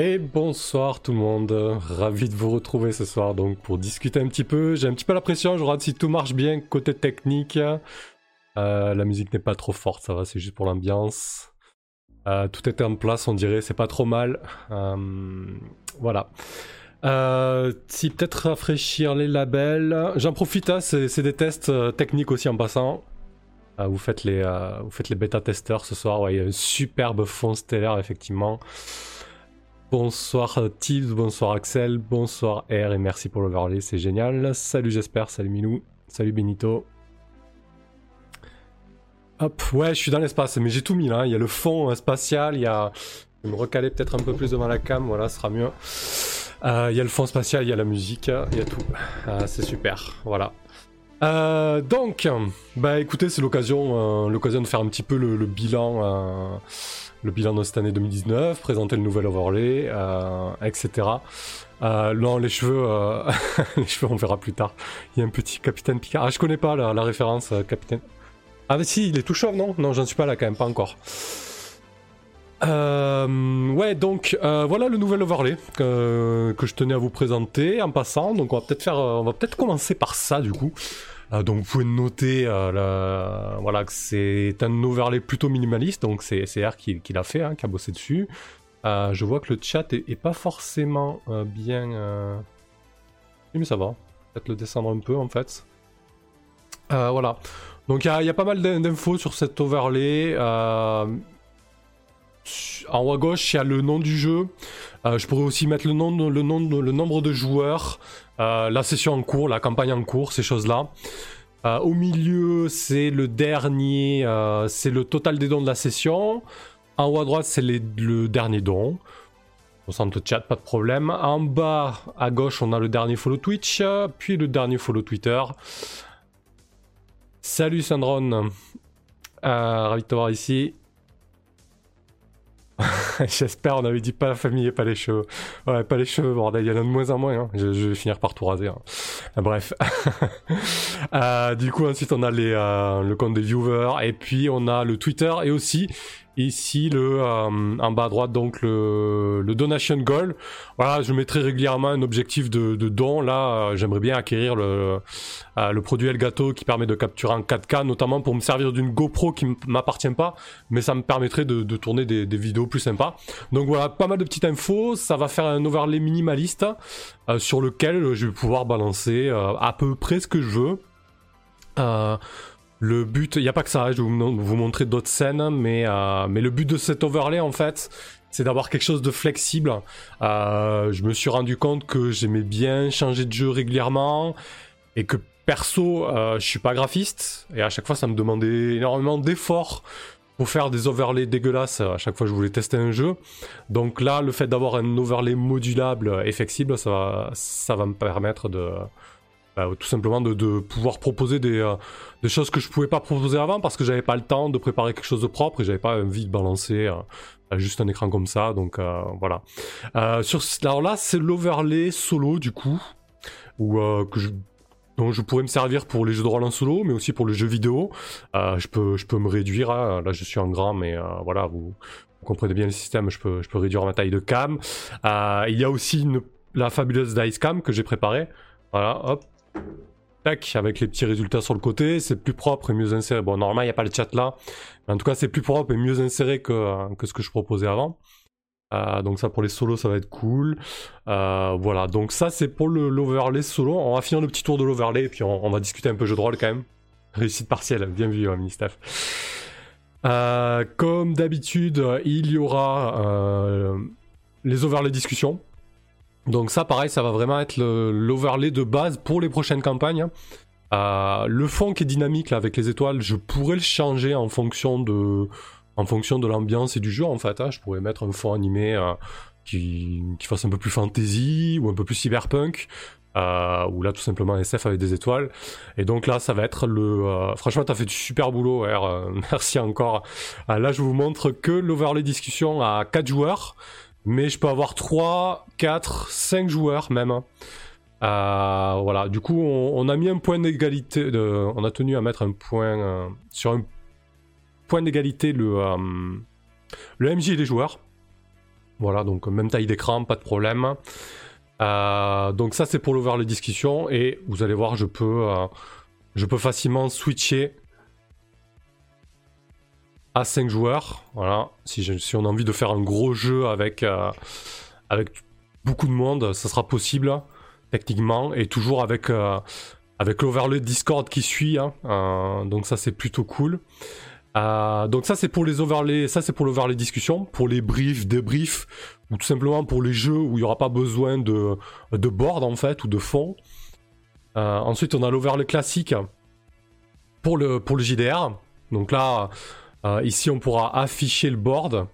Et bonsoir tout le monde, ravi de vous retrouver ce soir donc pour discuter un petit peu. J'ai un petit peu la pression, je regarde si tout marche bien côté technique. Euh, la musique n'est pas trop forte, ça va, c'est juste pour l'ambiance. Euh, tout était en place, on dirait, c'est pas trop mal. Euh, voilà. si peut-être rafraîchir les labels, j'en profite, hein, c'est des tests techniques aussi en passant. vous, faites les, vous faites les bêta-testeurs ce soir, il y a un superbe fond stellaire effectivement. Bonsoir euh, Tibbs, bonsoir Axel, bonsoir R et merci pour l'overlay, c'est génial. Salut j'espère, salut Milou, salut Benito. Hop, ouais, je suis dans l'espace, mais j'ai tout mis là. Il y a le fond euh, spatial, il y a. Je vais me recaler peut-être un peu plus devant la cam, voilà, ce sera mieux. Euh, il y a le fond spatial, il y a la musique, il y a tout. c'est super, voilà. donc, bah écoutez, c'est l'occasion, l'occasion de faire un petit peu le, le bilan le bilan de cette année 2019, présenter le nouvel overlay, euh, etc. Euh, non, les cheveux, euh, les cheveux, on verra plus tard. Il y a un petit Capitaine Picard. Ah, je connais pas la, référence, Capitaine. Ah, mais si, il est tout chauve, non? Non, j'en suis pas là quand même, pas encore. ouais, donc voilà le nouvel overlay que, que, je tenais à vous présenter en passant. Donc on va peut-être faire, on va peut-être commencer par ça du coup. Euh, donc vous pouvez noter euh, voilà, que c'est un overlay plutôt minimaliste, donc c'est R qui, l'a fait, hein, qui a bossé dessus. Euh, je vois que le chat est, pas forcément bien... Mais ça va, peut-être le descendre un peu en fait. voilà, donc il y, a pas mal d'infos sur cet overlay. en haut à gauche, il y a le nom du jeu. Je pourrais aussi mettre le, nom, le, nom, le nombre de joueurs. Euh, la session en cours, la campagne en cours, ces choses-là. Euh, au milieu, c'est le dernier, euh, c'est le total des dons de la session. En haut à droite, c'est le dernier don. Au centre chat, pas de problème. En bas à gauche, on a le dernier follow Twitch, puis le dernier follow Twitter. Salut Sandron, ravi de te voir ici. J'espère, on avait dit pas la famille et pas les cheveux. Ouais, pas les cheveux, bordel, il y en a de moins en moins. Hein. Je, vais finir par tout raser. Hein. Bref. euh, du coup, ensuite, on a les, euh, le compte des viewers, et puis on a le Twitter, et aussi Ici, le, euh, en bas à droite, donc le, donation goal. Voilà, je mettrai régulièrement un objectif de, don. Là, euh, j'aimerais bien acquérir le, euh, le produit Elgato qui permet de capturer en 4K, notamment pour me servir d'une GoPro qui m'appartient pas, mais ça me permettrait de, tourner des, vidéos plus sympas. Donc voilà, pas mal de petites infos. Ça va faire un overlay minimaliste sur lequel je vais pouvoir balancer à peu près ce que je veux. Le but, il n'y a pas que ça, je vais vous, montrer d'autres scènes, mais, euh, mais le but de cet overlay, en fait, c'est d'avoir quelque chose de flexible. Euh, je me suis rendu compte que j'aimais bien changer de jeu régulièrement, et que perso, euh, je suis pas graphiste, et à chaque fois, ça me demandait énormément d'efforts pour faire des overlays dégueulasses à chaque fois que je voulais tester un jeu. Donc là, le fait d'avoir un overlay modulable et flexible, ça ça va me permettre de bah, tout simplement de, pouvoir proposer euh, des, choses que je pouvais pas proposer avant parce que j'avais pas le temps de préparer quelque chose de propre et j'avais pas envie de balancer euh, juste un écran comme ça. Donc euh, voilà. alors là, c'est l'overlay solo du coup, je, dont je pourrais me servir pour les jeux de rôle en solo, mais aussi pour les jeux vidéo. je, peux, me réduire. Hein. Là, je suis en grand, mais voilà, vous, comprenez bien le système. Je peux, je peux réduire ma taille de cam. il y a aussi la fabuleuse dice cam que j'ai préparée. Voilà, hop, Tac, avec les petits résultats sur le côté, c'est plus propre et mieux inséré. Bon, normalement, il n'y a pas le chat là. Mais en tout cas, c'est plus propre et mieux inséré que, ce que je proposais avant. Euh, donc ça pour les solos ça va être cool. Euh, voilà, donc ça c'est pour l'overlay solo. On va finir le petit tour de l'overlay et puis on, va discuter un peu jeu de rôle quand même. Réussite partielle, bien vu, hein, euh, comme d'habitude, il y aura les overlays discussions. Donc ça, pareil, ça va vraiment être l'overlay de base pour les prochaines campagnes. Euh, le fond qui est dynamique là, avec les étoiles, je pourrais le changer en fonction de, en fonction de l'ambiance et du jeu en fait. Hein. Je pourrais mettre un fond animé euh, qui, fasse un peu plus fantasy ou un peu plus cyberpunk. Euh, ou là tout simplement SF avec des étoiles. Et donc là ça va être le... Franchement t'as fait du super boulot R, merci encore. là je vous montre que l'overlay discussion à 4 joueurs. Mais je peux avoir 3, 4, 5 joueurs même. Hein. Euh, voilà, du coup, on, a mis un point d'égalité. On a tenu à mettre un point. Euh, sur un point d'égalité le, euh, le MJ et les joueurs. Voilà, donc même taille d'écran, pas de problème. donc ça c'est pour l'overlay discussion et vous allez voir, je peux, je peux facilement switcher à 5 joueurs. Voilà, si, si, on a envie de faire un gros jeu avec, avec beaucoup de monde, ça sera possible techniquement et toujours avec avec l'overlay Discord qui suit. Hein. Euh, donc ça c'est plutôt cool. Euh, donc ça c'est pour les overlays, ça c'est pour l'overlay discussion, pour les briefs, débriefs, ou tout simplement pour les jeux où il n'y aura pas besoin de, de board en fait, ou de fond. Euh, ensuite on a l'overlay classique pour le, pour le JDR. Donc là, ici on pourra afficher le board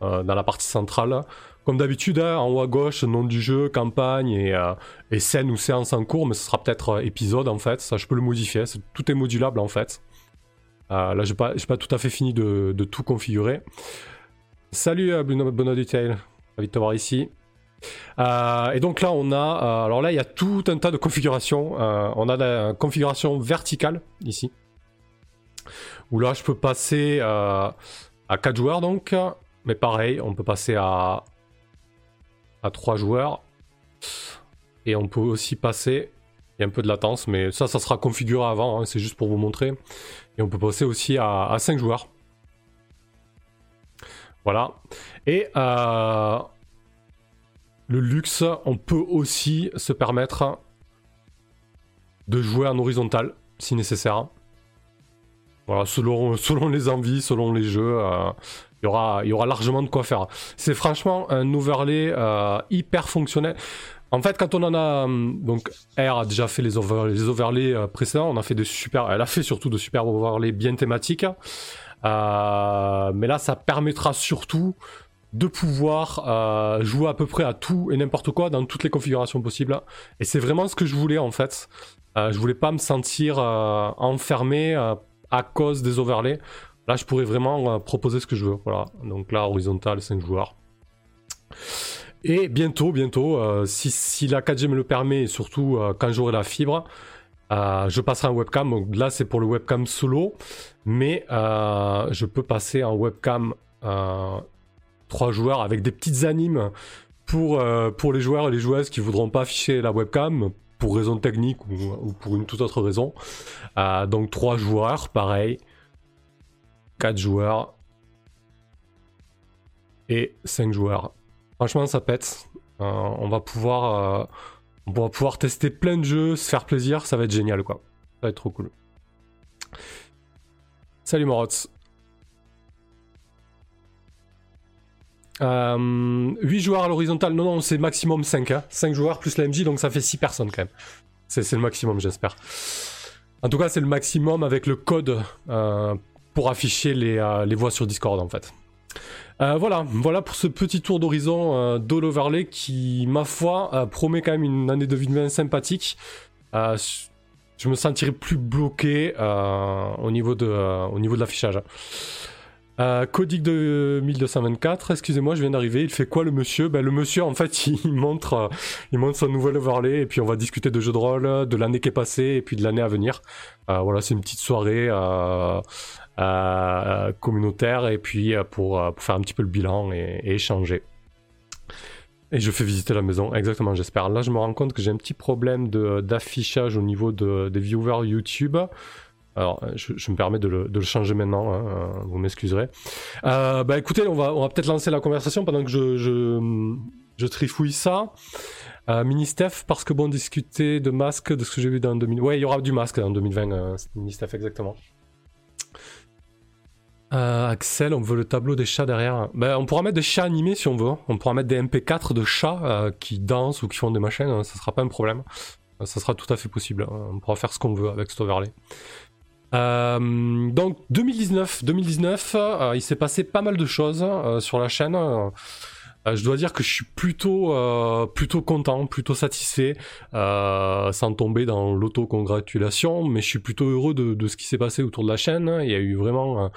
dans la partie centrale. Comme d'habitude, hein, en haut à gauche, nom du jeu, campagne et, euh, scène ou séance en cours, mais ce sera peut-être euh, épisode en fait. Ça, je peux le modifier. tout est modulable en fait. Euh, là, je n'ai pas, pas, tout à fait fini de, tout configurer. Salut Bruno Bono Detail, ravi de te voir ici. et donc là, on a. alors là, il y a tout un tas de configurations. on a la configuration verticale ici. Où là, je peux passer à 4 joueurs donc. Mais pareil, on peut passer à à 3 joueurs. Et on peut aussi passer, il y a un peu de latence, mais ça, ça sera configuré avant, hein, c'est juste pour vous montrer. Et on peut passer aussi à, à 5 joueurs. Voilà. Et euh, le luxe, on peut aussi se permettre de jouer en horizontal si nécessaire. Voilà, selon, selon les envies, selon les jeux. Euh, il y aura, y aura largement de quoi faire. C'est franchement un overlay euh, hyper fonctionnel. En fait, quand on en a. Hum, donc, R a déjà fait les, overlays euh, précédents. On a fait super. Elle a fait surtout de super overlays bien thématiques. Euh, mais là, ça permettra surtout de pouvoir jouer à peu près à tout et n'importe quoi dans toutes les configurations possibles. Et c'est vraiment ce que je voulais en fait. je voulais pas me sentir enfermé à cause des overlays. Là, je pourrais vraiment euh, proposer ce que je veux. Voilà. Donc là, horizontal, 5 joueurs. Et bientôt, bientôt, euh, si, la 4G me le permet, et surtout euh, quand j'aurai la fibre, je passerai en webcam. Donc là, c'est pour le webcam solo. Mais je peux passer en webcam 3 joueurs avec des petites animes pour, pour les joueurs et les joueuses qui voudront pas afficher la webcam pour raison technique ou, ou pour une toute autre raison. donc 3 joueurs, pareil. 4 joueurs et 5 joueurs. Franchement, ça pète. Euh, on, va pouvoir, euh, pouvoir tester plein de jeux, se faire plaisir, ça va être génial quoi. Ça va être trop cool. Salut Morots. Euh, 8 joueurs à l'horizontale, non, non, c'est maximum 5. 5 hein. joueurs plus la MJ, donc ça fait 6 personnes quand même. C'est le maximum, j'espère. En tout cas, c'est le maximum avec le code euh, pour afficher les, euh, les voix sur Discord en fait. Euh, voilà, voilà pour ce petit tour d'horizon euh, d'All qui, ma foi, euh, promet quand même une année 2020 sympathique. je me sentirai plus bloqué de, au niveau de l'affichage. Codic de 1224, excusez-moi, je viens d'arriver. Il fait quoi le monsieur? Ben, Le monsieur, en fait, il montre, il montre son nouvel overlay et puis on va discuter de jeux de rôle, de l'année qui est passée et puis de l'année à venir. voilà, c'est une petite soirée euh, communautaire et puis euh, pour, euh, faire un petit peu le bilan et, échanger. Et je fais visiter la maison, exactement, j'espère. Là, je me rends compte que j'ai un petit problème d'affichage au niveau de, des viewers YouTube. Alors, je, me permets de le, changer maintenant, hein, vous m'excuserez. Euh, bah écoutez, on va, on va peut-être lancer la conversation pendant que je, je, je trifouille ça. Euh, Mini-Steph, parce que bon, discuter de masque, de ce que j'ai vu dans 2000... Ouais, il y aura du masque en 2020, euh, Mini-Steph, exactement. Euh, Axel, on veut le tableau des chats derrière. Ben, on pourra mettre des chats animés si on veut. On pourra mettre des MP4 de chats euh, qui dansent ou qui font des machines. Hein, ça sera pas un problème. Euh, ça sera tout à fait possible. Hein. On pourra faire ce qu'on veut avec cet overlay. Donc 2019, 2019, il s'est passé pas mal de choses sur la chaîne. je dois dire que je suis plutôt, plutôt content, plutôt satisfait, sans tomber dans l'autocongratulation, mais je suis plutôt heureux de, ce qui s'est passé autour de la chaîne. Il y a eu vraiment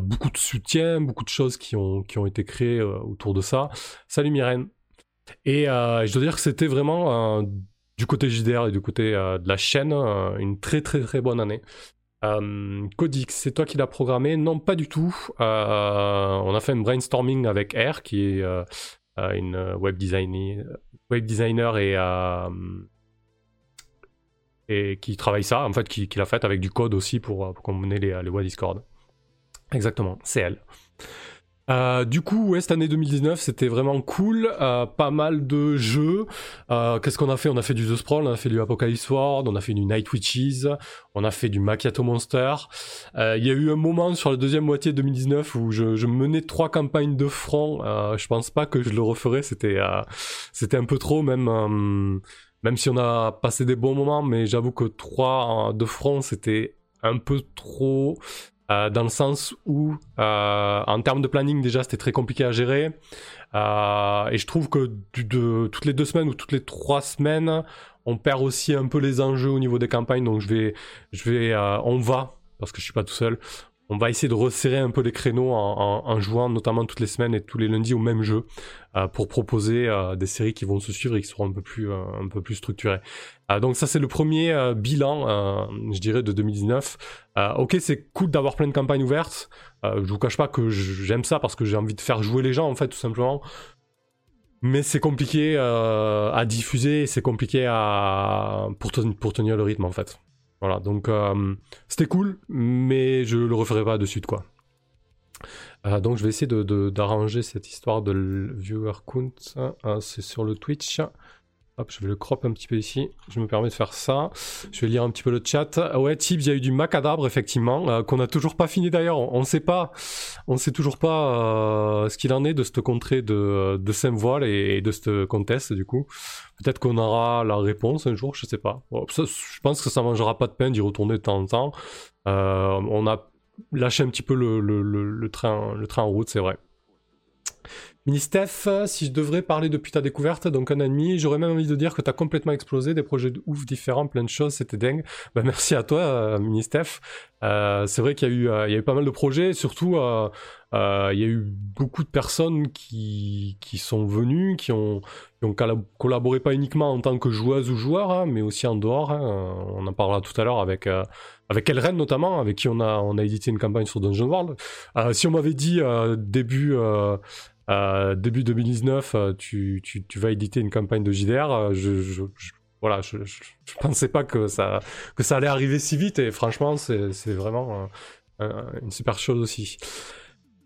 beaucoup de soutien, beaucoup de choses qui ont, été créées euh, autour de ça. Salut Myrène. Et euh, je dois dire que c'était vraiment, euh, du côté JDR et du côté de la chaîne, une très très très bonne année. Codix, c'est toi qui l'as programmé? Non, pas du tout. on a fait un brainstorming avec R, qui est une web designer, et, qui travaille ça, en fait, qui, l'a fait avec du code aussi pour, pour les, les voix Discord. Exactement, c'est elle. Euh, du coup, ouais, cette année 2019, c'était vraiment cool. Euh, pas mal de jeux. Euh, qu'est-ce qu'on a fait? On a fait du The Sprawl, on a fait du Apocalypse World, on a fait du Night Witches, on a fait du Macchiato Monster. Il y a eu un moment sur la deuxième moitié 2019 où je, menais trois campagnes de front. je pense pas que je le referais. C'était, c'était un peu trop, même, même si on a passé des bons moments. Mais j'avoue que trois de front, c'était un peu trop. Euh, dans le sens où, euh, en termes de planning, déjà, c'était très compliqué à gérer. Euh, et je trouve que de, toutes les deux semaines ou toutes les trois semaines, on perd aussi un peu les enjeux au niveau des campagnes. Donc, je vais, je vais, on va, parce que je suis pas tout seul, on va essayer de resserrer un peu les créneaux en, jouant notamment toutes les semaines et tous les lundis au même jeu euh, pour proposer euh, des séries qui vont se suivre et qui seront un peu plus, euh, un peu plus structurées. Donc ça c'est le premier bilan, je dirais, de 2019. ok, c'est cool d'avoir plein de campagnes ouvertes. je vous cache pas que j'aime ça parce que j'ai envie de faire jouer les gens en fait tout simplement. Mais c'est compliqué à diffuser, c'est compliqué à pour, tenir le rythme en fait. Voilà, donc euh, c'était cool, mais je le referai pas de suite, quoi. Euh, donc je vais essayer d'arranger cette histoire de viewer count. Hein, c'est sur le Twitch. Hop, je vais le crop un petit peu ici. Je me permets de faire ça. Je vais lire un petit peu le chat. Ah ouais, Tibbs, il y a eu du macadabre, effectivement, euh, qu'on n'a toujours pas fini d'ailleurs. On ne sait pas, on sait toujours pas euh, ce qu'il en est de cette contrée de, de Saint-Voile et, de cette conteste, du coup. Peut-être qu'on aura la réponse un jour, je sais pas. je pense que ça mangera pas de peine d'y retourner de temps en temps. Euh, on a lâché un petit peu le train en route, c'est vrai. Ministef, si je devrais parler depuis ta découverte, donc un an et demi, j'aurais même envie de dire que tu as complètement explosé, des projets de ouf différents, plein de choses, c'était dingue. Bah, merci à toi, euh, Ministef. Euh, c'est vrai qu'il y, eu, euh, y a eu pas mal de projets, surtout euh, euh, il y a eu beaucoup de personnes qui, qui sont venues, qui ont, qui ont collaboré pas uniquement en tant que joueuse ou joueur, hein, mais aussi en dehors. Hein. On en parlera tout à l'heure avec, avec Elren notamment, avec qui on a, on a édité une campagne sur Dungeon World. si on m'avait dit début euh, début 2019, euh, tu, tu, vas éditer une campagne de JDR. Euh, je, je, voilà, je, je, pensais pas que ça, que ça allait arriver si vite et franchement, c'est vraiment une super chose aussi.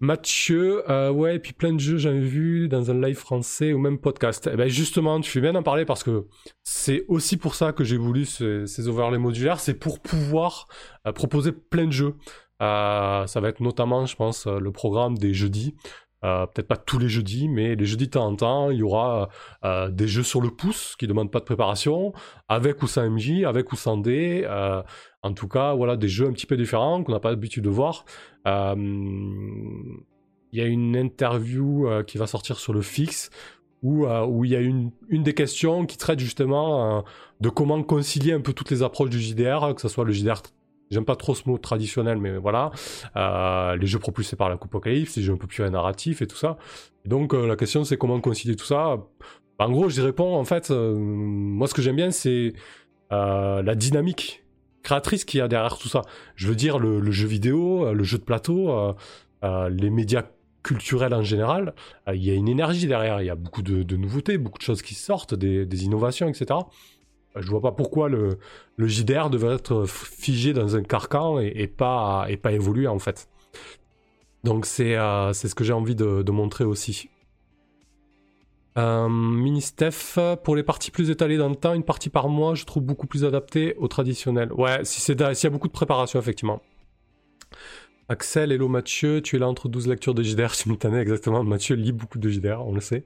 Mathieu, ouais, et puis plein de jeux j'avais vu dans un live français ou même podcast. Et eh ben justement, tu fais bien d'en parler parce que c'est aussi pour ça que j'ai voulu ces, overlays modulaires, c'est pour pouvoir proposer plein de jeux. ça va être notamment, je pense, le programme des jeudis. Euh, peut-être pas tous les jeudis, mais les jeudis de temps en temps, il y aura euh, des jeux sur le pouce qui demandent pas de préparation, avec ou sans MJ, avec ou sans D. Euh, en tout cas, voilà, des jeux un petit peu différents qu'on n'a pas l'habitude de voir. Il y a une interview qui va sortir sur le fixe où, où il y a une, une des questions qui traite justement de comment concilier un peu toutes les approches du JDR, que ce soit le JDR J'aime pas trop ce mot traditionnel, mais voilà. Euh, les jeux propulsés par la Coupe Apocalypse, les jeux un peu plus narratifs et tout ça. donc euh, la question c'est comment concilier tout ça. En gros, je réponds en fait, euh, moi ce que j'aime bien c'est la dynamique créatrice qu'il y a derrière tout ça. Je veux dire le, jeu vidéo, le jeu de plateau, les médias culturels en général. Il y a une énergie derrière, il y a beaucoup de, nouveautés, beaucoup de choses qui sortent, des, innovations, etc. Je vois pas pourquoi le, le JDR devrait être figé dans un carcan et, pas, et pas évoluer en fait. Donc c'est euh, ce que j'ai envie de, montrer aussi. Euh, Ministef, pour les parties plus étalées dans le temps, une partie par mois, je trouve beaucoup plus adapté au traditionnel. Ouais, si s'il y a beaucoup de préparation, effectivement. Axel, hello Mathieu, tu es là entre 12 lectures de JDR simultanées, exactement. Mathieu lit beaucoup de JDR, on le sait.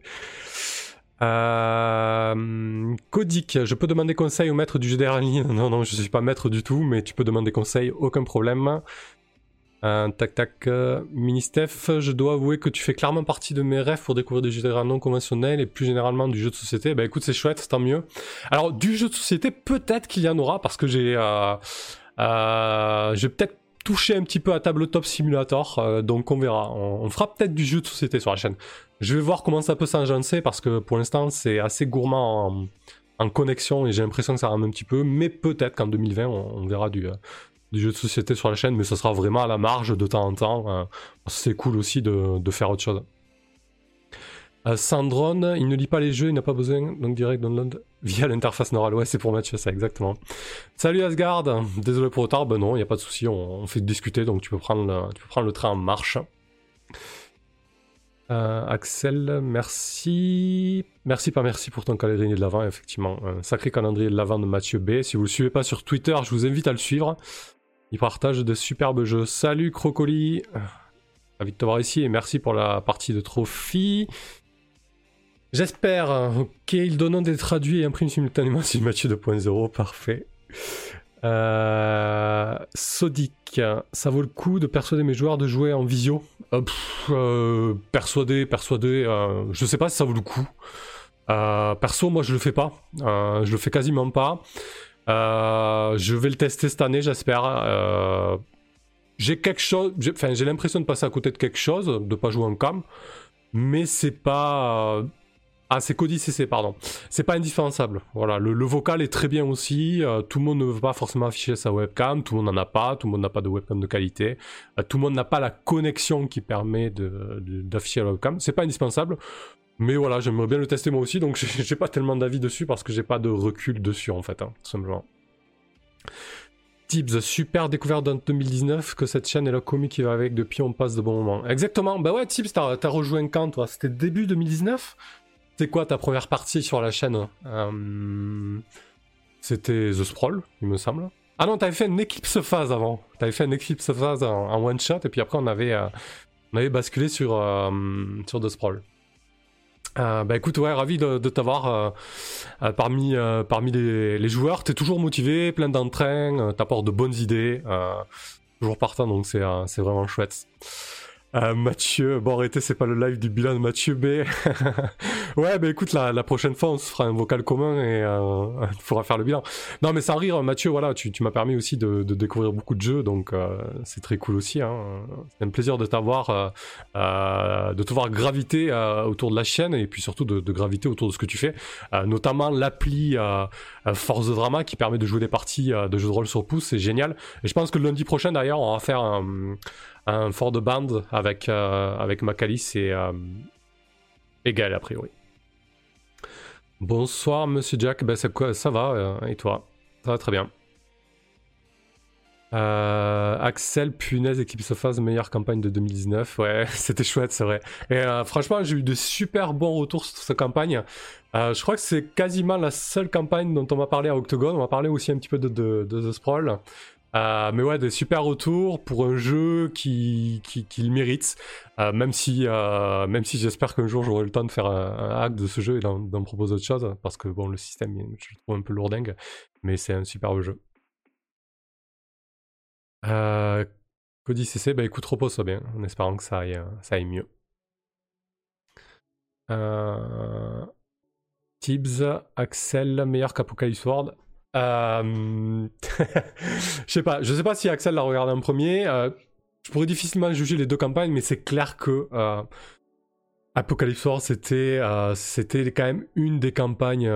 Euh, Codic, je peux demander conseil au maître du JDR en ligne? Non, non, je ne suis pas maître du tout, mais tu peux demander conseil, aucun problème. Euh, tac tac, euh, Ministef, je dois avouer que tu fais clairement partie de mes rêves pour découvrir des JDR non conventionnels et plus généralement du jeu de société. Bah écoute, c'est chouette, tant mieux. Alors, du jeu de société, peut-être qu'il y en aura parce que j'ai. Euh, euh, j'ai peut-être touché un petit peu à Tabletop Simulator, euh, donc on verra. On, on fera peut-être du jeu de société sur la chaîne. Je vais voir comment ça peut s'agencer parce que pour l'instant c'est assez gourmand en, connexion et j'ai l'impression que ça rame un petit peu. Mais peut-être qu'en 2020 on, verra du, euh, du, jeu de société sur la chaîne, mais ça sera vraiment à la marge de temps en temps. Euh, c'est cool aussi de, faire autre chose. Euh, Sandron, il ne lit pas les jeux, il n'a pas besoin, donc direct download via l'interface neurale. Ouais, c'est pour Mathieu, ça, exactement. Salut Asgard, désolé pour le retard, ben non, il n'y a pas de souci, on, fait discuter, donc tu peux prendre le, tu peux prendre le train en marche. Euh, Axel, merci. Merci, pas merci pour ton calendrier de l'avant, effectivement. Sacré calendrier de l'avant de Mathieu B. Si vous le suivez pas sur Twitter, je vous invite à le suivre. Il partage de superbes jeux. Salut Crocoli. Ravi de te voir ici et merci pour la partie de trophy. J'espère. Ok, il donne des traduits et imprime simultanément si Mathieu 2.0. Parfait. Euh, Sodic, ça vaut le coup de persuader mes joueurs de jouer en visio? Euh, euh, Persuader, persuader, je sais pas si ça vaut le coup. perso, moi je le fais pas. je le fais quasiment pas. Je vais le tester cette année, j'espère. enfin j'ai l'impression de passer à côté de quelque chose, de pas jouer en cam, mais c'est pas ah, c'est Cody CC, pardon. C'est pas indispensable. Voilà, le, vocal est très bien aussi. Euh, tout le monde ne veut pas forcément afficher sa webcam. Tout le monde n'en a pas. Tout le monde n'a pas de webcam de qualité. Euh, tout le monde n'a pas la connexion qui permet d'afficher la webcam. C'est pas indispensable. Mais voilà, j'aimerais bien le tester moi aussi. Donc j'ai pas tellement d'avis dessus parce que j'ai pas de recul dessus en fait, hein, tout simplement. Tips, super découverte en 2019 que cette chaîne est la comique qui va avec depuis on passe de bons moments. Exactement, bah ouais Tips, t'as as rejoint quand toi? C'était début 2019 c'est quoi ta première partie sur la chaîne? Euh, C'était The Sprawl, il me semble. Ah non, t'avais fait une Eclipse Phase avant. T'avais fait une Eclipse Phase en, one shot et puis après on avait, euh, on avait basculé sur, euh, sur The Sprawl. Bah écoute, ouais, ravi de, t'avoir parmi, parmi les, les joueurs. T'es toujours motivé, plein d'entrain, t'apportes de bonnes idées. toujours partant, donc c'est vraiment chouette. Euh, Mathieu, bon arrêtez, c'est pas le live du bilan de Mathieu B. ouais, bah écoute, la, prochaine fois, on se fera un vocal commun et euh, il faudra faire le bilan. Non, mais sans rire, Mathieu, voilà, tu, m'as permis aussi de, découvrir beaucoup de jeux, donc euh, c'est très cool aussi. Hein. C'est un plaisir de t'avoir, euh, euh, de te voir graviter autour de la chaîne et puis surtout de, de, graviter autour de ce que tu fais, notamment l'appli Force de Drama qui permet de jouer des parties de jeux de rôle sur pouce, c'est génial. Et je pense que lundi prochain, d'ailleurs, on va faire un un fort de band avec, euh, avec Macalis et euh, Égal a priori. Bonsoir Monsieur Jack, ben, quoi, ça va euh, et toi? Ça va très bien. Axel, punaise, équipe Sofas, meilleure campagne de 2019. Ouais, c'était chouette, c'est vrai. Et franchement, j'ai eu de super bons retours sur cette campagne. je crois que c'est quasiment la seule campagne dont on m'a parlé à Octogone. On m'a parlé aussi un petit peu de, de, de The Sprawl. Euh, mais ouais, des super retours pour un jeu qui, qui, le mérite. Euh, même si, euh, si j'espère qu'un jour j'aurai le temps de faire un, hack de ce jeu et d'en proposer autre chose. Parce que bon, le système, je le trouve un peu lourdingue. Mais c'est un super jeu. Cody CC, bah écoute, repose-toi bien, en espérant que ça aille, ça aille mieux. Tibbs, Axel, meilleur qu'Apocalypse World. Euh... je sais pas, je sais pas si Axel l'a regardé en premier. Euh, je pourrais difficilement juger les deux campagnes, mais c'est clair que euh, Apocalypse War c'était c'était quand même une des campagnes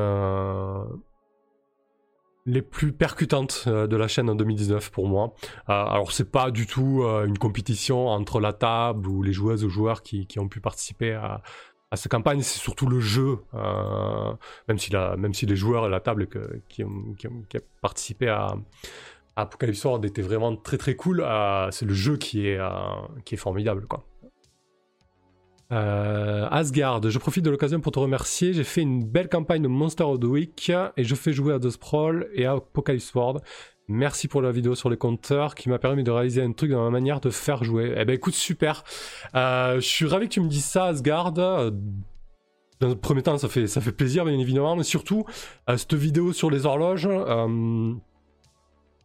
les plus percutantes de la chaîne en 2019 pour moi. alors c'est pas du tout une compétition entre la table ou les joueuses ou joueurs qui ont pu participer à, à cette campagne, c'est surtout le jeu, euh, même, si la, même si les joueurs à la table qui, ont, qui, ont, participé à, Apocalypse World étaient vraiment très très cool, euh, c'est le jeu qui est, euh, qui est formidable. quoi. Asgard, je profite de l'occasion pour te remercier. J'ai fait une belle campagne de Monster of the Week et je fais jouer à The Sprawl et à Apocalypse World. Merci pour la vidéo sur les compteurs qui m'a permis de réaliser un truc dans ma manière de faire jouer. Eh ben écoute, super. Euh, je suis ravi que tu me dises ça, Asgard. Dans le premier temps, ça fait, ça fait plaisir, bien évidemment, mais surtout, euh, cette vidéo sur les horloges, euh,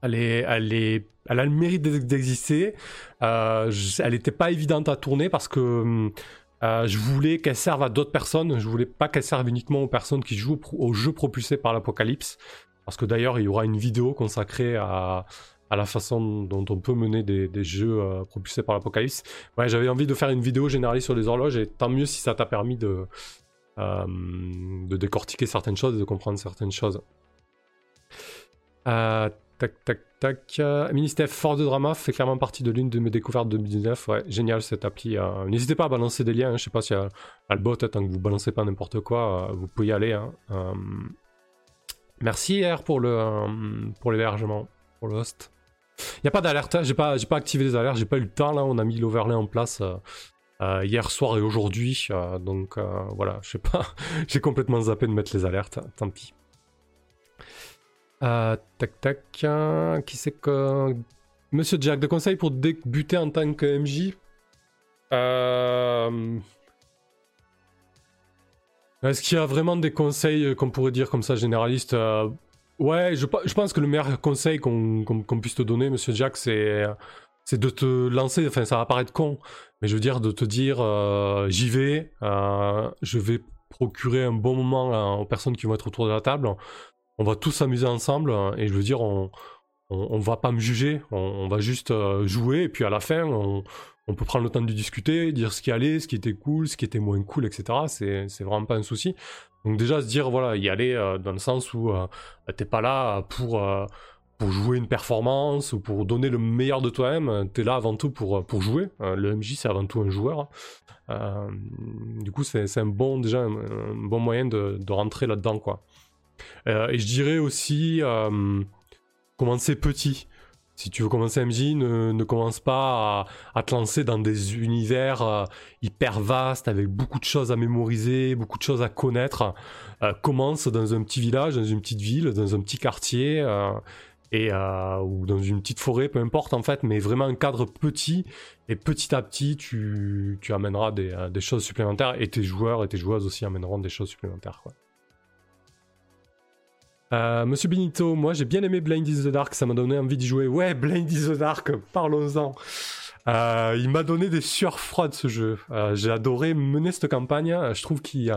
elle, elle a le mérite d'exister. elle n'était pas évidente à tourner parce que je voulais qu'elle serve à d'autres personnes. Je voulais pas qu'elle serve uniquement aux personnes qui jouent au jeu propulsé par l'Apocalypse. Parce que d'ailleurs, il y aura une vidéo consacrée à, la façon dont on peut mener des, jeux euh, propulsés par l'Apocalypse. Ouais, j'avais envie de faire une vidéo généraliste sur les horloges et tant mieux si ça t'a permis de, euh, de décortiquer certaines choses et de comprendre certaines choses. Euh, tac, tac, tac. Ministef Fort de Drama fait clairement partie de l'une de mes découvertes de 2019. Ouais, génial cette appli. N'hésitez pas à balancer des liens. Hein. Je sais pas si y a, le bot, tant que vous balancez pas n'importe quoi, vous pouvez y aller. Hein. Merci R pour le pour l'hébergement, pour le host. Il n'y a pas d'alerte, hein. j'ai pas, pas activé les alertes, j'ai pas eu le temps là, on a mis l'overlay en place hier soir et aujourd'hui, donc voilà, je sais pas, j'ai complètement zappé de mettre les alertes, tant pis. Euh, tac tac. Hein, qui c'est que. Monsieur Jack, de conseils pour débuter en tant que MJ euh, Est-ce qu'il y a vraiment des conseils qu'on pourrait dire comme ça généralistes euh, Ouais, je, pense que le meilleur conseil qu'on puisse te donner, monsieur Jack, c'est c'est de te lancer. Enfin, ça va paraître con, mais je veux dire de te dire j'y vais, je vais procurer un bon moment aux personnes qui vont être autour de la table on va tous s'amuser ensemble et je veux dire, on, on, va pas me juger, on, va juste euh, jouer et puis à la fin, on, peut prendre le temps de discuter, dire ce qui allait, ce qui était cool, ce qui était moins cool, etc. C'est, vraiment pas un souci. Donc déjà se dire, voilà, y aller euh, dans le sens où euh, t'es pas là pour, pour jouer une performance ou pour donner le meilleur de toi-même, t'es là avant tout pour, pour jouer. le MJ c'est avant tout un joueur. du coup c'est, un bon déjà un, bon moyen de, de rentrer là-dedans quoi. Euh, et je dirais aussi euh, commencer petit. Si tu veux commencer MJ, ne, commence pas à, te lancer dans des univers euh, hyper vastes avec beaucoup de choses à mémoriser, beaucoup de choses à connaître. commence dans un petit village, dans une petite ville, dans un petit quartier et ou dans une petite forêt, peu importe en fait, mais vraiment un cadre petit et petit à petit tu, tu amèneras des, choses supplémentaires et tes joueurs et tes joueuses aussi amèneront des choses supplémentaires. Euh, Monsieur Benito, moi j'ai bien aimé Blind is the Dark, ça m'a donné envie d'y jouer. Ouais, Blind is the Dark, parlons-en. Euh, il m'a donné des sueurs froides ce jeu. Euh, j'ai adoré mener cette campagne. Je trouve qu'il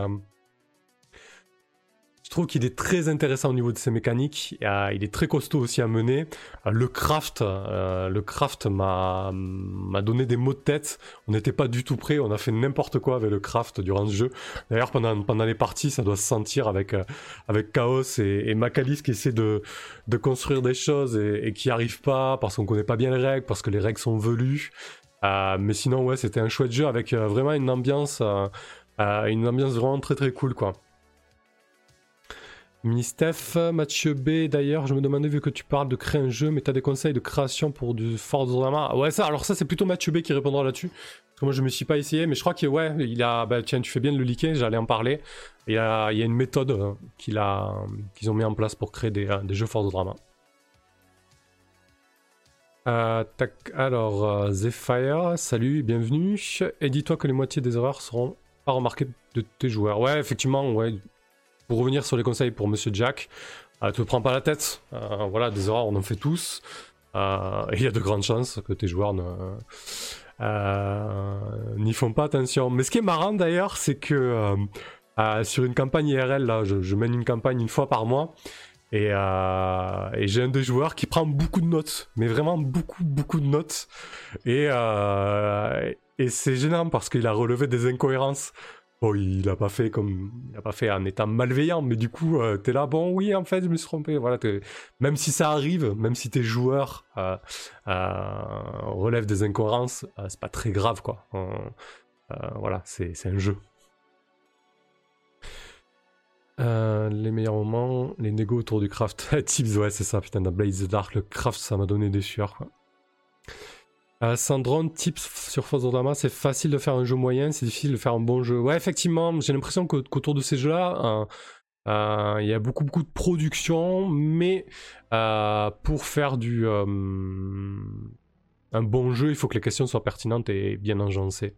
je trouve qu'il est très intéressant au niveau de ses mécaniques. il est très costaud aussi à mener. Euh, le craft, euh, le craft m'a donné des mots de tête. On n'était pas du tout prêt. On a fait n'importe quoi avec le craft durant ce jeu. D'ailleurs, pendant, pendant les parties, ça doit se sentir avec, euh, avec Chaos et, et Macalis qui essaie de, de construire des choses et, qui n'y arrive pas parce qu'on connaît pas bien les règles, parce que les règles sont velues. mais sinon, ouais, c'était un chouette jeu avec vraiment une ambiance, une ambiance vraiment très très cool, quoi. Mini-Steph, Mathieu B, d'ailleurs, je me demandais, vu que tu parles de créer un jeu, mais tu as des conseils de création pour du Forza Ouais, ça, alors ça, c'est plutôt Mathieu B qui répondra là-dessus. Parce que moi, je me suis pas essayé, mais je crois que, ouais, il a, bah, tiens, tu fais bien de le liker, j'allais en parler. Il y a, il y a une méthode euh, qu'ils ont mis en place pour créer des, euh, des jeux Forza Drama. Euh, tac, alors, euh, Zephyr, salut, bienvenue. Et dis-toi que les moitiés des erreurs seront pas remarquées de tes joueurs. Ouais, effectivement, ouais, pour revenir sur les conseils pour Monsieur Jack, ne euh, te prends pas la tête. Euh, voilà, des erreurs, on en fait tous. Euh, il y a de grandes chances que tes joueurs n'y font pas attention. Mais ce qui est marrant d'ailleurs, c'est que sur une campagne IRL, là, je, mène une campagne une fois par mois. Et, j'ai un des joueurs qui prend beaucoup de notes, mais vraiment beaucoup, beaucoup de notes. Et, et c'est gênant parce qu'il a relevé des incohérences. Bon, il n'a pas fait comme, il a pas fait en état malveillant, mais du coup, euh, t'es là, bon, oui, en fait, je me suis trompé. Voilà, même si ça arrive, même si tes joueurs euh, euh, relèvent des incohérences, c'est pas très grave, quoi. voilà, c'est un jeu. les meilleurs moments, les négos autour du craft. Tips, ouais, c'est ça, putain, dans Blaze Dark, le craft, ça m'a donné des sueurs, quoi. Euh, Sandron, tips sur Forza Drama, c'est facile de faire un jeu moyen, c'est difficile de faire un bon jeu. Ouais, effectivement, j'ai l'impression qu'autour de ces jeux-là, euh, euh, il y a beaucoup beaucoup de production, mais pour faire du un bon jeu, il faut que les questions soient pertinentes et bien agencées.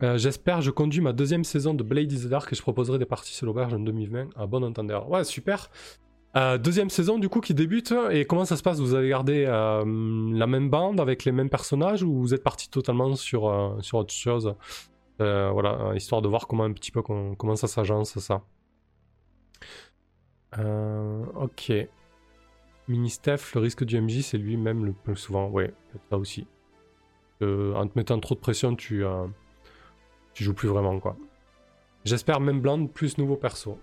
J'espère, je conduis ma deuxième saison de Blade is the Dark et je proposerai des parties sur l'auberge en 2020 à bon entendeur. Ouais, super. Euh, deuxième saison du coup qui débute et comment ça se passe? Vous avez gardé euh, la même bande avec les mêmes personnages ou vous êtes parti totalement sur, euh, sur autre chose? Voilà, histoire de voir comment un petit peu comment ça s'agence ça. ok. Mini Steph, le risque du MJ c'est lui-même le plus souvent. Ouais, ça aussi. en te mettant trop de pression, tu, tu joues plus vraiment quoi. J'espère même Bland plus nouveau perso.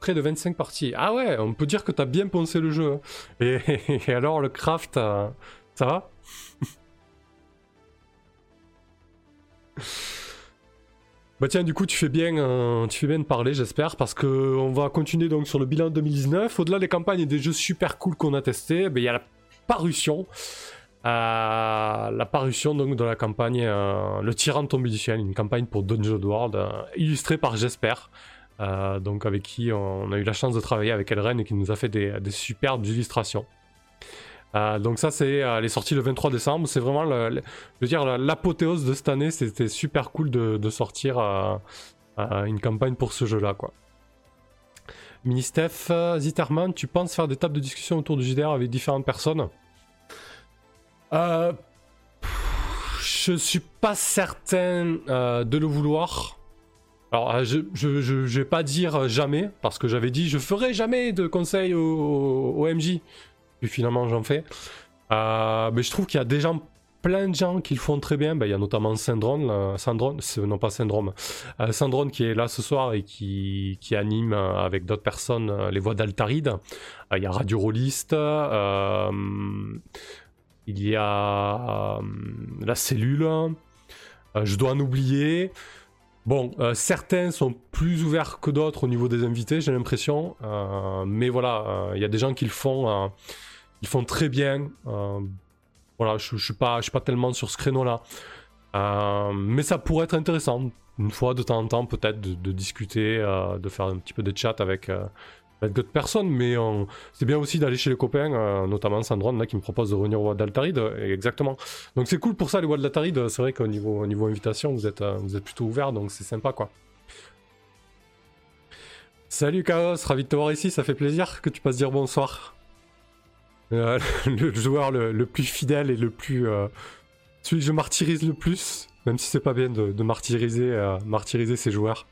Près de 25 parties. Ah ouais, on peut dire que t'as bien pensé le jeu. hein. Et, alors, le craft, euh, ça va? Bah tiens, du coup, tu fais bien, euh, tu fais bien de parler, j'espère, parce que on va continuer donc sur le bilan 2019. Au-delà des campagnes et des jeux super cool qu'on a testés, ben, il y a la parution, euh, la parution donc de la campagne Le Tyran tombé du ciel, une campagne pour Dungeon World, illustrée par Jesper, euh, donc avec qui on a eu la chance de travailler avec Elren et qui nous a fait des, superbes illustrations. Euh, donc ça c'est euh, elle est sortie le 23 décembre. C'est vraiment je veux dire la- l'apothéose de cette année. C'était super cool de, sortir euh, une campagne pour ce jeu là quoi. Ministef Zitterman tu penses faire des tables de discussion autour du JDR avec différentes personnes? Je suis pas certain de le vouloir alors, euh, je, je, je, vais pas dire jamais, parce que j'avais dit je ferai jamais de conseils au, au, MJ. Puis finalement, j'en fais. Euh, mais je trouve qu'il y a des plein de gens qui le font très bien. Ben, il y a notamment Syndrome, Syndrome non pas Syndrome, euh, Syndrome qui est là ce soir et qui, qui anime euh, avec d'autres personnes euh, les voix d'Altaride. Euh, il y a Radio Rolliste, euh, il y a euh, La Cellule, euh, je dois en oublier. Bon, euh, certains sont plus ouverts que d'autres au niveau des invités, j'ai l'impression. Euh, mais voilà, euh, il y a des gens qui le font, très bien. Voilà, je, je suis pas, tellement sur ce créneau-là. Mais ça pourrait être intéressant, une fois de temps en temps peut-être, de, discuter, de faire un petit peu de chat avec d'autres personnes. Mais euh, c'est bien aussi d'aller chez les copains, euh, notamment Sandron là qui me propose de revenir au Wad d'Altaride. euh, Exactement. Donc c'est cool pour ça les Wad d'Altaride. C'est vrai qu'au niveau, au niveau invitation, vous êtes, euh, plutôt ouverts, donc c'est sympa quoi. Salut Chaos, ravi de te voir ici, ça fait plaisir que tu passes dire bonsoir. Euh, le joueur le, plus fidèle et le plus. euh, celui que je martyrise le plus, même si c'est pas bien de, martyriser, euh, martyriser ses joueurs.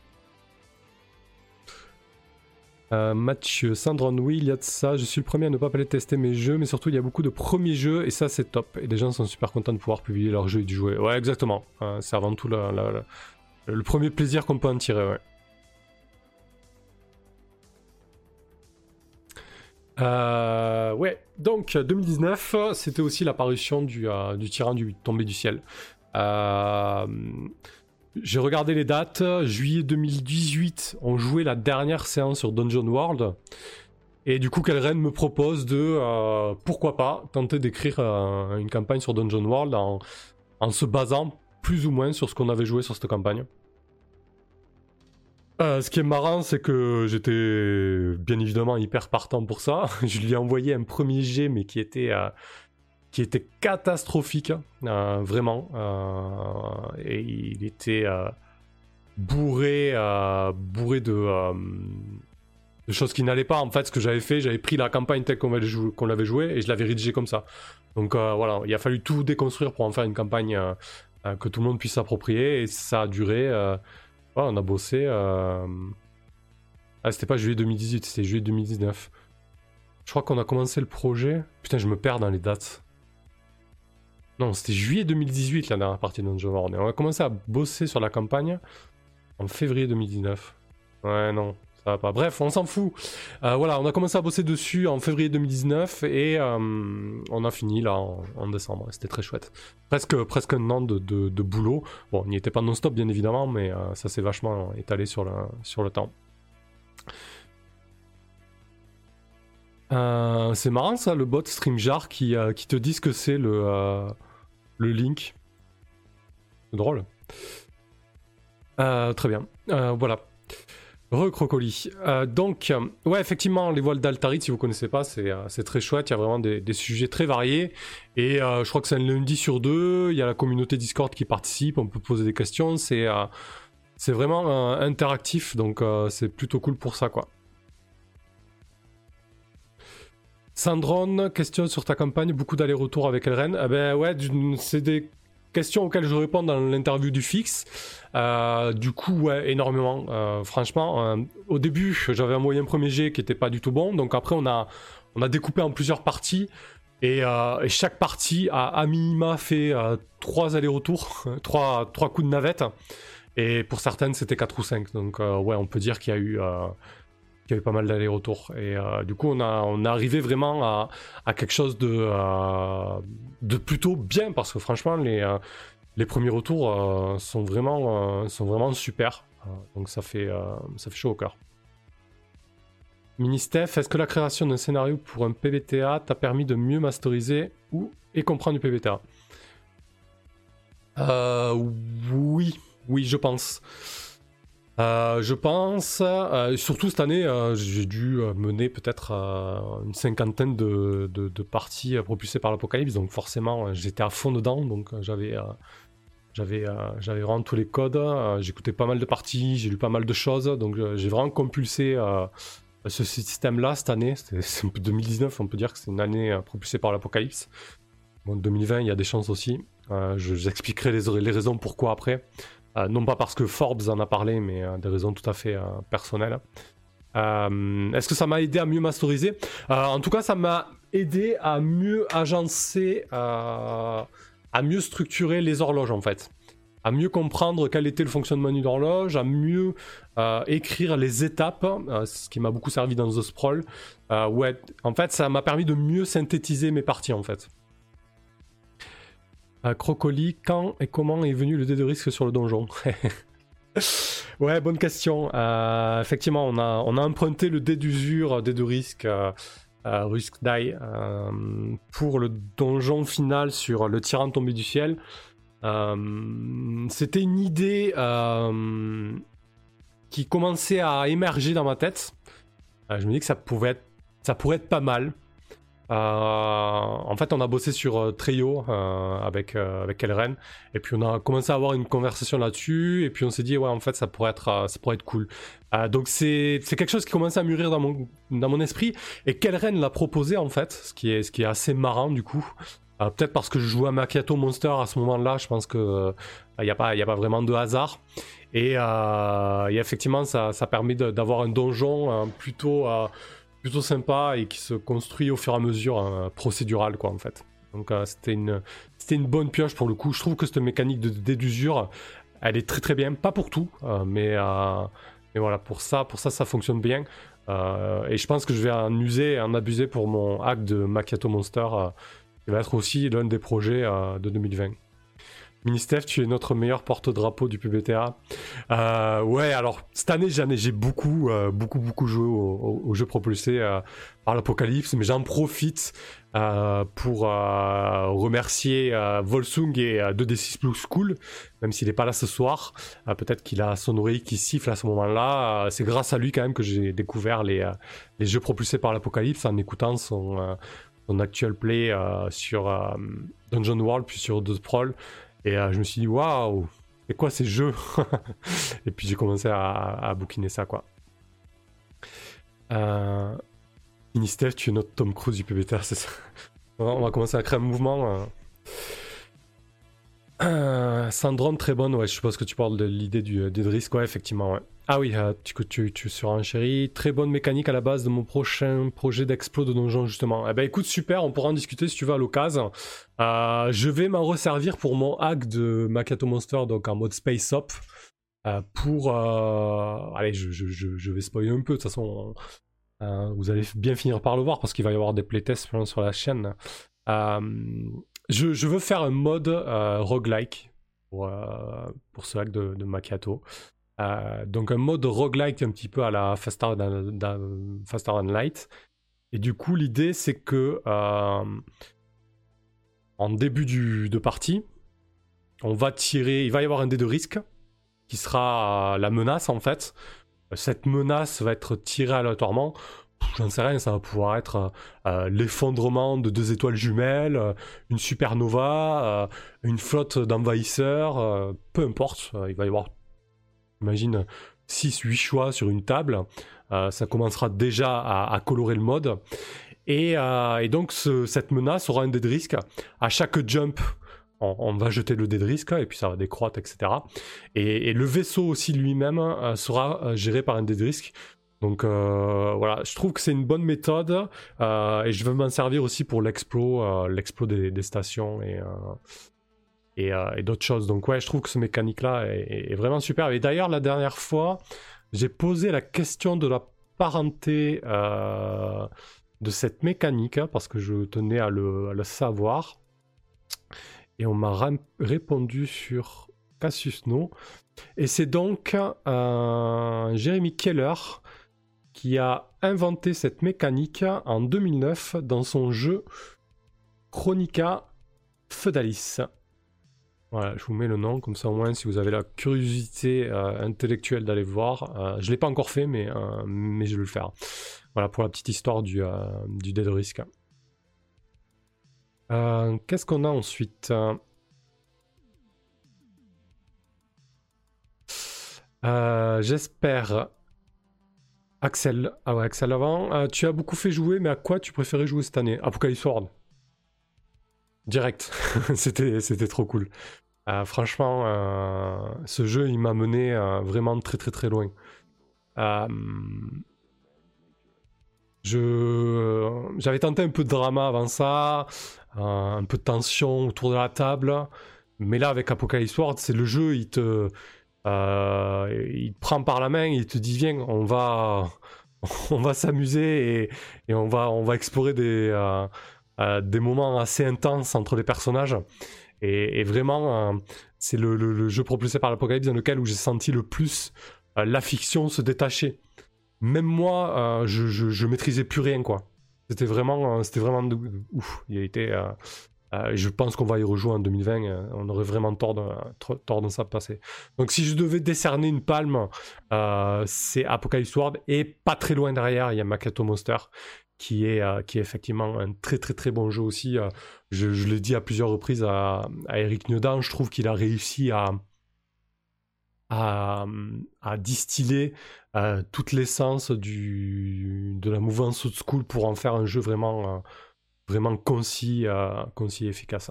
Euh, Mathieu, Sandron, oui, il y a de ça. Je suis le premier à ne pas aller tester mes jeux, mais surtout il y a beaucoup de premiers jeux et ça c'est top. Et les gens sont super contents de pouvoir publier leurs jeux et de jouer. Ouais, exactement. Euh, c'est avant tout le premier plaisir qu'on peut en tirer, ouais. Euh, donc 2019, c'était aussi la parution du, euh, du tyran du tombé du ciel. Euh, j'ai regardé les dates. Juillet 2018, on jouait la dernière séance sur Dungeon World. Et du coup, Kelren me propose de, euh, pourquoi pas, tenter d'écrire euh, une campagne sur Dungeon World en, en se basant plus ou moins sur ce qu'on avait joué sur cette campagne. Euh, ce qui est marrant, c'est que j'étais bien évidemment hyper partant pour ça. Je lui ai envoyé un premier jet, mais qui était, qui était catastrophique, euh, vraiment. Euh, et il était euh, bourré, bourré de, de choses qui n'allaient pas. En fait, ce que j'avais fait, j'avais pris la campagne telle qu'on l'avait jouée et je l'avais rédigée comme ça. Donc voilà, il a fallu tout déconstruire pour en faire une campagne que tout le monde puisse s'approprier. Et ça a duré. Ouais, on a bossé. Ah, c'était pas juillet 2018, c'était juillet 2019. Je crois qu'on a commencé le projet. Putain, je me perds dans les dates. Non, c'était juillet 2018 la dernière partie de Dungeon World. Et on a commencé à bosser sur la campagne en février 2019. Ouais, non, ça va pas. Bref, on s'en fout. Euh, voilà, on a commencé à bosser dessus en février 2019 et euh, on a fini là en, décembre. C'était très chouette. Presque, presque un an de, boulot. Bon, il n'y était pas non-stop bien évidemment, mais euh, ça s'est vachement étalé sur le, sur le temps. C'est marrant ça, le bot StreamJar qui, qui te dit ce que c'est le, le link. Drôle. Euh, très bien. Euh, voilà. Recrocoli. Euh, donc, euh, ouais, effectivement, les voiles d'Altarit, si vous connaissez pas, c'est très chouette. Il y a vraiment des, sujets très variés. Et je crois que c'est un lundi sur deux. Il y a la communauté Discord qui participe. On peut poser des questions. C'est c'est vraiment interactif. Donc, c'est plutôt cool pour ça, quoi. Sandron, question sur ta campagne. Beaucoup d'allers-retours avec Elren. Ah ben ouais, c'est des questions auxquelles je réponds dans l'interview du fixe. Euh, du coup, ouais, énormément. Euh, franchement, euh, au début, j'avais un moyen premier jet qui était pas du tout bon. Donc après, on a, on a découpé en plusieurs parties. Et, chaque partie a à minima fait trois allers-retours, trois, trois coups de navette. Et pour certaines, c'était 4 ou 5. Donc ouais, on peut dire qu'il y a eu... qu'il y avait pas mal d'allers-retours. Et du coup, on a, on est arrivé vraiment à, à quelque chose de, de plutôt bien, parce que franchement, les, les premiers retours sont, vraiment, sont vraiment super. donc ça fait, ça fait chaud au cœur. Ministef, est-ce que la création d'un scénario pour un PBTA t'a permis de mieux masteriser ou et comprendre du PBTA euh, Oui, oui, je pense. Euh, je pense, euh, surtout cette année, j'ai dû mener peut-être une cinquantaine de, parties propulsées par l'Apocalypse, donc forcément j'étais à fond dedans, donc j'avais j'avais vraiment tous les codes, j'écoutais pas mal de parties, j'ai lu pas mal de choses, donc j'ai vraiment compulsé ce système-là, cette année, c'est 2019, on peut dire que c'est une année euh, propulsée par l'apocalypse. Bon, 2020, il y a des chances aussi. Euh, J'expliquerai les, les, raisons pourquoi après. Euh, non pas parce que Forbes en a parlé, mais euh, des raisons tout à fait personnelles. Est-ce que ça m'a aidé à mieux masteriser En tout cas, ça m'a aidé à mieux agencer, à mieux structurer les horloges en fait à mieux comprendre quel était le fonctionnement d'une horloge, à mieux euh, écrire les étapes, euh, ce qui m'a beaucoup servi dans The Sprawl. Euh, en fait, ça m'a permis de mieux synthétiser mes parties, en fait. Crocoli, quand et comment est venu le dé de risque sur le donjon Ouais, bonne question. effectivement, on a, emprunté le dé d'usure, dé de risque, Risk Die, pour le donjon final sur le tyran tombé du ciel. Euh, c'était une idée euh, qui commençait à émerger dans ma tête. Euh, je me dis que ça pouvait être, ça pourrait être pas mal. En fait, on a bossé sur Trio avec avec Elren, et puis on a commencé à avoir une conversation là-dessus, et puis on s'est dit ouais en fait ça pourrait être ça pourrait être cool. donc c'est quelque chose qui commençait à mûrir dans mon dans mon esprit, et Kelren l'a proposé en fait, ce qui est ce qui est assez marrant du coup. Euh, peut-être parce que je jouais à Macchiato Monster à ce moment-là, je pense qu'il n'y euh, a, pas, a pas vraiment de hasard. Et, euh, effectivement, ça, permet d'avoir un donjon plutôt, plutôt sympa et qui se construit au fur et à mesure, procédural, quoi, en fait. Donc c'était une, une bonne pioche pour le coup. Je trouve que cette mécanique de dédusure, elle est très très bien. Pas pour tout, mais, mais voilà, pour ça, pour ça, ça fonctionne bien. et je pense que je vais en user en abuser pour mon hack de Macchiato Monster il va être aussi l'un des projets euh, de 2020. Ministef, tu es notre meilleur porte-drapeau du PBTA. Euh, ouais, alors cette année, j'ai beaucoup, euh, beaucoup, beaucoup joué aux jeux propulsés par l'Apocalypse, mais j'en profite pour remercier Volsung et 2D6 Plus School, même s'il n'est pas là ce soir. Peut-être qu'il a son oreille qui siffle à ce moment-là. C'est grâce à lui quand même que j'ai découvert les, jeux propulsés par l'Apocalypse en écoutant son son actual play euh, sur euh, Dungeon World puis sur The Sprawl. Et euh, je me suis dit, waouh, c'est quoi ces jeux Et puis j'ai commencé à, à, bouquiner ça, quoi. Euh, tu es notre Tom Cruise du PBTA, c'est ça On va commencer à créer un mouvement. Euh, Syndrome très bonne, ouais, je suppose que tu parles de l'idée du, du risque, ouais, effectivement, ouais. Ah oui, euh, tu, tu, tu chéri. Très bonne mécanique à la base de mon prochain projet d'explo de donjon, justement. Eh ben écoute, super, on pourra en discuter si tu veux à l'occasion. Euh, je vais m'en resservir pour mon hack de Makato Monster, donc en mode Space Up. Euh, pour. Allez, je, vais spoiler un peu, de toute façon. vous allez bien finir par le voir parce qu'il va y avoir des playtests sur la chaîne. je, veux faire un mode roguelike pour, ce hack de, de. Euh, donc un mode roguelike un petit peu à la Faster Than, Faster Light. Et du coup, l'idée c'est que euh, en début de partie, on va tirer, il va y avoir un dé de risque qui sera la menace en fait. Cette menace va être tirée aléatoirement. J'en sais rien, ça va pouvoir être euh, l'effondrement de deux étoiles jumelles, une supernova, une flotte d'envahisseurs, peu importe. il va y avoir imagine 6-8 choix sur une table, euh, ça commencera déjà à, colorer le mode. Et, euh, donc cette menace aura un dé de risque. À chaque jump, on, va jeter le dé de risque et puis ça va décroître, etc. Et, le vaisseau aussi lui-même euh, sera géré par un dé de risque. Donc voilà, je trouve que c'est une bonne méthode et je veux m'en servir aussi pour l'explo, l'explo des, des, stations et, euh, et, d'autres choses. Donc ouais, je trouve que ce mécanique-là est, vraiment super. Et d'ailleurs, la dernière fois, j'ai posé la question de la parenté de cette mécanique, hein, parce que je tenais à le, savoir. Et on m'a répondu sur Cassius No. Et c'est donc Jérémy Keller qui a inventé cette mécanique en 2009 dans son jeu Chronica Feudalis. Voilà, je vous mets le nom, comme ça au moins si vous avez la curiosité euh, intellectuelle d'aller voir. Euh, je ne l'ai pas encore fait, mais, euh, mais je vais le faire. Voilà pour la petite histoire du, du Dead Risk. Qu'est-ce qu'on a ensuite J'espère. Axel. Ah ouais, Axel avant. tu as beaucoup fait jouer, mais à quoi tu préférais jouer cette année? Apocalypse World. Direct. c'était, trop cool. Euh, franchement, euh, ce jeu, il m'a mené euh, vraiment très très très loin. je, j'avais tenté un peu de drama avant ça, un peu de tension autour de la table. Mais là, avec Apocalypse World, c'est le jeu, il te, il prend par la main, il te dit viens, on va, s'amuser et, on va, explorer des des moments assez intenses entre les personnages. Et, vraiment, euh, c'est le, jeu propulsé par l'Apocalypse dans lequel j'ai senti le plus euh, la fiction se détacher. Même moi, je, maîtrisais plus rien, quoi. C'était vraiment, c'était vraiment ouf. Il a été, je pense qu'on va y rejouer en 2020. on aurait vraiment tort de, tort de ça passer. Donc, si je devais décerner une palme, c'est Apocalypse World. Et pas très loin derrière, il y a Makato Monster, qui est, euh, qui est effectivement un très très très bon jeu aussi. Euh, je, l'ai dit à plusieurs reprises à, Eric Niodan, je trouve qu'il a réussi à, à, distiller euh, toute l'essence de la mouvance old school pour en faire un jeu vraiment, vraiment concis, concis et efficace.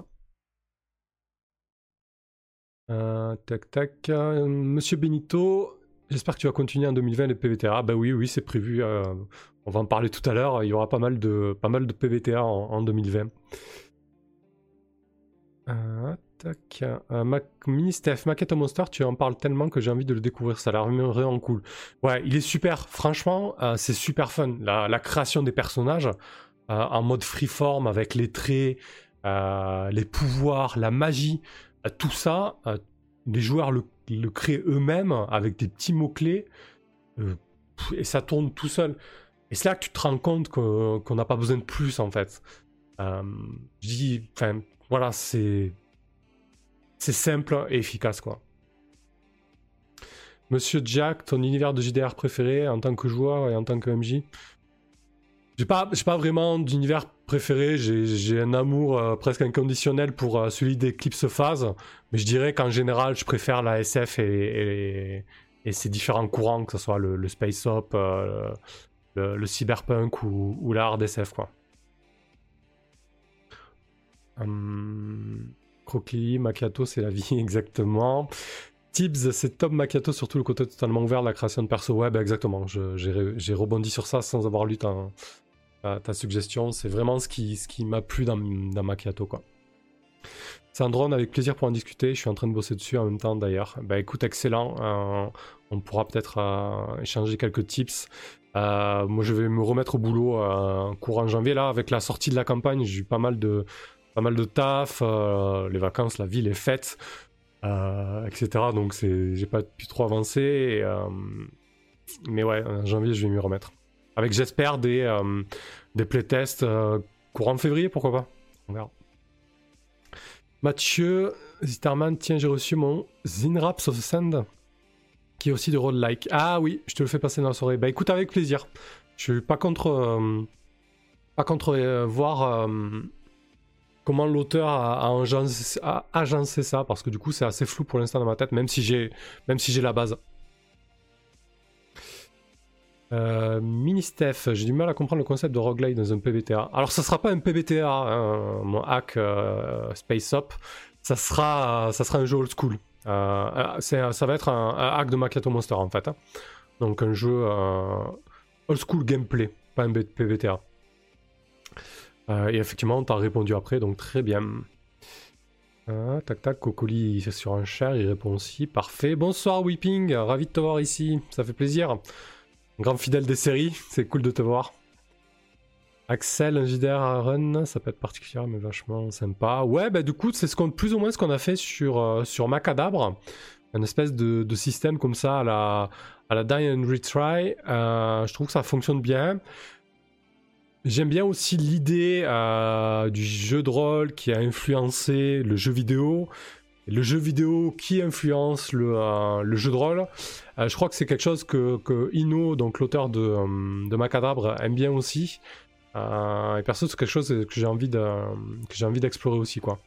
tac tac. Monsieur Benito, j'espère que tu vas continuer en 2020 les PVTA. Ben oui, oui, c'est prévu on va en parler tout à l'heure, il y aura pas mal de, pas mal de PVTA en, 2020. Euh, tac. Euh, Mini Steph, Maquette Monster, tu en parles tellement que j'ai envie de le découvrir, ça a l'air vraiment cool. Ouais, il est super, franchement, euh, c'est super fun. La, création des personnages en mode freeform avec les traits, les pouvoirs, la magie, tout ça, les joueurs le créent eux-mêmes avec des petits mots-clés et ça tourne tout seul. Et c'est là que tu te rends compte qu'on n'a pas besoin de plus en fait. Euh, je dis, enfin, voilà, c'est simple et efficace quoi. Monsieur Jack, ton univers de JDR préféré en tant que joueur et en tant que MJ J'ai pas, pas vraiment d'univers préféré. J'ai un amour euh, presque inconditionnel pour euh, celui d'Eclipse Phase, mais je dirais qu'en général, je préfère la SF et, ses différents courants, que ce soit le, Space Op, le, cyberpunk ou, ou la hard quoi. Hum, Macchiato, c'est la vie exactement. Tibbs, c'est Tom Macchiato, surtout le côté totalement ouvert de la création de perso web, exactement. J'ai rebondi sur ça sans avoir lu ta, suggestion. C'est vraiment ce qui, m'a plu dans, dans Macchiato, quoi. Sandrone, avec plaisir pour en discuter. Je suis en train de bosser dessus en même temps d'ailleurs. Bah écoute, excellent. Euh, on pourra peut-être euh, échanger quelques tips. Euh, moi, je vais me remettre au boulot euh, courant janvier. Là, avec la sortie de la campagne, j'ai eu pas mal de, pas mal de taf. Euh, les vacances, la ville est faite, etc. Donc, j'ai pas pu trop avancer. mais ouais, en janvier, je vais m'y remettre. Avec, j'espère, des, des playtests courant février, pourquoi pas. On verra. Mathieu, Zitterman, tiens, j'ai reçu mon Zinraps of Sand qui est aussi de like Ah oui, je te le fais passer dans la soirée. Bah écoute, avec plaisir. Je suis pas contre, euh, pas contre euh, voir euh, comment l'auteur a, agencé, ça, parce que du coup c'est assez flou pour l'instant dans ma tête, même si j'ai, même si j'ai la base. Mini Steph, j'ai du mal à comprendre le concept de roguelike dans un PBTA. Alors ça sera pas un PBTA, hein, mon hack Space Up, ça sera, ça sera un jeu old school. Euh, ça va être un, hack de Macchiato Monster en fait. Hein. Donc un jeu euh, old school gameplay, pas un PBTA. Euh, et effectivement, t'as répondu après, donc très bien. tac tac, Cocoli sur un chat, il répond aussi. Parfait. Bonsoir Weeping, ravi de te voir ici, ça fait plaisir. grand fidèle des séries, c'est cool de te voir. Axel, à run, ça peut être particulier mais vachement sympa. Ouais, bah du coup, c'est ce plus ou moins ce qu'on a fait sur, euh, sur Macadabre. Un espèce de, système comme ça à la, à la Die and Retry. Euh, je trouve que ça fonctionne bien. J'aime bien aussi l'idée euh, du jeu de rôle qui a influencé le jeu vidéo. Le jeu vidéo qui influence le, le jeu de rôle. je crois que c'est quelque chose que, que Ino, donc l'auteur de, de Macadabre, aime bien aussi. Et perso, c'est quelque chose que j'ai envie, de, que j'ai envie d'explorer aussi, quoi.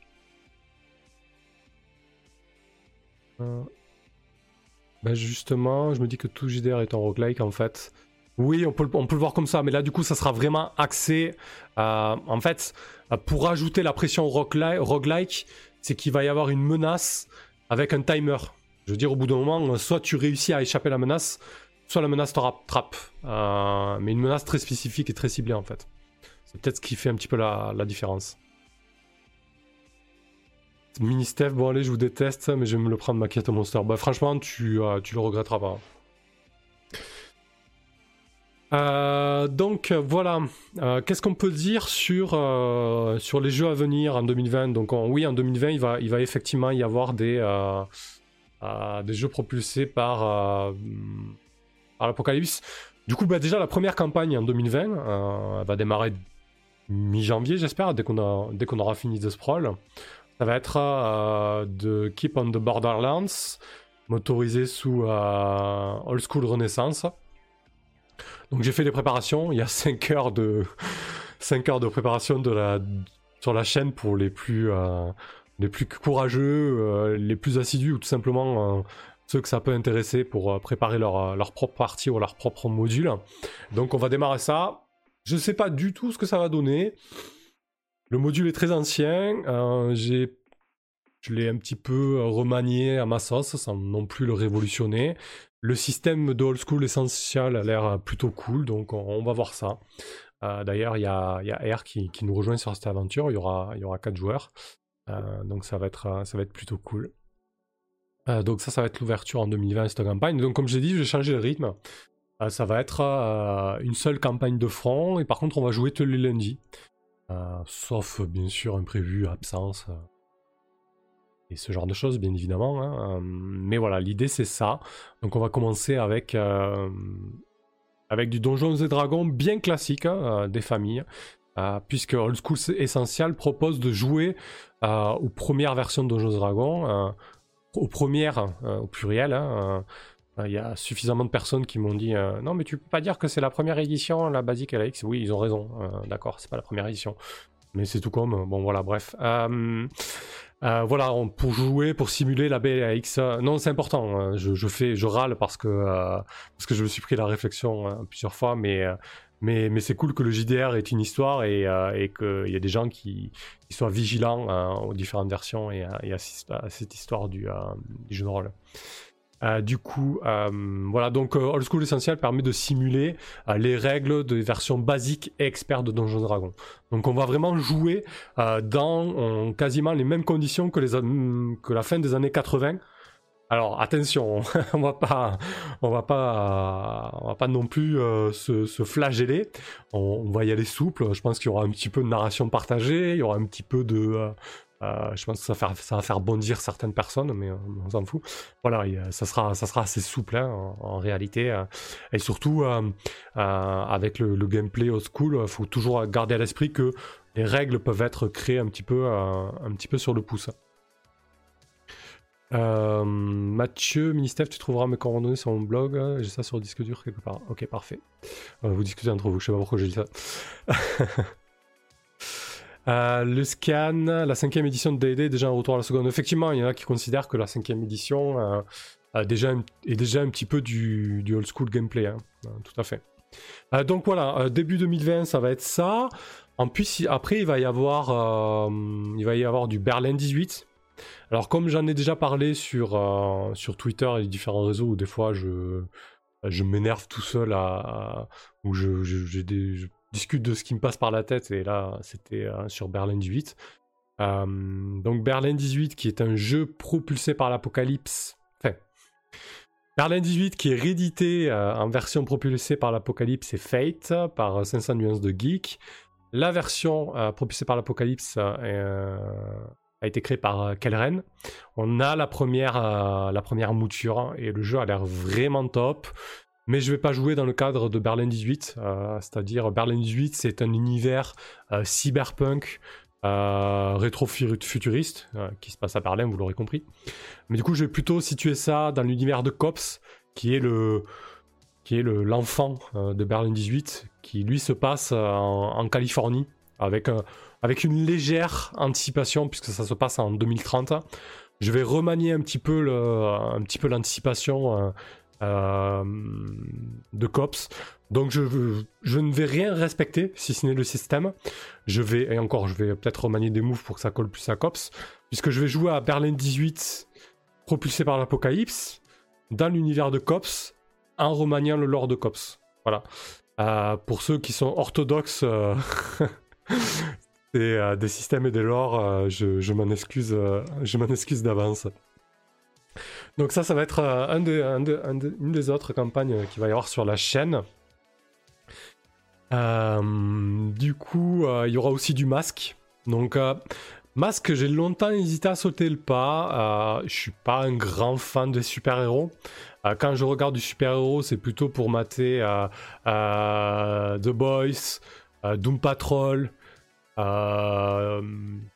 Ben justement, je me dis que tout JDR est en roguelike en fait. Oui, on peut, on peut le voir comme ça, mais là du coup, ça sera vraiment axé. Euh, en fait, euh, pour ajouter la pression roguelike, c'est qu'il va y avoir une menace avec un timer. Je veux dire, au bout d'un moment, soit tu réussis à échapper à la menace, soit la menace te rattrape. Euh, mais une menace très spécifique et très ciblée en fait. C'est peut-être ce qui fait un petit peu la, différence. Mini Steph, bon allez, je vous déteste, mais je vais me le prendre ma quête monster. Bah franchement, tu, euh, tu le regretteras pas. Euh, donc voilà, euh, qu'est-ce qu'on peut dire sur, sur les jeux à venir en 2020 Donc oui, en 2020, il va, il va effectivement y avoir des, des jeux propulsés par, par l'Apocalypse. Du coup, bah, déjà, la première campagne en 2020 va démarrer mi-janvier, j'espère, dès qu'on qu'on aura fini The Sprawl. Ça va être euh, de Keep on the Borderlands, motorisé sous euh, Old School Renaissance. Donc j'ai fait les préparations, il y a 5 heures de 5 heures de préparation de la, sur la chaîne pour les plus, euh, les plus courageux, les plus assidus ou tout simplement ceux que ça peut intéresser pour préparer leur, leur propre partie ou leur propre module. Donc on va démarrer ça. Je ne sais pas du tout ce que ça va donner. Le module est très ancien. Euh, j'ai, je l'ai un petit peu euh, remanié à ma sauce sans non plus le révolutionner. Le système de Old School Essential a l'air euh, plutôt cool, donc on, va voir ça. d'ailleurs, il y a, y R qui, nous rejoint sur cette aventure. Il y aura, y aura 4 joueurs. donc ça va, être, ça va être plutôt cool. donc ça, ça va être l'ouverture en 2020 cette campagne. Donc comme j'ai dit, je vais changer le rythme. Ça va être une seule campagne de front et par contre on va jouer tous les lundis. Euh, sauf bien sûr imprévu, absence euh, et ce genre de choses, bien évidemment. Hein, euh, mais voilà, l'idée c'est ça. Donc on va commencer avec, avec du Donjons et Dragons bien classique hein, des familles. puisque Old School Essential propose de jouer aux premières versions de Donjons Dragons, aux premières au pluriel, hein, euh, il y a suffisamment de personnes qui m'ont dit euh, non mais tu peux pas dire que c'est la première édition la basique LX oui ils ont raison. Euh, d'accord c'est pas la première édition. Mais c'est tout comme bon voilà bref. Voilà pour jouer pour simuler la BLX non c'est important je, fais je râle parce que parce que je me suis pris la réflexion plusieurs fois mais mais, mais c'est cool que le JDR est une histoire et, et qu'il y a des gens qui, soient vigilants aux différentes versions et, à, cette histoire du jeu de rôle. Euh, du coup, euh, voilà, donc euh, Old School Essential permet de simuler les règles des versions basiques et experts de Donjons Dragons. Donc on va vraiment jouer dans quasiment les mêmes conditions que, que la fin des années 80. Alors attention, on va pas, on va pas, on va pas non plus se, flageller. On, va y aller souple. Je pense qu'il y aura un petit peu de narration partagée, il y aura un petit peu de, euh, je pense que ça va, faire, bondir certaines personnes, mais euh, on s'en fout. Voilà, ça, sera, ça sera assez souple hein, en, réalité. Euh. et surtout, avec le, gameplay au school, il faut toujours garder à l'esprit que les règles peuvent être créées un petit peu, un petit peu sur le pouce. Mathieu, Ministef, tu trouveras mes coordonnées sur mon blog. J'ai ça sur le disque dur quelque part. Ok, parfait. vous discutez entre vous, je sais pas pourquoi j'ai dit ça. Euh, le scan, la cinquième édition de D&D déjà un retour à la seconde. Effectivement, il y en a qui considèrent que la cinquième édition euh, déjà est déjà un petit peu du, old school gameplay. Hein. Euh, tout à fait. donc voilà, début 2020, ça va être ça. En plus, après, il va y avoir, il va y avoir du Berlin 18. Alors, comme j'en ai déjà parlé sur, sur Twitter et les différents réseaux où des fois je, je m'énerve tout seul à, où je, des, discute de ce qui me passe par la tête, et là, c'était euh, sur Berlin 18. Euh, donc Berlin 18, qui est un jeu propulsé par l'apocalypse. Berlin 18 qui est réédité en version propulsée par l'Apocalypse et Fate par 500 nuances de geek. La version propulsée par l'Apocalypse a été créée par Kelren. On a la première, la première mouture et le jeu a l'air vraiment top mais je vais pas jouer dans le cadre de Berlin 18, euh, c'est-à-dire Berlin 18, c'est un univers euh, cyberpunk euh, rétro-futuriste qui se passe à Berlin, vous l'aurez compris. Mais du coup, je vais plutôt situer ça dans l'univers de Cops, qui est le qui est l'enfant de Berlin 18, qui lui se passe en, Californie avec avec une légère anticipation puisque ça se passe en 2030. Je vais remanier un petit peu le, un petit peu l'anticipation euh, de cops. Donc je, je, ne vais rien respecter si ce n'est le système. Je vais, et encore, je vais peut-être remanier des moves pour que ça colle plus à cops, puisque je vais jouer à Berlin 18 propulsé par l'apocalypse dans l'univers de cops en remaniant le lore de cops. Voilà. Euh, pour ceux qui sont orthodoxes euh, des, des, systèmes et des lores, je, je m'en excuse, je m'en excuse d'avance. Donc ça, ça va être euh, un une des autres campagnes qu'il va y avoir sur la chaîne. Euh, du coup, euh, il y aura aussi du masque. Donc, masque, j'ai longtemps hésité à sauter le pas. je suis pas un grand fan des super-héros. quand je regarde du super-héros, c'est plutôt pour mater The Boys, Doom Patrol, euh,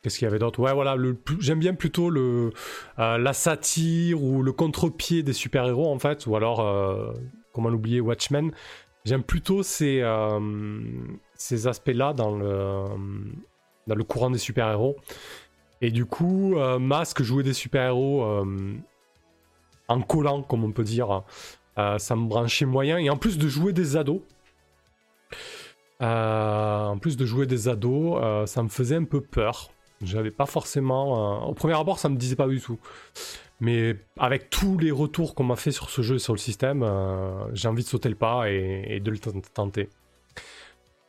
qu'est-ce qu'il y avait d'autre? Ouais, voilà, j'aime bien plutôt le, euh, la satire ou le contre-pied des super-héros, en fait, ou alors, euh, comment l'oublier, Watchmen. J'aime plutôt ces, ces aspects-là dans le, dans le courant des super-héros. Et du coup, Masque, jouer des super-héros en collant, comme on peut dire, ça me branchait moyen. Et en plus de jouer des ados, en plus de jouer des ados, euh, ça me faisait un peu peur. J'avais pas forcément. Euh, au premier abord, ça me disait pas du tout. Mais avec tous les retours qu'on m'a fait sur ce jeu et sur le système, j'ai envie de sauter le pas et, de le tenter.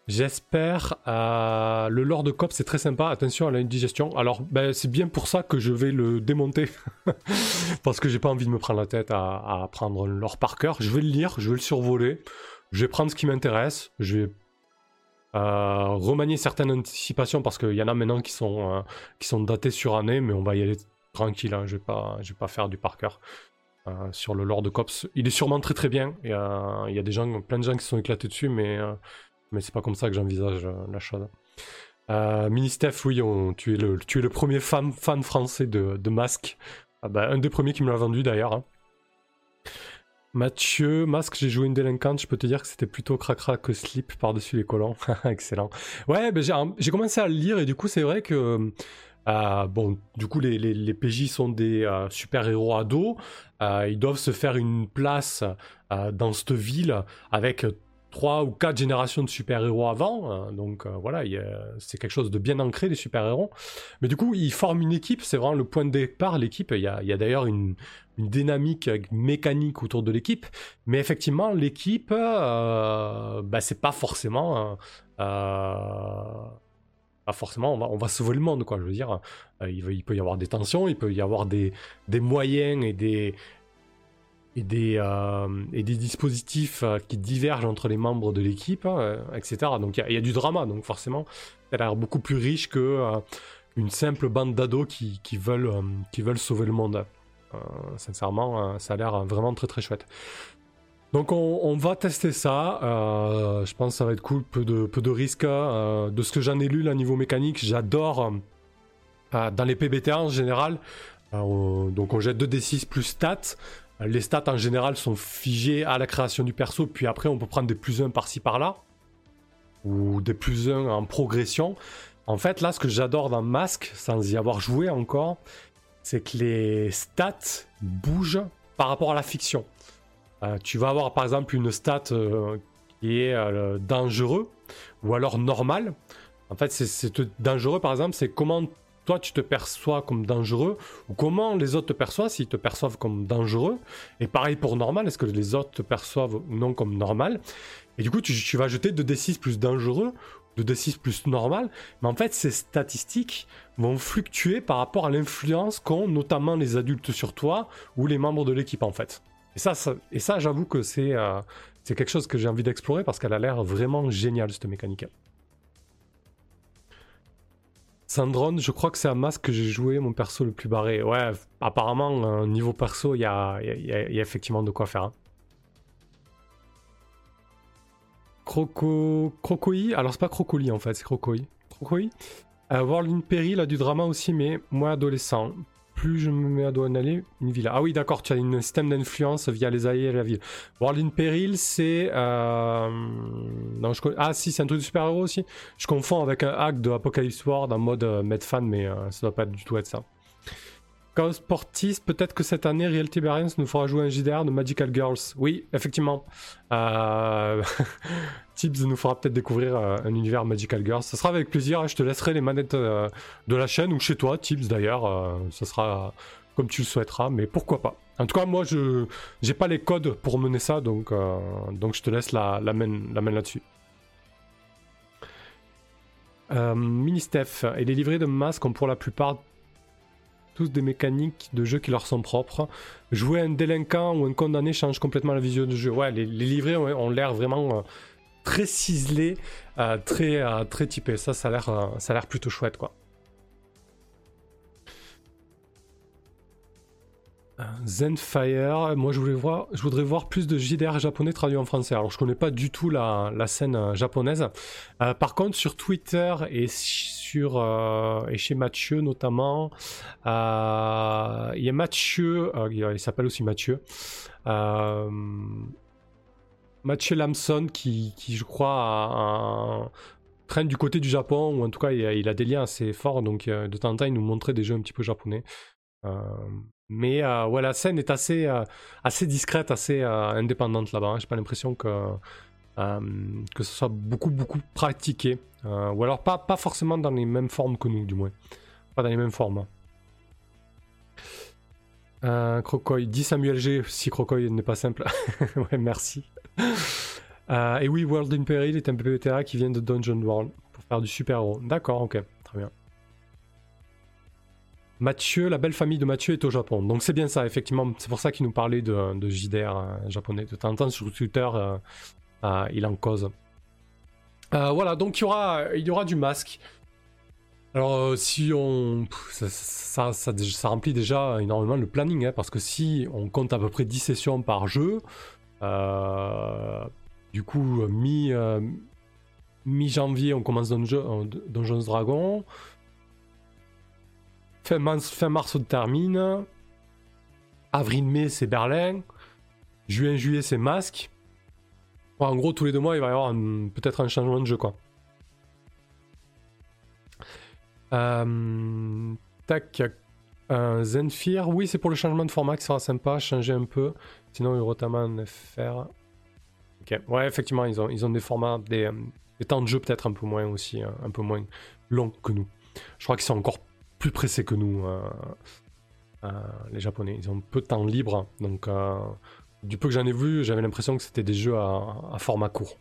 J'espère. le lore de COP, c'est très sympa. Attention à la digestion. Alors, ben, c'est bien pour ça que je vais le démonter. Parce que j'ai pas envie de me prendre la tête à, à prendre le lore par cœur. Je vais le lire, je vais le survoler. Je vais prendre ce qui m'intéresse. Je vais euh, remanier certaines anticipations parce qu'il y en a maintenant qui sont, euh, qui sont datées sur année, mais on va y aller tranquille. Hein. je vais pas, je vais pas faire du par cœur. Euh, sur le lore de Cops. Il est sûrement très très bien. Il y a, des gens, plein de gens qui sont éclatés dessus, mais, mais c'est pas comme ça que j'envisage la chose. Mini Steph, oui, tu, es le, tu es le premier fan, fan français de, de Masque. Ah bah, un des premiers qui me l'a vendu d'ailleurs. Hein. Mathieu, Masque, j'ai joué une délinquante, je peux te dire que c'était plutôt cracra que slip par-dessus les collants. Excellent. Ouais, ben j'ai commencé à le lire et du coup, c'est vrai que. Euh, bon, du coup, les, PJ sont des euh, super-héros ados. Euh, ils doivent se faire une place dans cette ville avec trois ou quatre générations de super-héros avant. Hein. donc voilà, c'est quelque chose de bien ancré, les super-héros. Mais du coup, ils forment une équipe, c'est vraiment le point de départ, l'équipe. Il y a, d'ailleurs une, dynamique mécanique autour de l'équipe. Mais effectivement, l'équipe, euh, bah, c'est pas forcément. Euh, pas forcément, on va, on va, sauver le monde, quoi. Je veux dire, euh, il, peut y avoir des tensions, il peut y avoir des, des moyens et des, et des, et des dispositifs qui divergent entre les membres de l'équipe, etc. Donc il y, a du drama, donc forcément, ça a l'air beaucoup plus riche que une simple bande d'ados qui, qui, veulent, qui veulent sauver le monde. Euh, sincèrement, euh, ça a l'air vraiment très très chouette. Donc on, va tester ça. Euh, je pense que ça va être cool, peu de, peu de risques. de ce que j'en ai lu, là, niveau mécanique, j'adore dans les PBTA en général. donc on jette 2d6 plus stats. Les stats en général sont figées à la création du perso, puis après on peut prendre des plus 1 par-ci par-là. Ou des plus 1 en progression. En fait, là, ce que j'adore dans Mask, sans y avoir joué encore, c'est que les stats bougent par rapport à la fiction. Euh, tu vas avoir par exemple une stat euh, qui est euh, dangereux ou alors normal. En fait, c'est dangereux par exemple, c'est comment toi tu te perçois comme dangereux ou comment les autres te perçoivent s'ils te perçoivent comme dangereux. Et pareil pour normal, est-ce que les autres te perçoivent non comme normal? Et du coup, tu, vas jeter 2d6 plus dangereux de D6 plus normal, mais en fait ces statistiques vont fluctuer par rapport à l'influence qu'ont notamment les adultes sur toi ou les membres de l'équipe en fait. Et ça, et ça j'avoue que c'est c'est quelque chose que j'ai envie d'explorer parce qu'elle a l'air vraiment géniale, cette mécanique. Sandron, je crois que c'est un masque que j'ai joué mon perso le plus barré. Ouais, apparemment, niveau perso, il y a, effectivement de quoi faire. Hein. Croco... Crocoi Alors c'est pas Crocoli en fait, c'est Crocoi. Crocoi euh, World in Peril a du drama aussi, mais moi adolescent plus je me mets à doigt une ville. Ah oui, d'accord, tu as une système d'influence via les alliés et la ville. World in Peril, c'est. Euh... Ah si, c'est un truc de super-héros aussi. Je confonds avec un hack de Apocalypse World en mode euh, Medfan, mais euh, ça doit pas du tout être ça. Chaos peut-être que cette année, Reality Variance nous fera jouer un JDR de Magical Girls. Oui, effectivement. Euh... Tips nous fera peut-être découvrir euh, un univers Magical Girls. Ce sera avec plaisir. Hein. Je te laisserai les manettes euh, de la chaîne ou chez toi, Tips d'ailleurs. Euh, ce sera comme tu le souhaiteras, mais pourquoi pas. En tout cas, moi, je n'ai pas les codes pour mener ça, donc, je te laisse la, main, là-dessus. Mini-Steph, et les livrets de masques ont pour la plupart tous des mécaniques de jeu qui leur sont propres. Jouer un délinquant ou un condamné change complètement la vision du jeu. Ouais, les, livrets ont, l'air vraiment euh, très ciselés, euh, très, euh, très typés. Ça, ça a l'air plutôt chouette, quoi. Zenfire, moi je, voudrais voir plus de JDR japonais traduit en français. Alors je connais pas du tout la, scène japonaise. par contre sur Twitter et euh, chez Mathieu notamment. Euh, il y a Mathieu, euh, il s'appelle aussi Mathieu. Mathieu Lamson qui, je crois, traîne du côté du Japon, ou en tout cas il a, des liens assez forts, donc de temps en temps il nous montrait des jeux un petit peu japonais. Mais voilà, la scène est assez, assez discrète, assez indépendante là-bas. Hein. J'ai pas l'impression que euh, que ce soit beaucoup beaucoup pratiqué. Euh, ou alors pas, pas forcément dans les mêmes formes que nous, du moins. Pas dans les mêmes formes. Euh, Crocoy, dit Samuel G. Si Crocoy n'est pas simple. ouais, merci. Euh, et oui, World in Peril est un PPTA qui vient de Dungeon World pour faire du super-héros. D'accord, ok, très bien. Mathieu, la belle famille de Mathieu est au Japon. Donc c'est bien ça, effectivement. C'est pour ça qu'il nous parlait de, JDR japonais. De temps en temps sur Twitter, euh, il en cause. Euh, voilà, donc il y, aura, il y aura du masque. Alors euh, si on... Ça, ça, remplit déjà énormément le planning, hein, parce que si on compte à peu près 10 sessions par jeu, du coup mi, mi-janvier on commence Dungeons Dragon, fin mars, fin on termine, avril-mai c'est Berlin, juin-juillet c'est Masque, en gros, tous les deux mois, il va y avoir peut-être un changement de jeu, quoi. Euh, tac, un Zenfir. Oui, c'est pour le changement de format qui sera sympa, changer un peu. Sinon, Eurotaman FR. Ok, ouais, effectivement, ils ont, ils ont des formats, des, euh, temps de jeu peut-être un peu moins aussi, hein, un peu moins longs que nous. Je crois qu'ils sont encore plus pressés que nous, euh, les Japonais. Ils ont peu de temps libre, donc du peu que j'en ai vu, j'avais l'impression que c'était des jeux à, format court.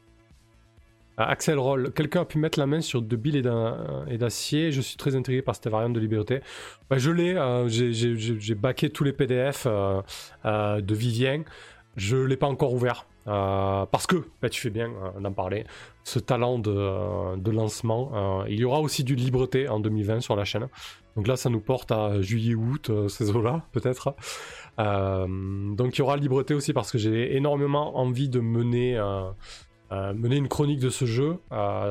Euh, Axel Roll, quelqu'un a pu mettre la main sur de billes et d'acier. Je suis très intrigué par cette variante de liberté. Bah, je l'ai, euh, j'ai baqué tous les PDF euh, de Vivien. Je ne l'ai pas encore ouvert. parce que, bah, tu fais bien d'en parler, ce talent de, lancement. il y aura aussi du Libreté en 2020 sur la chaîne. Donc là, ça nous porte à juillet-août, ces eaux-là, peut-être. Euh, donc il y aura Libreté aussi parce que j'ai énormément envie de mener, euh, euh, une chronique de ce jeu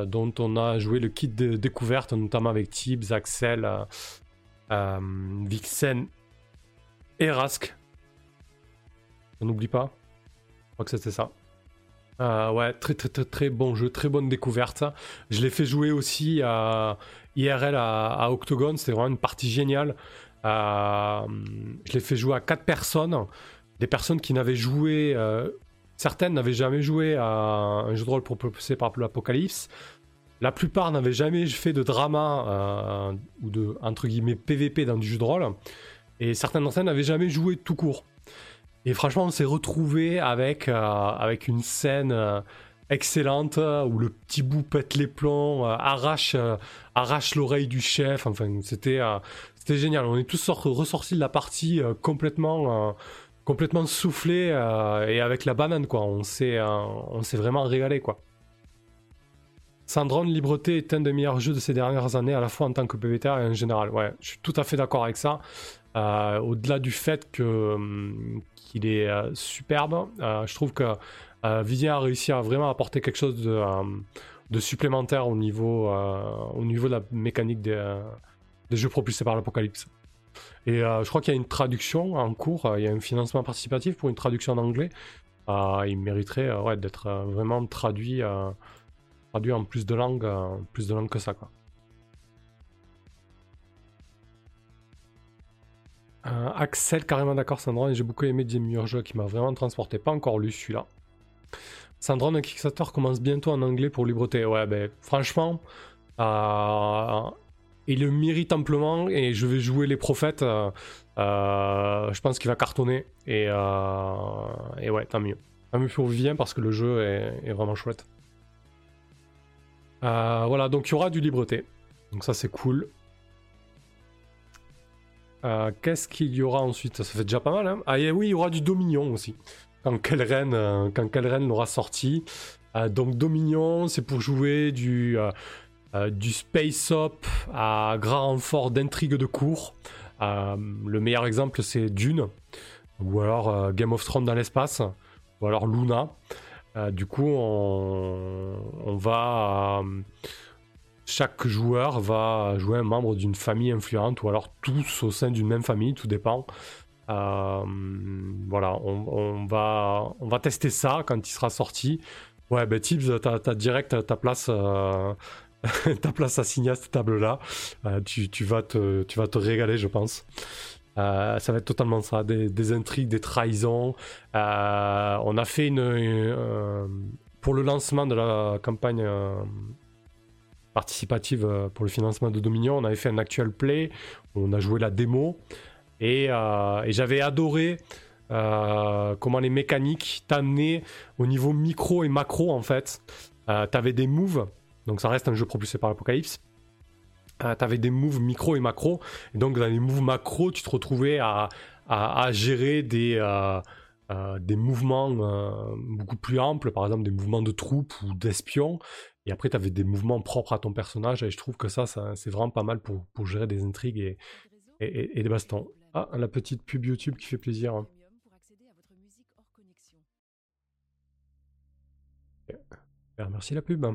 dont on a joué le kit de découverte, notamment avec Tibbs, Axel, Vixen et Rask. On n'oublie pas. Je crois que c'était ça. ouais, très très très très bon jeu, très bonne découverte. Je l'ai fait jouer aussi à IRL à, à Octogone, c'était vraiment une partie géniale. Euh, je l'ai fait jouer à 4 personnes, des personnes qui n'avaient joué, euh, certaines n'avaient jamais joué à un jeu de rôle propulsé par l'Apocalypse. La plupart n'avaient jamais fait de drama euh, ou de entre guillemets PVP dans du jeu de rôle. Et certaines d'entre elles n'avaient jamais joué tout court. Et franchement, on s'est retrouvé avec, avec une scène excellente où le petit bout pète les plombs, arrache, arrache l'oreille du chef. Enfin, c'était c'était génial. On est tous ressortis de la partie euh, complètement, euh, complètement et avec la banane quoi. On s'est vraiment régalé quoi. Sandron Libreté est un des meilleurs jeux de ces dernières années, à la fois en tant que PVTR et en général. Ouais, je suis tout à fait d'accord avec ça. Au-delà du fait que hum, qu'il est superbe, je trouve que Vivien a réussi à vraiment apporter quelque chose de, de supplémentaire au niveau, au niveau de la mécanique des, des jeux propulsés par l'Apocalypse. Et euh, je crois qu'il y a une traduction en cours, euh, il y a un financement participatif pour une traduction en anglais. Euh, il mériterait ouais, d'être vraiment traduit, traduit en plus de langues, plus de que ça. Quoi. Axel, carrément d'accord, Sandron, j'ai beaucoup aimé meilleurs jeux qui m'a vraiment transporté. Pas encore lu celui-là. Sandron, un Kickstarter commence bientôt en anglais pour Libreté. Ouais, ben franchement, il le mérite amplement et je vais jouer les prophètes. Euh, euh, je pense qu'il va cartonner et, euh, et, ouais, tant mieux. Tant mieux pour Vivien parce que le jeu est, vraiment chouette. voilà, donc il y aura du libreté. Donc ça c'est cool. Qu'est-ce qu'il y aura ensuite? Ça fait déjà pas mal. Hein? Ah oui, il y aura du Dominion aussi. Quand Kelren, quand l'aura sorti. donc Dominion, c'est pour jouer du euh, du space op à grand renfort d'intrigue de cours. Euh, le meilleur exemple, c'est Dune, ou alors euh, Game of Thrones dans l'espace, ou alors Luna. du coup, on, va. chaque joueur va jouer un membre d'une famille influente, ou alors tous au sein d'une même famille, tout dépend. Voilà, on, va, on va tester ça quand il sera sorti. Ouais, ben Tibbs, t'as as direct ta place ta place assignée à cette table-là. Euh, tu, vas te, tu vas te régaler, je pense. Euh, ça va être totalement ça, des, intrigues, des trahisons. Euh, on a fait une, pour le lancement de la campagne participative pour le financement de Dominion, on avait fait un actual play, on a joué la démo et, et j'avais adoré comment les mécaniques t'amenaient au niveau micro et macro en fait. T'avais des moves donc ça reste un jeu propulsé par l'Apocalypse. Euh, tu avais des moves micro et macro. Et donc dans les moves macro, tu te retrouvais à, gérer des, euh, euh, des mouvements beaucoup plus amples, par exemple des mouvements de troupes ou d'espions. Et après, tu avais des mouvements propres à ton personnage. Et je trouve que ça, c'est vraiment pas mal pour, pour gérer des intrigues et, et, des bastons. Ah, la petite pub YouTube qui fait plaisir. Hein. Merci la pub.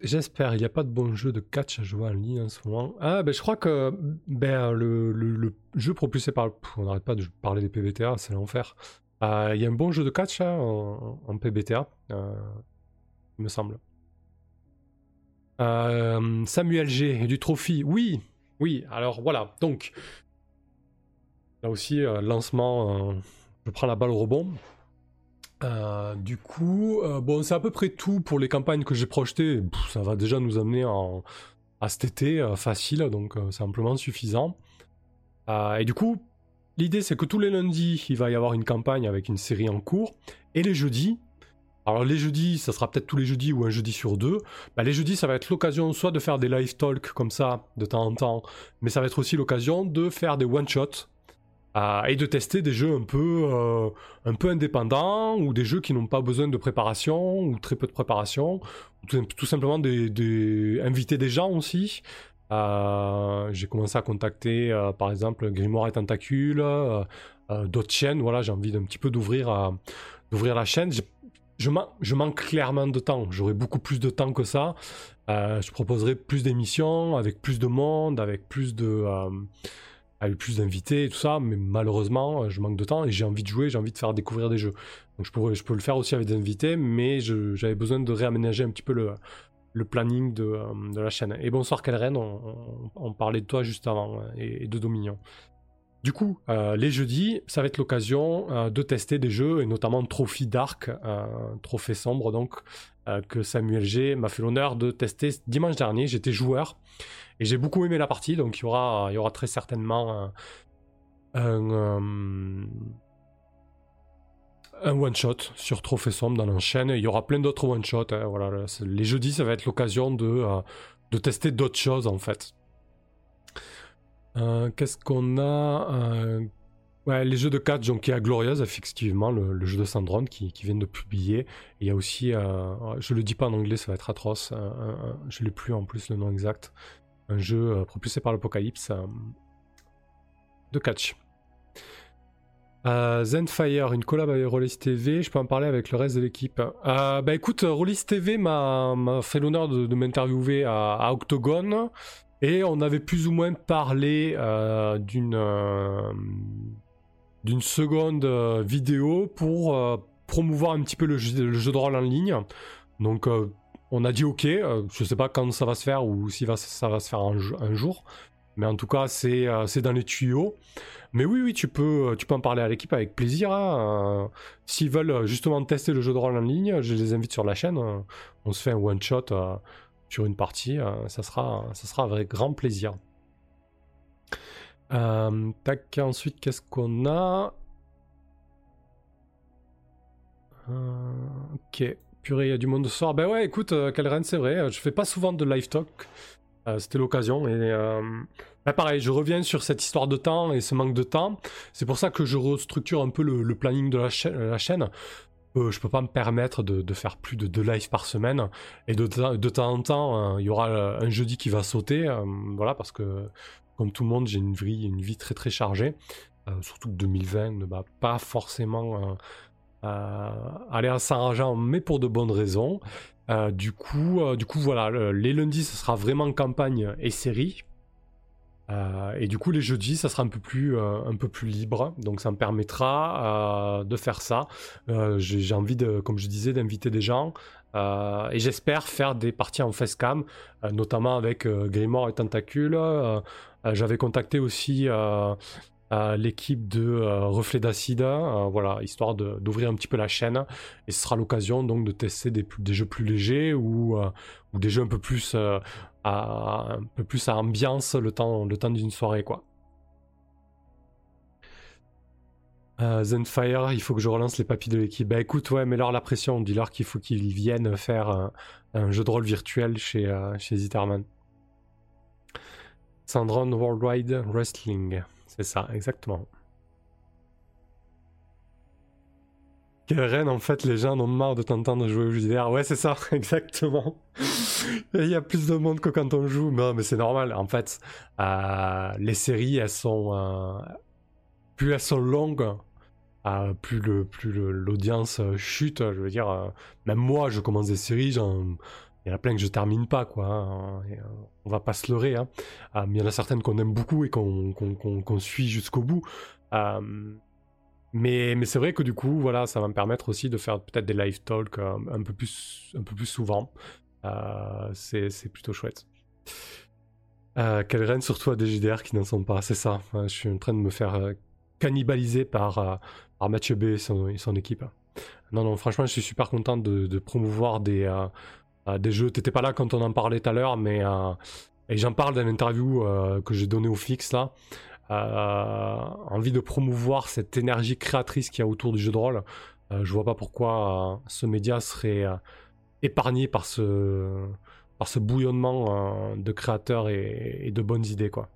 J'espère, il n'y a pas de bon jeu de catch à jouer en ligne en ce moment. Ah, ben je crois que ben, le, jeu propulsé par... on n'arrête pas de parler des PBTA, c'est l'enfer. Euh, il y a un bon jeu de catch hein, en, PBTA, euh, il me semble. Euh, Samuel G, du Trophy, oui, oui, alors voilà, donc... Là aussi, lancement, je prends la balle au rebond. Euh, du coup, euh, bon, c'est à peu près tout pour les campagnes que j'ai projetées. ça va déjà nous amener en, à cet été euh, facile, donc c'est amplement suffisant. et du coup, l'idée c'est que tous les lundis, il va y avoir une campagne avec une série en cours. Et les jeudis, alors les jeudis, ça sera peut-être tous les jeudis ou un jeudi sur deux. Bah, les jeudis, ça va être l'occasion soit de faire des live talks comme ça de temps en temps, mais ça va être aussi l'occasion de faire des one-shots et de tester des jeux un peu, euh, un peu indépendants ou des jeux qui n'ont pas besoin de préparation ou très peu de préparation, ou tout, simplement des, des gens aussi. Euh, j'ai commencé à contacter euh, par exemple Grimoire et Tentacule, d'autres chaînes. Voilà, j'ai envie d'un petit peu d'ouvrir, d'ouvrir la chaîne. Je, manque clairement de temps. J'aurai beaucoup plus de temps que ça. je proposerai plus d'émissions avec plus de monde, avec plus de avec plus d'invités et tout ça, mais malheureusement, euh, je manque de temps et j'ai envie de jouer, j'ai envie de faire découvrir des jeux. Donc je, pourrais, peux le faire aussi avec des invités, mais j'avais besoin de réaménager un petit peu le, planning de, euh, la chaîne. Et bonsoir Kelren, on, parlait de toi juste avant euh, et, de Dominion. Du coup, les jeudis, ça va être l'occasion de tester des jeux, et notamment Trophy Dark, Trophée Sombre, donc, que Samuel G m'a fait l'honneur de tester dimanche dernier. J'étais joueur. Et j'ai beaucoup aimé la partie, donc il y aura, y aura très certainement un, one-shot sur Trophée Sombre dans l'enchaîne. Il y aura plein d'autres one-shots. Hein, voilà, les jeudis, ça va être l'occasion de, euh, de tester d'autres choses en fait. Qu'est-ce qu'on a Ouais, les jeux de catch, donc il y a Glorious, effectivement, le, jeu de Sandron qui, qui vient de publier. il y a aussi, je le dis pas en anglais, ça va être atroce, je l'ai plus en plus le nom exact, un jeu propulsé par l'Apocalypse de catch. Euh, Zenfire, une collab avec Rollis TV, je peux en parler avec le reste de l'équipe. Euh, bah écoute, Rollis TV m'a fait l'honneur de, m'interviewer à, Octogone et on avait plus ou moins parlé euh, d'une d'une seconde vidéo pour promouvoir un petit peu le jeu, de rôle en ligne. Donc on a dit ok, je sais pas quand ça va se faire ou si ça va se faire un jour, mais en tout cas c'est dans les tuyaux. Mais oui, oui, tu peux, tu peux en parler à l'équipe avec plaisir. Hein. S'ils veulent justement tester le jeu de rôle en ligne, je les invite sur la chaîne. On se fait un one shot euh, sur une partie. Euh, ça sera, ça sera avec grand plaisir. Euh, tac, ensuite, qu'est-ce qu'on a? Ok, purée, il y a du monde ce soir. Ben ouais, écoute, Calren, c'est vrai, je fais pas souvent de live talk. C'était l'occasion et bah, pareil, je reviens sur cette histoire de temps et ce manque de temps. C'est pour ça que je restructure un peu le, planning de la, chaîne. Euh, je peux pas me permettre de, faire plus de deux lives par semaine. Et de, temps en temps, hein, il y aura un jeudi qui va sauter. Euh, voilà, parce que comme tout le monde, j'ai une vie, très très chargée. Euh, surtout que 2020 ne va pas forcément aller à Saint-Rajan, mais pour de bonnes raisons. du, coup, du coup, voilà, les lundis, ce sera vraiment campagne et série euh, et du coup, les jeudis, ça sera un peu plus, euh, un peu plus libre. Donc, ça me permettra euh, de faire ça. J'ai envie, de, comme je disais, d'inviter des gens. et j'espère faire des parties en facecam, notamment avec Grimoire et Tentacule. J'avais contacté aussi l'équipe de Reflet d'Acide, voilà, histoire d'ouvrir un petit peu la chaîne. Et ce sera l'occasion donc de tester des, jeux plus légers ou des jeux un peu plus un peu plus à ambiance le temps, le temps d'une soirée quoi. Euh, Zenfire, il faut que je relance les papiers de l'équipe. Bah écoute, ouais, mais leur la pression, dis-leur qu'il faut qu'ils viennent faire un, jeu de rôle virtuel chez, euh, chez Zitterman. Sandron Worldwide Wrestling, c'est ça, exactement. Karen, en fait, les gens en ont marre de t'entendre jouer au JDR. Ouais, c'est ça, exactement. Il y a plus de monde que quand on joue. Non, mais c'est normal. En fait, euh, les séries, elles sont. Euh, plus elles sont longues, euh, plus le plus l'audience chute. Je veux dire, même moi, je commence des séries, il y en a plein que je termine pas, quoi. Hein. on va pas se leurrer. Hein. il y en a certaines qu'on aime beaucoup et qu'on suit jusqu'au bout. Mais, c'est vrai que du coup, voilà, ça va me permettre aussi de faire peut-être des live talks un, peu plus, un peu plus souvent. Euh, c'est plutôt chouette. Euh, qu'elle règne surtout à des JDR qui n'en sont pas, c'est ça. je suis en train de me faire euh, cannibaliser par, Mathieu B et son, équipe. Non, non, franchement, je suis super content de, promouvoir des, des jeux. T'étais pas là quand on en parlait tout à l'heure, mais j'en parle dans l'interview que j'ai donné au Fix là. Envie de promouvoir cette énergie créatrice qu'il y a autour du jeu de rôle. je vois pas pourquoi ce média serait épargné par ce, bouillonnement euh, de créateurs et, de bonnes idées. quoi.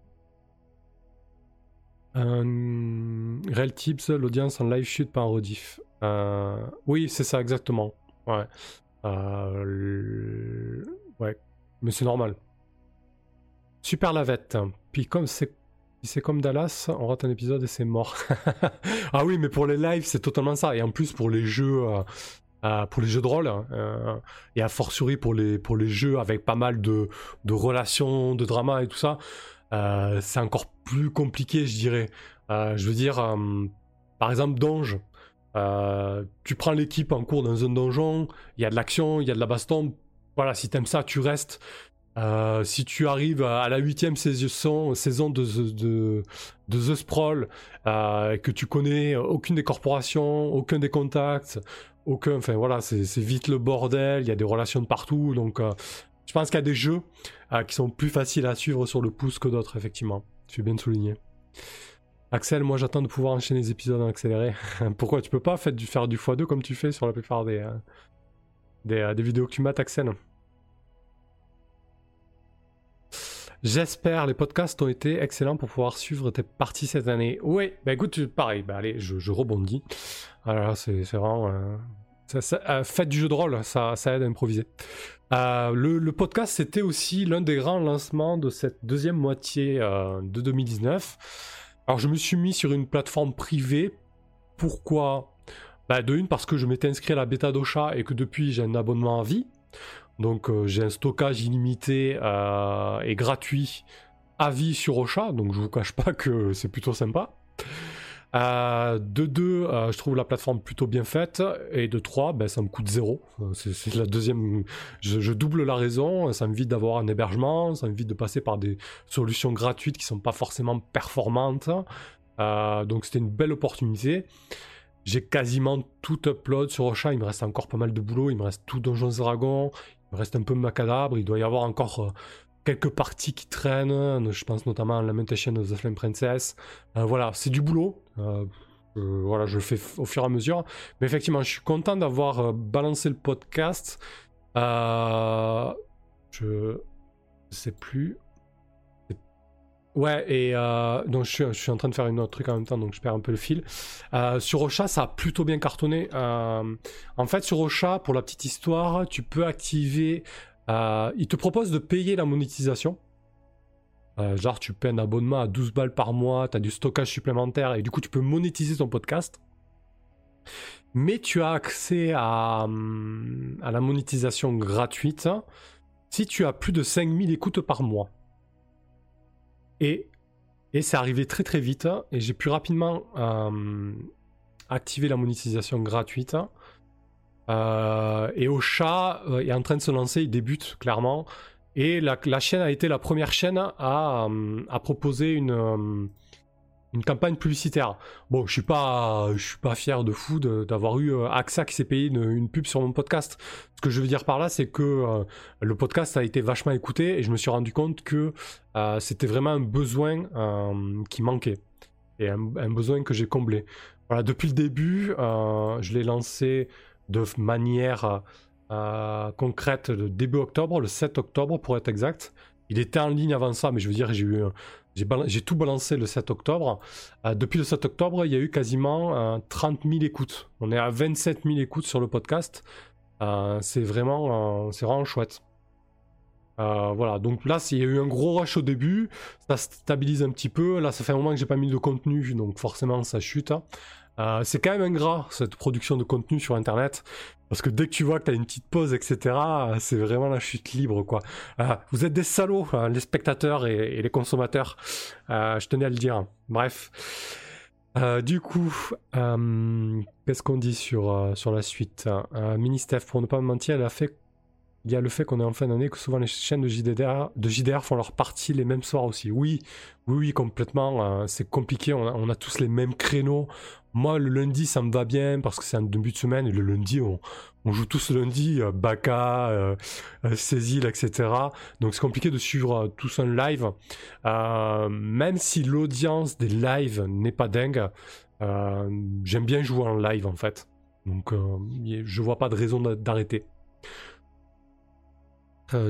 Real Tips, l'audience en live chute pas en rediff. Euh, oui, c'est ça exactement. Ouais. Euh, ouais. Mais c'est normal. Super lavette. Puis comme c'est c'est comme Dallas, on rate un épisode et c'est mort. ah oui, mais pour les lives, c'est totalement ça. Et en plus, pour les jeux, pour les jeux de rôle hein, euh, et a fortiori pour les, jeux avec pas mal de, relations, de drama et tout ça, euh, c'est encore plus compliqué, je dirais. Euh, je veux dire, par exemple, Donge. tu prends l'équipe en cours dans un donjon, il y a de l'action, il y a de la baston. Voilà, si t'aimes ça, tu restes. Si tu arrives à la huitième saison, saison de, de, de The Sprawl, et que tu connais aucune des corporations, aucun des contacts, aucun. Enfin voilà, c'est vite le bordel, il y a des relations de partout. Donc euh, je pense qu'il y a des jeux euh, qui sont plus faciles à suivre sur le pouce que d'autres, effectivement. Je suis bien souligné. Axel, moi j'attends de pouvoir enchaîner les épisodes en accéléré. Pourquoi tu peux pas faire du, faire du x2 comme tu fais sur la plupart des, euh, des, des, vidéos que tu mates, Axel? J'espère, les podcasts ont été excellents pour pouvoir suivre tes parties cette année. Oui, bah écoute, pareil, bah allez, je, rebondis. Alors c'est vraiment... Euh, euh, faites du jeu de rôle, ça, ça aide à improviser. Euh, le, podcast, c'était aussi l'un des grands lancements de cette deuxième moitié de 2019. Alors je me suis mis sur une plateforme privée. Pourquoi? Bah, De une, parce que je m'étais inscrit à la bêta d'Ocha et que depuis j'ai un abonnement à vie. Donc euh, j'ai un stockage illimité euh, et gratuit à vie sur Ocha, donc je vous cache pas que c'est plutôt sympa. Euh, de deux, je trouve la plateforme plutôt bien faite. Et de trois, ben, ça me coûte zéro. C'est la deuxième. Je, double la raison. Ça m'évite d'avoir un hébergement. Ça m'évite de passer par des solutions gratuites qui sont pas forcément performantes. donc c'était une belle opportunité. J'ai quasiment tout upload sur Ocha. Il me reste encore pas mal de boulot. Il me reste tout Donjons Dragons. Il reste un peu macadabre, il doit y avoir encore euh, quelques parties qui traînent, je pense notamment à Lamentation of the Flame Princess. Euh, voilà, c'est du boulot. Euh, voilà, je le fais au fur et à mesure. Mais effectivement, je suis content d'avoir balancé le podcast. je sais plus. Ouais, et euh, donc je suis, en train de faire une autre truc en même temps, donc je perds un peu le fil. Euh, sur Ocha, ça a plutôt bien cartonné. Euh, en fait, sur Ocha, pour la petite histoire, tu peux activer. il te propose de payer la monétisation. genre, tu paies un abonnement à 12 balles par mois, tu as du stockage supplémentaire et du coup, tu peux monétiser ton podcast. Mais tu as accès à, à la monétisation gratuite si tu as plus de 5000 écoutes par mois. Et, c'est arrivé très très vite. Et j'ai pu rapidement euh, activer la monétisation gratuite. Euh, et Ocha euh, est en train de se lancer, il débute clairement. Et la, chaîne a été la première chaîne à proposer une, une campagne publicitaire. Bon, je suis pas, je suis pas fier de fou d'avoir eu euh, AXA qui s'est payé une, pub sur mon podcast. Ce que je veux dire par là, c'est que euh, le podcast a été vachement écouté et je me suis rendu compte que euh, c'était vraiment un besoin qui manquait et un, besoin que j'ai comblé. Voilà, depuis le début, je l'ai lancé de manière concrète le début octobre, le 7 octobre pour être exact. Il était en ligne avant ça, mais je veux dire, j'ai eu j'ai tout balancé le 7 octobre. Euh, depuis le 7 octobre, il y a eu quasiment 30 euh, 000 écoutes. On est à 27 000 écoutes sur le podcast. Euh, c'est vraiment, c'est vraiment chouette. voilà, donc là, il y a eu un gros rush au début, ça stabilise un petit peu. Là, ça fait un moment que j'ai pas mis de contenu, donc forcément, ça chute. Euh, c'est quand même ingrat cette production de contenu sur internet parce que dès que tu vois que tu as une petite pause, etc., c'est vraiment la chute libre quoi. Euh, vous êtes des salauds, hein, les spectateurs et, les consommateurs. Euh, je tenais à le dire. Bref. du coup, qu'est-ce qu'on dit sur, sur la suite? Ministef, pour ne pas me mentir, elle a fait il y a le fait qu'on est en fin d'année, que souvent les chaînes de JDR, font leur partie les mêmes soirs aussi. Oui, oui, oui, complètement. c'est compliqué. On a, tous les mêmes créneaux. Moi, le lundi, ça me va bien parce que c'est un début de semaine. Et le lundi, on, joue tous le lundi, euh, Baka, euh, euh, Cécile, etc. Donc c'est compliqué de suivre tous un live. même si l'audience des lives n'est pas dingue, j'aime bien jouer en live en fait. Donc je vois pas de raison d'arrêter.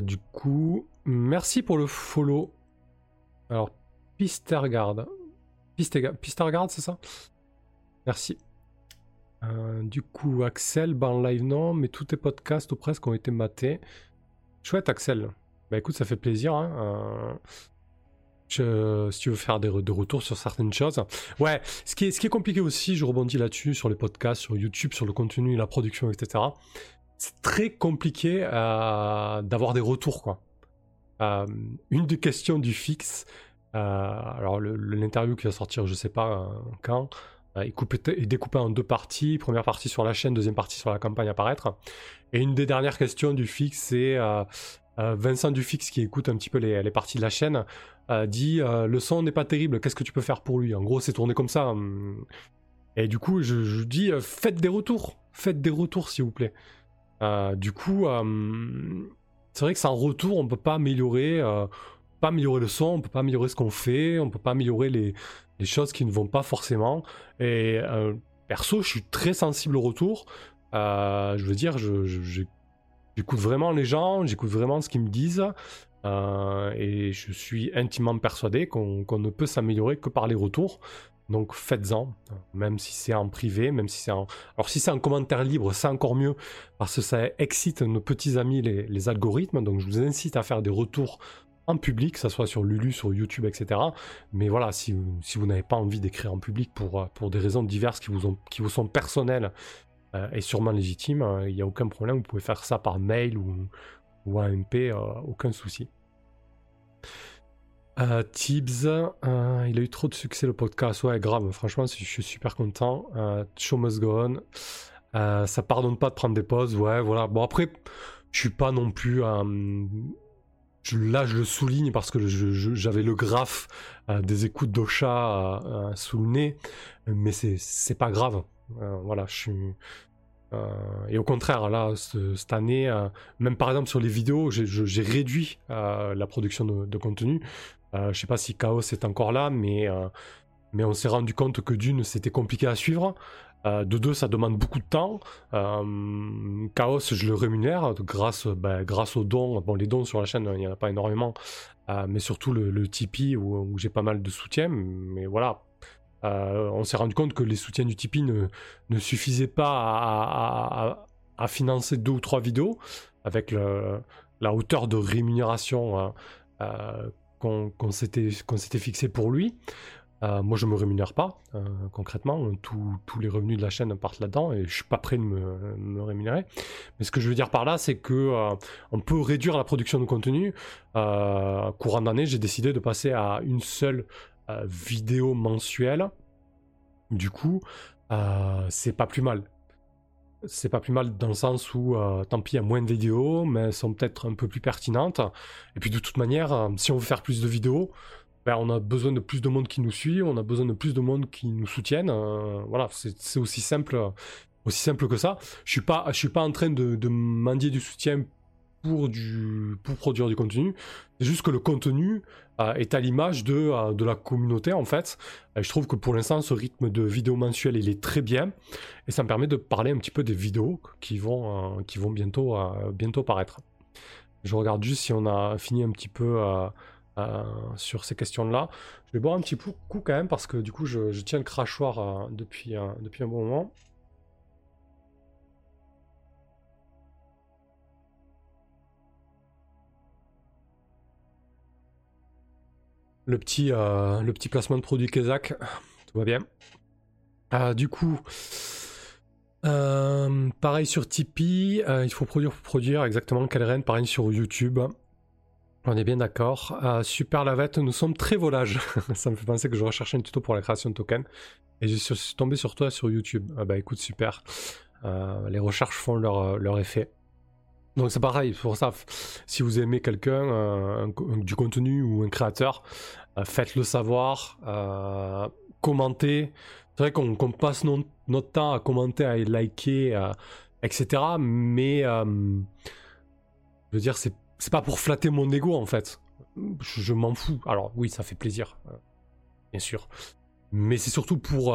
Du coup, merci pour le follow. Alors, Pistergard. Pistergard, c'est ça? Merci. Euh, du coup, Axel, ben live non, mais tous tes podcasts ou presque ont été matés. Chouette, Axel. Bah écoute, ça fait plaisir. Hein. Euh, si tu veux faire des, retours sur certaines choses. Ouais, ce qui est compliqué aussi, je rebondis là-dessus, sur les podcasts, sur YouTube, sur le contenu, la production, etc. C'est très compliqué euh, d'avoir des retours, quoi. une des questions du fixe, alors l'interview qui va sortir, je sais pas quand, il est découpé en deux parties. Première partie sur la chaîne, deuxième partie sur la campagne apparaître. Et une des dernières questions du fixe, c'est euh, euh, Vincent Dufix qui écoute un petit peu les, parties de la chaîne, euh, dit le son n'est pas terrible, qu'est-ce que tu peux faire pour lui? En gros, c'est tourné comme ça. Hum. Et du coup, je, dis faites des retours, faites des retours s'il vous plaît. Du coup, hum, c'est vrai que sans retour, on peut pas améliorer pas améliorer le son, on peut pas améliorer ce qu'on fait, on peut pas améliorer les, choses qui ne vont pas forcément. Et euh, perso, je suis très sensible au retour. Euh, je veux dire, j'écoute vraiment les gens, j'écoute vraiment ce qu'ils me disent. et je suis intimement persuadé qu'on ne peut s'améliorer que par les retours. Donc faites-en, même si c'est en privé, même si c'est en... Alors si c'est en commentaire libre, c'est encore mieux, parce que ça excite nos petits amis les, algorithmes. Donc je vous incite à faire des retours en public, que ce soit sur Lulu, sur YouTube, etc. Mais voilà, si vous, n'avez pas envie d'écrire en public pour, des raisons diverses qui vous, ont, qui vous sont personnelles euh, et sûrement légitimes, euh, il n'y a aucun problème, vous pouvez faire ça par mail ou, ou AMP, euh, aucun souci. Euh, Tibbs, euh, il a eu trop de succès le podcast. Ouais, grave, franchement, je suis super content. Euh, show must go on. Euh, ça pardonne pas de prendre des pauses. Ouais, voilà. Bon, après, je suis pas non plus. Je, là, je le souligne parce que j'avais le graphe des écoutes d'Ocha sous le nez. Mais c'est pas grave. voilà, je suis. et au contraire, là, cette année, même par exemple sur les vidéos, j'ai réduit la production de contenu. Euh, je sais pas si Chaos est encore là, mais, euh, mais on s'est rendu compte que d'une, c'était compliqué à suivre. Euh, de deux, ça demande beaucoup de temps. Chaos, je le rémunère grâce, ben, grâce aux dons. Bon, les dons sur la chaîne, il n'y en a pas énormément, mais surtout le, Tipeee où, j'ai pas mal de soutien. Mais voilà, on s'est rendu compte que les soutiens du Tipeee ne, suffisaient pas à, à, financer deux ou trois vidéos avec la hauteur de rémunération qu'on s'était fixé pour lui. Euh, moi, je me rémunère pas, euh, concrètement. tous les revenus de la chaîne partent là-dedans et je suis pas prêt de me, rémunérer. Mais ce que je veux dire par là, c'est que euh, on peut réduire la production de contenu. courant d'année, j'ai décidé de passer à une seule vidéo mensuelle. Du coup, c'est pas plus mal c'est pas plus mal dans le sens où, euh, tant pis, il y a moins de vidéos, mais elles sont peut-être un peu plus pertinentes. Et puis de toute manière, euh, si on veut faire plus de vidéos, ben, on a besoin de plus de monde qui nous suit, on a besoin de plus de monde qui nous soutiennent. Euh, voilà, c'est aussi simple, aussi simple que ça. Je suis pas, je suis pas en train de, de mendier du soutien pour, du, pour produire du contenu. C'est juste que le contenu est à l'image de, euh, la communauté en fait. je trouve que pour l'instant ce rythme de vidéo mensuelle il est très bien et ça me permet de parler un petit peu des vidéos qui vont, euh, vont bientôt, paraître. Je regarde juste si on a fini un petit peu sur ces questions-là. Je vais boire un petit coup quand même parce que du coup je, tiens le crachoir depuis un bon moment. Le petit, euh, le petit placement de produit Kezak. Tout va bien. Euh, du coup, euh, pareil sur Tipeee, il faut produire pour produire exactement Calren, pareil sur YouTube. On est bien d'accord. super Lavette, nous sommes très volages. Ça me fait penser que je recherchais un tuto pour la création de token. Et je suis tombé sur toi sur YouTube. Ah bah écoute, super. les recherches font leur, leur effet. Donc c'est pareil, pour ça, si vous aimez quelqu'un, du contenu ou un créateur, faites-le savoir, euh, commentez. C'est vrai qu'on passe notre temps à commenter, à liker, euh, etc. Mais je veux dire, c'est pas pour flatter mon ego en fait. Je, m'en fous. Alors oui, ça fait plaisir, bien sûr. Mais c'est surtout pour,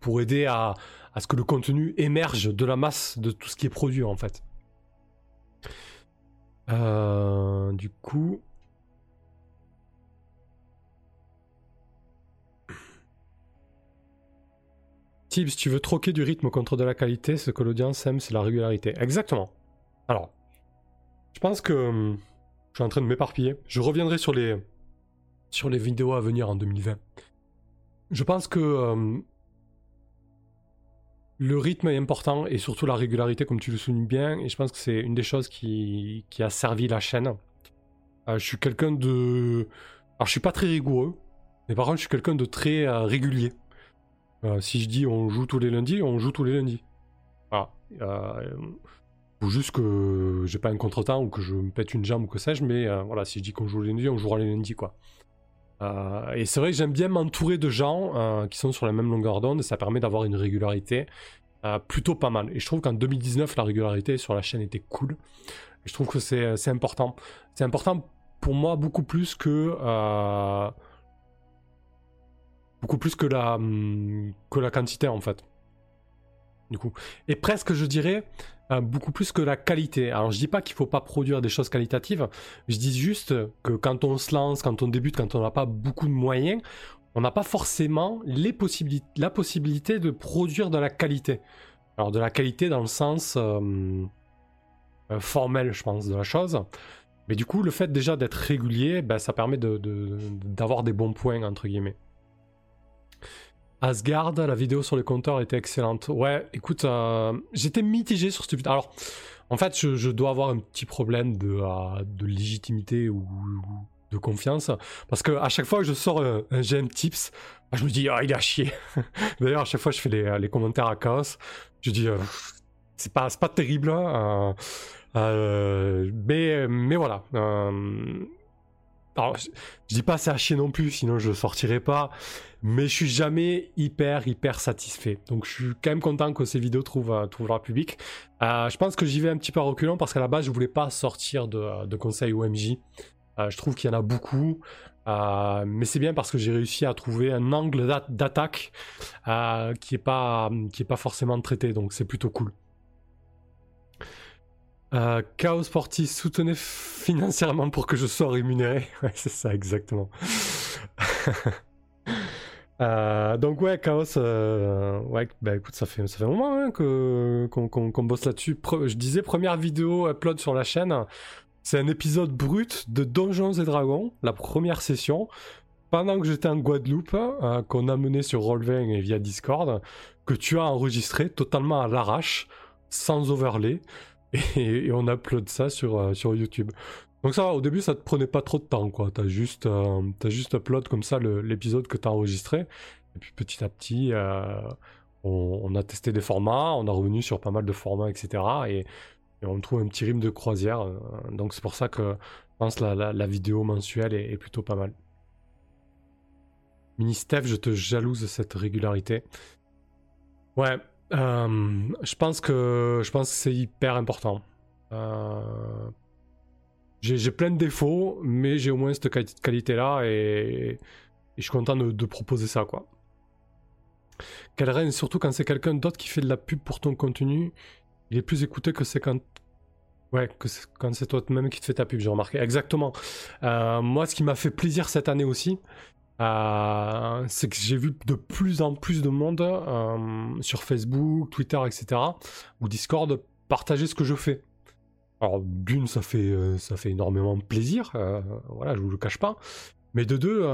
pour aider à, à ce que le contenu émerge de la masse de tout ce qui est produit en fait. du coup, si tu veux troquer du rythme contre de la qualité, ce que l'audience aime, c'est la régularité. Exactement. Alors, je pense que hum, je suis en train de m'éparpiller. Je reviendrai sur les, sur les vidéos à venir en 2020. Je pense que hum, le rythme est important et surtout la régularité, comme tu le soulignes bien. Et je pense que c'est une des choses qui, qui a servi la chaîne. Euh, je suis quelqu'un de. Alors, je suis pas très rigoureux, mais par contre, je suis quelqu'un de très euh, régulier. Euh, si je dis on joue tous les lundis, on joue tous les lundis. Voilà. Euh, ou juste que j'ai pas un contretemps ou que je me pète une jambe ou que sais-je, mais euh, voilà, si je dis qu'on joue les lundis, on jouera les lundis, quoi. et c'est vrai que j'aime bien m'entourer de gens qui sont sur la même longueur d'onde, ça permet d'avoir une régularité plutôt pas mal. Et je trouve qu'en 2019, la régularité sur la chaîne était cool. Et je trouve que c'est important. C'est important pour moi beaucoup plus que beaucoup plus que la, hum, que la quantité en fait. du coup. Et presque, je dirais, euh, beaucoup plus que la qualité. Alors, je dis pas qu'il faut pas produire des choses qualitatives, je dis juste que quand on se lance, quand on débute, quand on n'a pas beaucoup de moyens, on n'a pas forcément les possibilités, la possibilité de produire de la qualité. Alors, de la qualité dans le sens euh, euh, formel, je pense, de la chose. Mais du coup, le fait déjà d'être régulier, ben, ça permet d'avoir des bons points, entre guillemets. Asgard, la vidéo sur les compteurs était excellente. Ouais, écoute, euh, j'étais mitigé sur cette vidéo. Alors, en fait, je, dois avoir un petit problème de, euh, de légitimité ou, de confiance. Parce que à chaque fois que je sors un, GM Tips, je me dis, ah, il a chier. D'ailleurs, à chaque fois, je fais les, commentaires à chaos. Je dis, euh, c'est pas, pas terrible. Hein, mais, mais voilà. Alors, je, dis pas c'est à chier non plus, sinon je sortirai pas. Mais je suis jamais hyper, hyper satisfait. Donc je suis quand même content que ces vidéos trouvent, euh, trouvent public. Euh, je pense que j'y vais un petit peu à reculons parce qu'à la base, je voulais pas sortir de, de conseils OMJ. Euh, je trouve qu'il y en a beaucoup. mais c'est bien parce que j'ai réussi à trouver un angle d'attaque qui est pas qui est pas forcément traité, donc c'est plutôt cool. Euh, Chaos Sportif, soutenez financièrement pour que je sois rémunéré. Ouais, c'est ça, exactement. Euh, donc ouais, Chaos, euh, ouais, bah écoute, ça fait, ça fait un moment hein, qu'on, bosse là-dessus. je disais, première vidéo upload sur la chaîne, c'est un épisode brut de Donjons et Dragons, la première session, pendant que j'étais en Guadeloupe, qu'on a mené sur Roll20 et via Discord, que tu as enregistré totalement à l'arrache, sans overlay et, on upload ça sur, euh, sur YouTube. Donc ça, au début, ça te prenait pas trop de temps, quoi. T'as juste, euh, as juste upload comme ça l'épisode que t'as enregistré. Et puis petit à petit, euh, on, a testé des formats, on a revenu sur pas mal de formats, etc. Et, on trouve un petit rythme de croisière. donc c'est pour ça que je pense la, la, vidéo mensuelle est, plutôt pas mal. Mini Steph, je te jalouse de cette régularité. Ouais, euh, je pense que je pense que c'est hyper important. Euh, j'ai plein de défauts, mais j'ai au moins cette qualité-là et, je suis content de, proposer ça, quoi. Quelle reine, surtout quand c'est quelqu'un d'autre qui fait de la pub pour ton contenu, il est plus écouté que c'est quand Ouais, que quand c'est toi-même qui te fait ta pub, j'ai remarqué. Exactement. Euh, moi, ce qui m'a fait plaisir cette année aussi, euh, c'est que j'ai vu de plus en plus de monde euh, sur Facebook, Twitter, etc. ou Discord partager ce que je fais. Alors d'une, ça fait euh, ça fait énormément plaisir, voilà, je vous le cache pas. Mais de deux,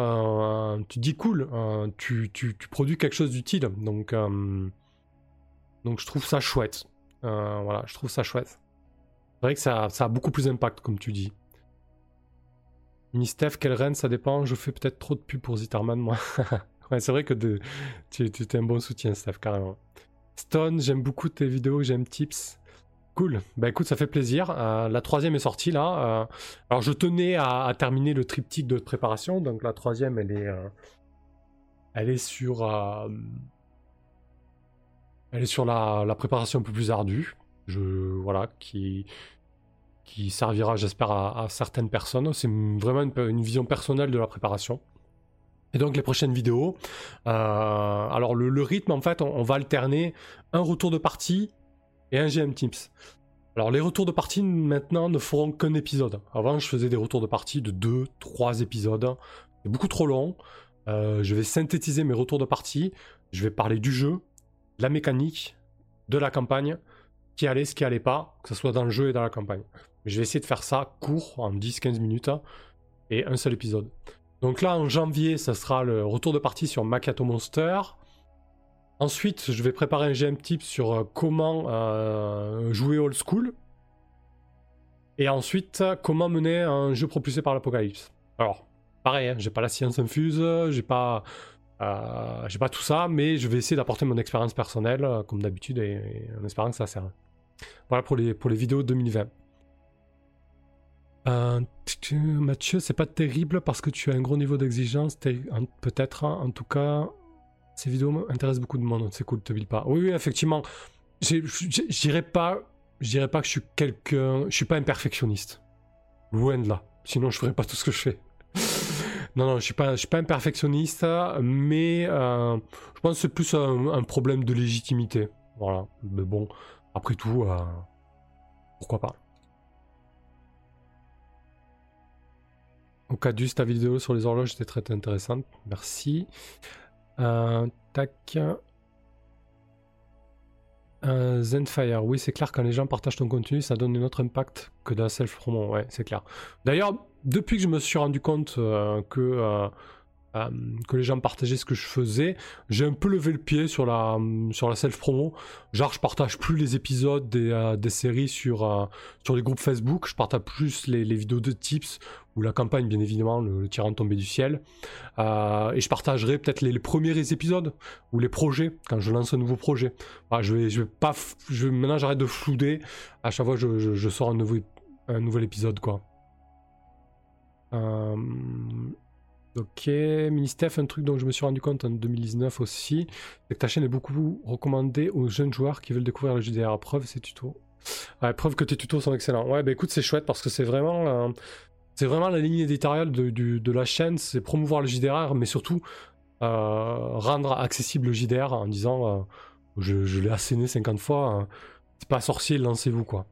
tu dis cool, tu, tu, tu, produis quelque chose d'utile, donc donc je trouve ça chouette. voilà, je trouve ça chouette. C'est vrai que ça, ça a beaucoup plus d'impact, comme tu dis. Mini Steph, quelle reine, ça dépend. Je fais peut-être trop de pub pour Zitterman, moi. c'est vrai que tu, es un bon soutien, Steph, carrément. Stone, j'aime beaucoup tes vidéos, j'aime Tips. Cool. Bah écoute, ça fait plaisir. Euh, la troisième est sortie là. Euh, alors je tenais à, terminer le triptyque de préparation. Donc la troisième, elle est, euh, elle est sur, elle est sur la, la, préparation un peu plus ardue. Je voilà, qui qui servira, j'espère, à, certaines personnes. C'est vraiment une, vision personnelle de la préparation. Et donc les prochaines vidéos, euh, alors le, rythme en fait, on, va alterner un retour de partie et un GM Tips. Alors les retours de partie maintenant ne feront qu'un épisode. Avant je faisais des retours de partie de 2, 3 épisodes. C'est beaucoup trop long. Euh, je vais synthétiser mes retours de partie. Je vais parler du jeu, de la mécanique, de la campagne, qui allait, ce qui allait pas, que ce soit dans le jeu et dans la campagne. Je vais essayer de faire ça court, en 10-15 minutes, et un seul épisode. Donc là, en janvier, ça sera le retour de partie sur Makato Monster. Ensuite, je vais préparer un GM tip sur euh, comment euh, jouer old school. Et ensuite, comment mener un jeu propulsé par l'apocalypse. Alors, pareil, hein, j'ai pas la science infuse, j'ai pas, euh, pas tout ça, mais je vais essayer d'apporter mon expérience personnelle, comme d'habitude, et, en espérant que ça sert. Voilà pour les, pour les vidéos 2020. Euh, Mathieu, c'est pas terrible parce que tu as un gros niveau d'exigence, peut-être. Hein. en tout cas, ces vidéos m'intéressent beaucoup de monde. C'est cool, te bille pas. Oui, oui, effectivement. Je dirais pas, pas que je suis quelqu'un. Je suis pas un perfectionniste. Loin de là. Sinon, je ferais pas tout ce que je fais. non, non, je suis pas, je suis pas un perfectionniste, mais euh, je pense que c'est plus un, problème de légitimité. Voilà. Mais bon, après tout, pourquoi pas. Au ta vidéo sur les horloges était très intéressante. Merci. tac. Zenfire, oui, c'est clair, quand les gens partagent ton contenu, ça donne un autre impact que de la self-promo, ouais, c'est clair. D'ailleurs, depuis que je me suis rendu compte que euh, que les gens partageaient ce que je faisais, j'ai un peu levé le pied sur la, sur la self-promo. Genre, je partage plus les épisodes des, euh, des séries sur, euh, sur les groupes Facebook, je partage plus les, vidéos de tips ou la campagne, bien évidemment, le, tyran tombé du ciel. et je partagerai peut-être les, premiers épisodes ou les projets quand je lance un nouveau projet. je vais, je vais pas, je, maintenant j'arrête de flouder. À chaque fois, je, je, sors un nouveau, un nouvel épisode, quoi. Euh, Ok, Ministef, un truc dont je me suis rendu compte en 2019 aussi, c'est que ta chaîne est beaucoup recommandée aux jeunes joueurs qui veulent découvrir le JDR. Preuve, ces tutos. Ouais, preuve que tes tutos sont excellents. Ouais, bah écoute, c'est chouette parce que c'est vraiment, vraiment la ligne éditoriale de, la chaîne, c'est promouvoir le JDR, mais surtout euh, rendre accessible le JDR en disant, euh, je, l'ai asséné 50 fois, hein. c'est pas sorcier, lancez-vous quoi.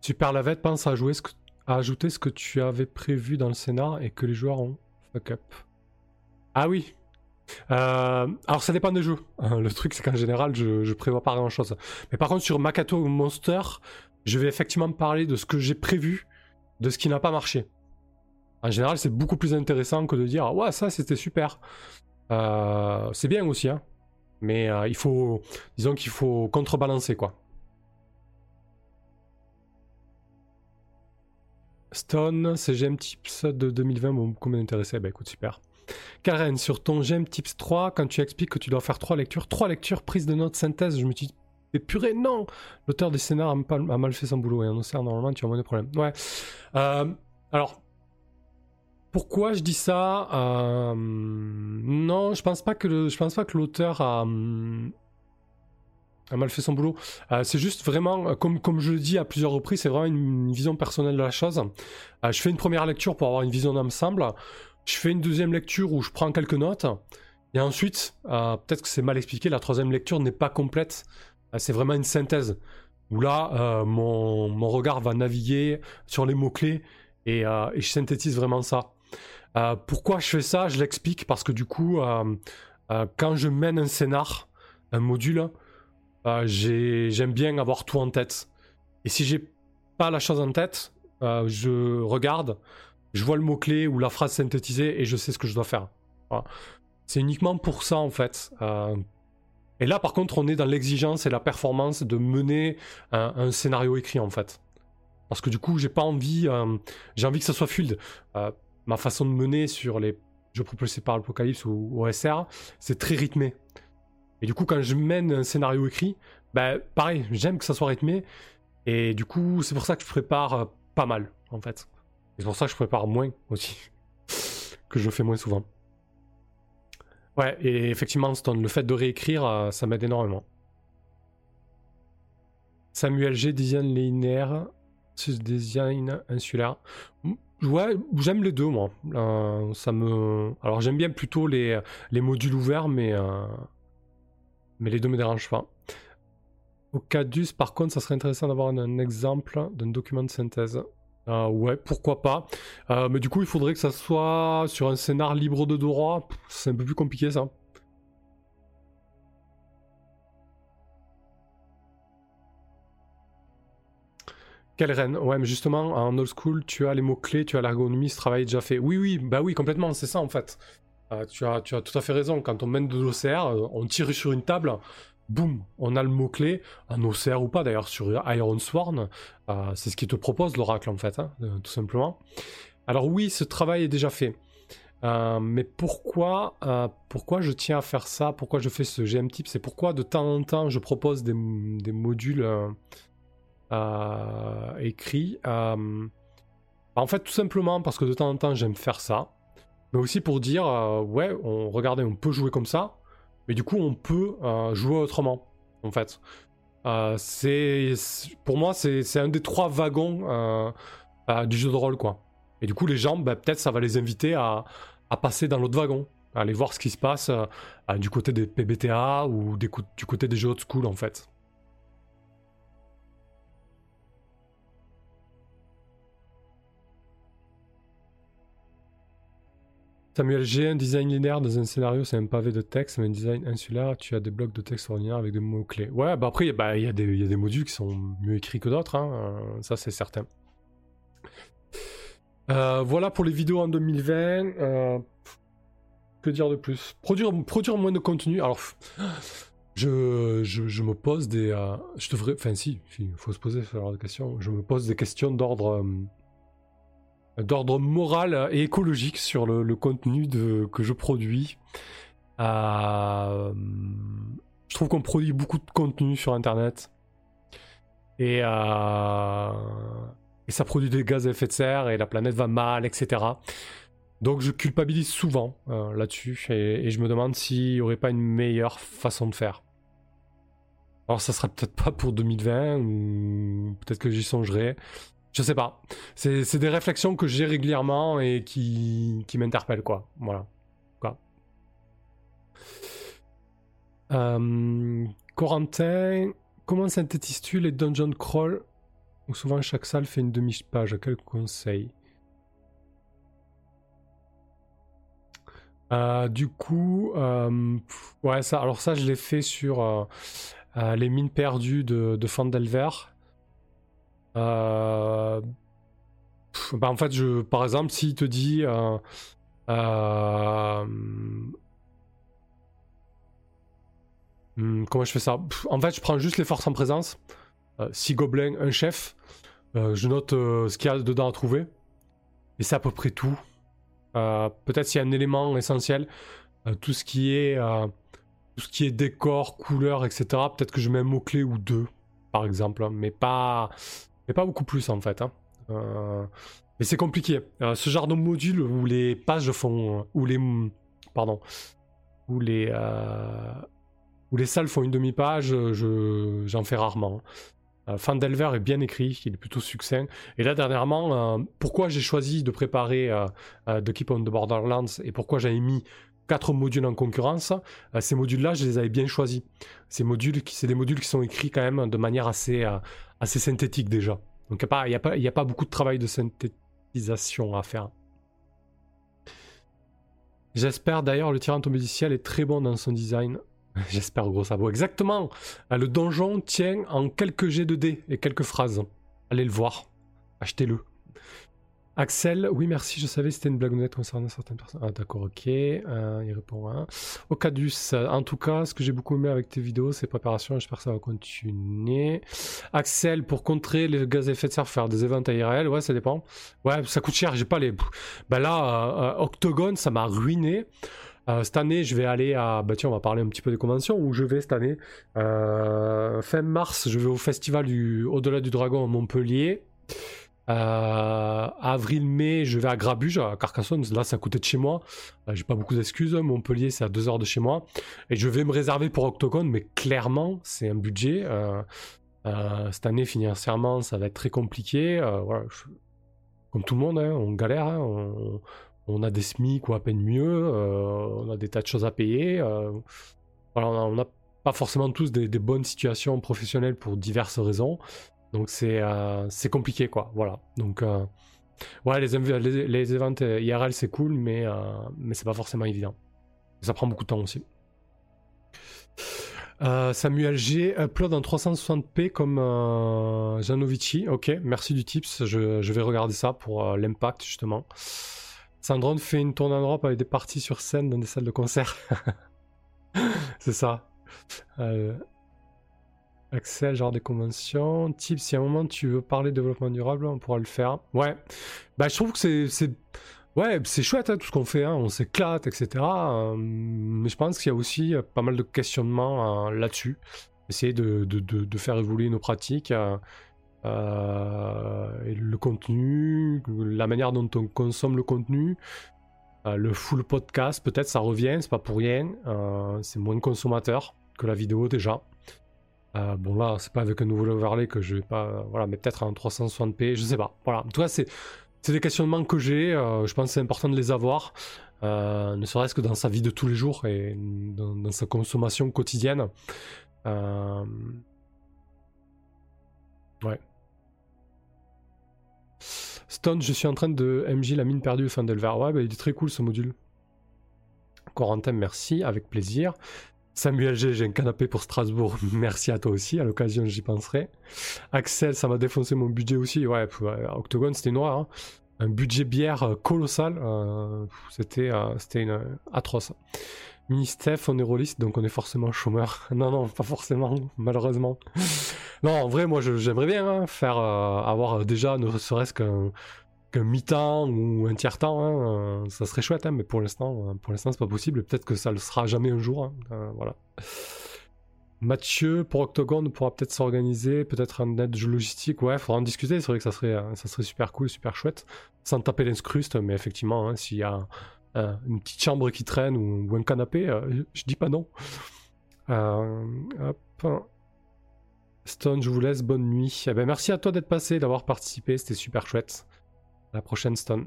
Super Lavette pense à jouer ce que ajouter ce que tu avais prévu dans le scénar et que les joueurs ont fuck up. Ah oui. Euh, alors ça dépend des jeux. Hein, le truc c'est qu'en général je, je prévois pas grand chose. Mais par contre sur Makato Monster, je vais effectivement parler de ce que j'ai prévu, de ce qui n'a pas marché. En général c'est beaucoup plus intéressant que de dire ouais ça c'était super. Euh, c'est bien aussi hein. Mais euh, il faut, disons qu'il faut contrebalancer quoi. Stone, c'est GM Tips de 2020 m'ont beaucoup intéressé. Bah écoute, super. Karen, sur ton GM Tips 3, quand tu expliques que tu dois faire trois lectures, trois lectures, prise de notes, synthèse, je me dis, mais purée, non L'auteur des scénars a, mal fait son boulot et en océan, normalement, tu as moins de problèmes. Ouais. Euh, alors, pourquoi je dis ça? Euh, Non, je pense pas que je pense pas que l'auteur a, a mal fait son boulot. Euh, c'est juste vraiment, euh, comme, comme je le dis à plusieurs reprises, c'est vraiment une, vision personnelle de la chose. Euh, je fais une première lecture pour avoir une vision d'ensemble. Je fais une deuxième lecture où je prends quelques notes. Et ensuite, peut-être que c'est mal expliqué, la troisième lecture n'est pas complète. c'est vraiment une synthèse. Où là, mon, mon, regard va naviguer sur les mots-clés et, et, je synthétise vraiment ça. pourquoi je fais ça? Je l'explique parce que du coup, quand je mène un scénar, un module, euh, j'aime bien avoir tout en tête. Et si j'ai pas la chose en tête, euh, je regarde, je vois le mot-clé ou la phrase synthétisée et je sais ce que je dois faire. C'est uniquement pour ça en fait. Euh, et là par contre on est dans l'exigence et la performance de mener un, scénario écrit en fait. Parce que du coup j'ai pas envie, j'ai envie que ça soit fluide. ma façon de mener sur les jeux propulsés par l'Apocalypse ou OSR, c'est très rythmé. Et du coup, quand je mène un scénario écrit, bah, pareil, j'aime que ça soit rythmé. Et du coup, c'est pour ça que je prépare euh, pas mal, en fait. C'est pour ça que je prépare moins aussi. que je fais moins souvent. Ouais, et effectivement, le fait de réécrire, euh, ça m'aide énormément. Samuel G, design linéaire, design insulaire. Ouais, j'aime les deux, moi. Euh, ça me... Alors, j'aime bien plutôt les, les modules ouverts, mais mais les deux me dérangent pas. Au Cadus, par contre, ça serait intéressant d'avoir un, exemple d'un document de synthèse. Euh, ouais, pourquoi pas. Euh, mais du coup, il faudrait que ça soit sur un scénar libre de droit. C'est un peu plus compliqué ça. Quelle reine Ouais, mais justement, en old school, tu as les mots-clés, tu as l'ergonomie, ce travail est déjà fait. Oui, oui, bah oui, complètement, c'est ça en fait. Euh, tu, as, tout à fait raison. Quand on mène de l'OCR, euh, on tire sur une table, boum, on a le mot-clé, un OCR ou pas d'ailleurs, sur Iron Sworn. Euh, c'est ce qui te propose l'oracle en fait, hein, tout simplement. Alors oui, ce travail est déjà fait. mais pourquoi, pourquoi je tiens à faire ça? Pourquoi je fais ce GM type? C'est pourquoi de temps en temps je propose des modules écrits. en fait, tout simplement parce que de temps en temps j'aime faire ça mais aussi pour dire euh, ouais, on, regardez, on peut jouer comme ça, mais du coup on peut euh, jouer autrement, en fait. Euh, c'est pour moi c'est un des trois wagons du jeu de rôle quoi. Et du coup les gens, bah, peut-être ça va les inviter à, passer dans l'autre wagon. aller voir ce qui se passe du côté des PBTA ou du côté des jeux old school en fait. Samuel G, un design linéaire dans un scénario, c'est un pavé de texte, mais un design insulaire, tu as des blocs de texte ordinaires avec des mots-clés. Ouais, bah après, bah, il y, a des modules qui sont mieux écrits que d'autres, hein, euh, ça c'est certain. Euh, voilà pour les vidéos en 2020. Euh, que dire de plus? Produire, produire moins de contenu. Alors, je, je, me pose des. je devrais. Enfin, si, il faut se poser de questions. Je me pose des questions d'ordre d'ordre moral et écologique sur le, contenu que je produis. Euh, je trouve qu'on produit beaucoup de contenu sur Internet. Et, euh, et, ça produit des gaz à effet de serre et la planète va mal, etc. Donc je culpabilise souvent euh, là-dessus et, et, je me demande s'il n'y aurait pas une meilleure façon de faire. Alors ça sera peut-être pas pour 2020 ou peut-être que j'y songerai. Je sais pas. C'est des réflexions que j'ai régulièrement et qui, qui m'interpellent, quoi. Voilà. Quoi. Euh, Corentin, comment synthétises-tu les dungeon crawl où souvent chaque salle fait une demi-page? Quel conseil? Euh, du coup, euh, ouais, ça, alors ça, je l'ai fait sur les mines perdues de, de Fandelver. Euh, bah en fait, je, par exemple, s'il te dit. Euh, euh, hmm, comment je fais ça? En fait, je prends juste les forces en présence. 6 gobelins, un chef. je note ce qu'il y a dedans à trouver. Et c'est à peu près tout. Peut-être s'il y a un élément essentiel. tout ce qui est. tout ce qui est décor, couleur, etc. Peut-être que je mets un mot-clé ou deux, par exemple. Mais pas mais pas beaucoup plus en fait. Hein. Euh, mais c'est compliqué. Euh, ce genre de module où les pages font. où les. Pardon. Où les. Euh, où les salles font une demi-page, je, j'en fais rarement. Fandelver est bien écrit, il est plutôt succinct. Et là, dernièrement, pourquoi j'ai choisi de préparer The Keep on the Borderlands et pourquoi j'avais mis quatre modules en concurrence, ces modules-là, je les avais bien choisis. Ces modules, c'est des modules qui sont écrits quand même de manière assez, assez synthétique déjà. Donc il n'y a, pas, a, pas beaucoup de travail de synthétisation à faire. J'espère d'ailleurs le tyran tombé du ciel est très bon dans son design. J'espère gros sabot. Exactement. Le donjon tient en quelques jets de dés et quelques phrases. Allez le voir. Achetez-le. Axel, oui merci, je savais c'était une blague honnête concernant certaines personnes. Ah d'accord, ok, euh, il répond à Ocadus, en tout cas, ce que j'ai beaucoup aimé avec tes vidéos, c'est préparation, j'espère que ça va continuer. Axel, pour contrer les gaz à effet de serre, faire des événements IRL, ouais ça dépend. Ouais, ça coûte cher, j'ai pas les... Bah là, euh, euh, Octogone, ça m'a ruiné. cette année, je vais aller à. Bah tiens, on va parler un petit peu des conventions où je vais cette année. fin mars, je vais au festival du Au-delà du Dragon à Montpellier. Euh, Avril-mai, je vais à Grabuge, à Carcassonne. Là, ça coûtait de chez moi. Euh, j'ai pas beaucoup d'excuses. Montpellier, c'est à 2 heures de chez moi. Et je vais me réserver pour Octogone, mais clairement, c'est un budget. Euh, cette année, financièrement, ça va être très compliqué. Comme tout le monde, hein, on galère. Hein. on... a des SMIC ou à peine mieux. on a des tas de choses à payer. On n'a pas forcément tous des, bonnes situations professionnelles pour diverses raisons. Donc c'est euh, c'est compliqué quoi. Voilà. Donc euh, ouais les, les, events IRL c'est cool mais euh, mais c'est pas forcément évident. Ça prend beaucoup de temps aussi. Samuel G upload en 360p comme Janovici. Ok, merci du tips. Je, vais regarder ça pour l'impact justement. Sandron fait une tournée en Europe avec des parties sur scène dans des salles de concert. c'est ça. Axel, genre des conventions. Type, si à un moment tu veux parler de développement durable, on pourra le faire. Ouais. Bah, je trouve que c'est. Ouais, c'est chouette hein, tout ce qu'on fait, hein. on s'éclate, etc. Euh, mais je pense qu'il y a aussi euh, pas mal de questionnements euh, là-dessus. Essayer de, faire évoluer nos pratiques, le contenu, la manière dont on consomme le contenu. le full podcast, peut-être ça revient, c'est pas pour rien. c'est moins consommateur que la vidéo déjà. Euh, bon là, c'est pas avec un nouveau overlay que je vais pas, voilà, mais peut-être en 360p, je sais pas. Voilà, en tout cas, c'est des questionnements que j'ai. Euh, je pense que c'est important de les avoir. ne serait-ce que dans sa vie de tous les jours et dans, sa consommation quotidienne. Ouais. Stone, je suis en train de MJ la mine perdue fin d'Elver. Ouais, bah, il est très cool ce module. Corentin, merci, avec plaisir. Samuel G, j'ai un canapé pour Strasbourg. Merci à toi aussi, à l'occasion j'y penserai. Axel, ça m'a défoncé mon budget aussi. Ouais, Octogone, c'était noir. Hein. Un budget bière euh, colossal. Euh, c'était euh, c'était atroce. Mini Steph, on est rôliste, donc on est forcément chômeur. non, non, pas forcément, malheureusement. non, en vrai, moi j'aimerais bien hein, faire avoir déjà ne serait-ce qu'un qu'un mi-temps ou un tiers-temps, hein, euh, ça serait chouette, hein, mais pour l'instant, euh, pour l'instant, c'est pas possible. Peut-être que ça le sera jamais un jour. Hein, euh, voilà. Mathieu, pour Octogone, pourra peut-être s'organiser, peut-être un aide logistique. Ouais, faudra en discuter. C'est vrai que ça serait, ça serait super cool, super chouette, sans taper l'inscruste. Mais effectivement, s'il y a une petite chambre qui traîne ou, un canapé, je dis pas non. hop. Stone, je vous laisse. Bonne nuit. Eh ben, merci à toi d'être passé, d'avoir participé. C'était super chouette la prochaine stone.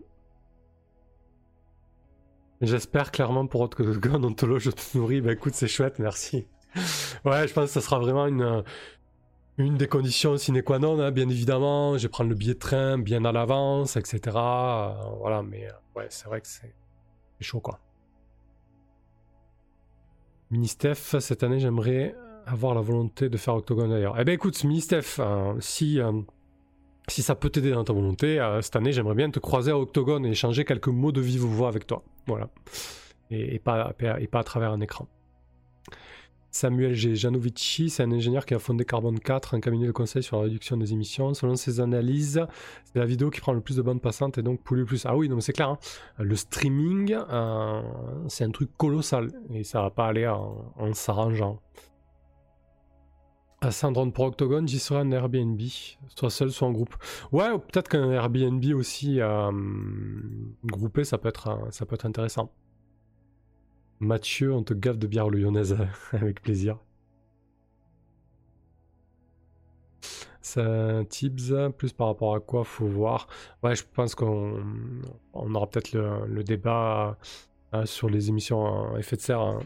J'espère clairement pour autre que Ontolo, je te nourris. Bah écoute, c'est chouette, merci. ouais, je pense que ça sera vraiment une, une des conditions sine qua non, hein, bien évidemment. Je vais prendre le billet de train bien à l'avance, etc. Euh, voilà, mais euh, ouais, c'est vrai que c'est chaud quoi. Ministef, cette année, j'aimerais avoir la volonté de faire Octogone d'ailleurs. Eh ben écoute, Ministef, euh, si si ça peut t'aider dans ta volonté, euh, cette année, j'aimerais bien te croiser à Octogone et échanger quelques mots de vive voix avec toi. Voilà. Et, pas, à travers un écran. Samuel G. Janovici, c'est un ingénieur qui a fondé Carbone 4, un cabinet de conseil sur la réduction des émissions. Selon ses analyses, c'est la vidéo qui prend le plus de bandes passantes et donc pollue plus. Ah oui, donc c'est clair. Hein. Le streaming, euh, c'est un truc colossal et ça va pas aller en s'arrangeant. Ascendant pour Octogone, j'y serai en Airbnb, soit seul, soit en groupe. Ouais, peut-être qu'un Airbnb aussi euh, groupé, ça peut, être, ça peut être intéressant. Mathieu, on te gaffe de bière lyonnaise, avec plaisir. Ça, tips, plus par rapport à quoi faut voir. Ouais, je pense qu'on on aura peut-être le, débat euh, sur les émissions à effet de serre hein.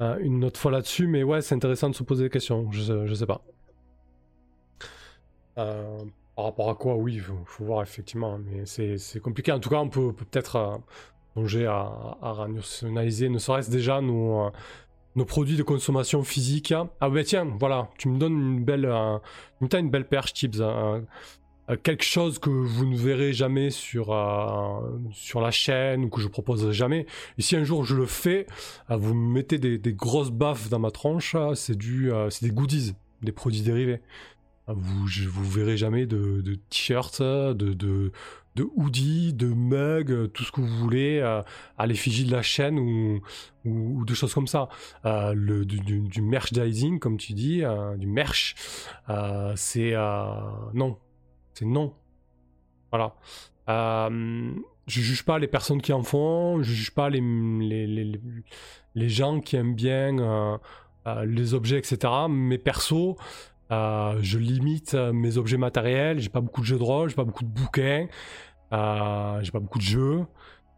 Euh, une autre fois là-dessus, mais ouais, c'est intéressant de se poser des questions, je, je sais pas. Euh, par rapport à quoi, oui, il faut, voir effectivement, mais c'est compliqué. En tout cas, on peut peut-être euh, songer à, à, rationaliser, ne serait-ce déjà nos, nos produits de consommation physique. Ah bah tiens, voilà, tu me donnes une belle, une belle perche, Tips. Euh, quelque chose que vous ne verrez jamais sur, euh, sur la chaîne ou que je proposerai jamais. Et si un jour je le fais, euh, vous me mettez des, grosses baffes dans ma tronche, c'est du, des goodies, des produits dérivés. Vous, je, vous verrez jamais de, t-shirts, de, de, hoodies, de mugs, tout ce que vous voulez à l'effigie de la chaîne ou, ou, de choses comme ça. le, du, du, merchandising, comme tu dis, du merch, c'est non, c'est non. Voilà. Euh, je juge pas les personnes qui en font, je juge pas les, les, les, gens qui aiment bien euh, euh, les objets, etc. Mais perso, euh, je limite mes objets matériels. J'ai pas beaucoup de jeux de rôle, j'ai pas beaucoup de bouquins, j'ai pas beaucoup de jeux.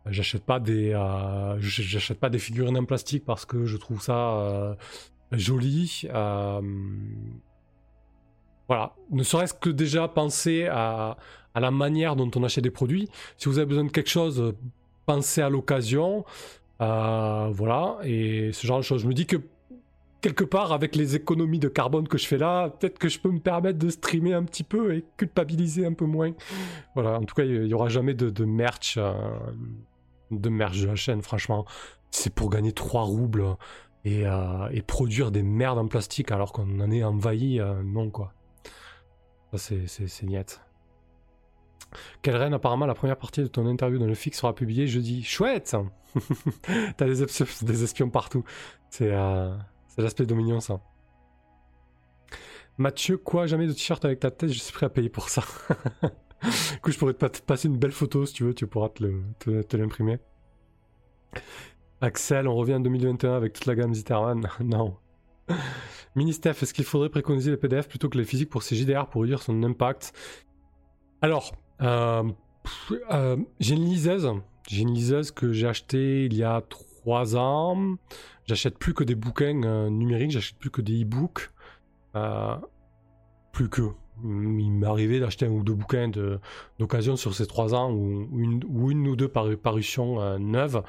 J'achète pas des, j'achète pas des figurines en plastique parce que je trouve ça joli. Voilà, ne serait-ce que déjà penser à, la manière dont on achète des produits. Si vous avez besoin de quelque chose, pensez à l'occasion. Euh, voilà, et ce genre de choses. Je me dis que quelque part, avec les économies de carbone que je fais là, peut-être que je peux me permettre de streamer un petit peu et culpabiliser un peu moins. Voilà, en tout cas, il n'y aura jamais de, merch, euh, de merch de la chaîne, franchement. C'est pour gagner 3 roubles euh, et, produire des merdes en plastique alors qu'on en est envahi, non quoi. C'est net. Quelle apparemment, la première partie de ton interview dans le fixe sera publiée jeudi. Chouette T'as des, espions partout. C'est euh, l'aspect Dominion, ça. Mathieu, quoi Jamais de t-shirt avec ta tête, je suis prêt à payer pour ça. du coup, je pourrais te passer une belle photo si tu veux, tu pourras te l'imprimer. Axel, on revient en 2021 avec toute la gamme Zitterman. non. Ministef, est-ce qu'il faudrait préconiser les PDF plutôt que les physiques pour ces JDR pour réduire son impact? Alors, euh, euh, J'ai une liseuse. Que j'ai achetée il y a trois ans. J'achète plus que des bouquins euh, numériques, j'achète plus que des e-books. plus que. Il m'est arrivé d'acheter un ou deux bouquins d'occasion sur ces trois ans ou, une, ou, une, ou deux parutions neuves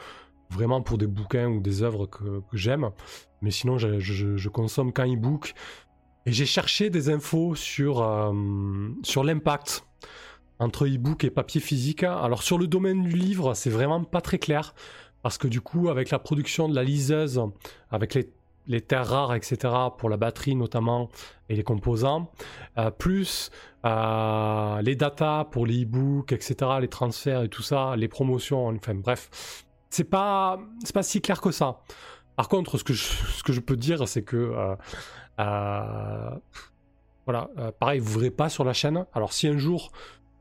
vraiment pour des bouquins ou des œuvres que, j'aime. Mais sinon, je, consomme qu'un e-book. Et j'ai cherché des infos sur, euh, sur l'impact entre e-book et papier physique. Alors sur le domaine du livre, c'est vraiment pas très clair. Parce que du coup, avec la production de la liseuse, avec les, terres rares, etc., pour la batterie notamment, et les composants, euh, plus euh, les datas pour les e-books, etc., les transferts et tout ça, les promotions, enfin bref, c'est pas, c'est pas si clair que ça. Par contre, ce que je, ce que je peux dire, c'est que euh, euh, voilà, euh, pareil, vous verrez pas sur la chaîne. Alors si un jour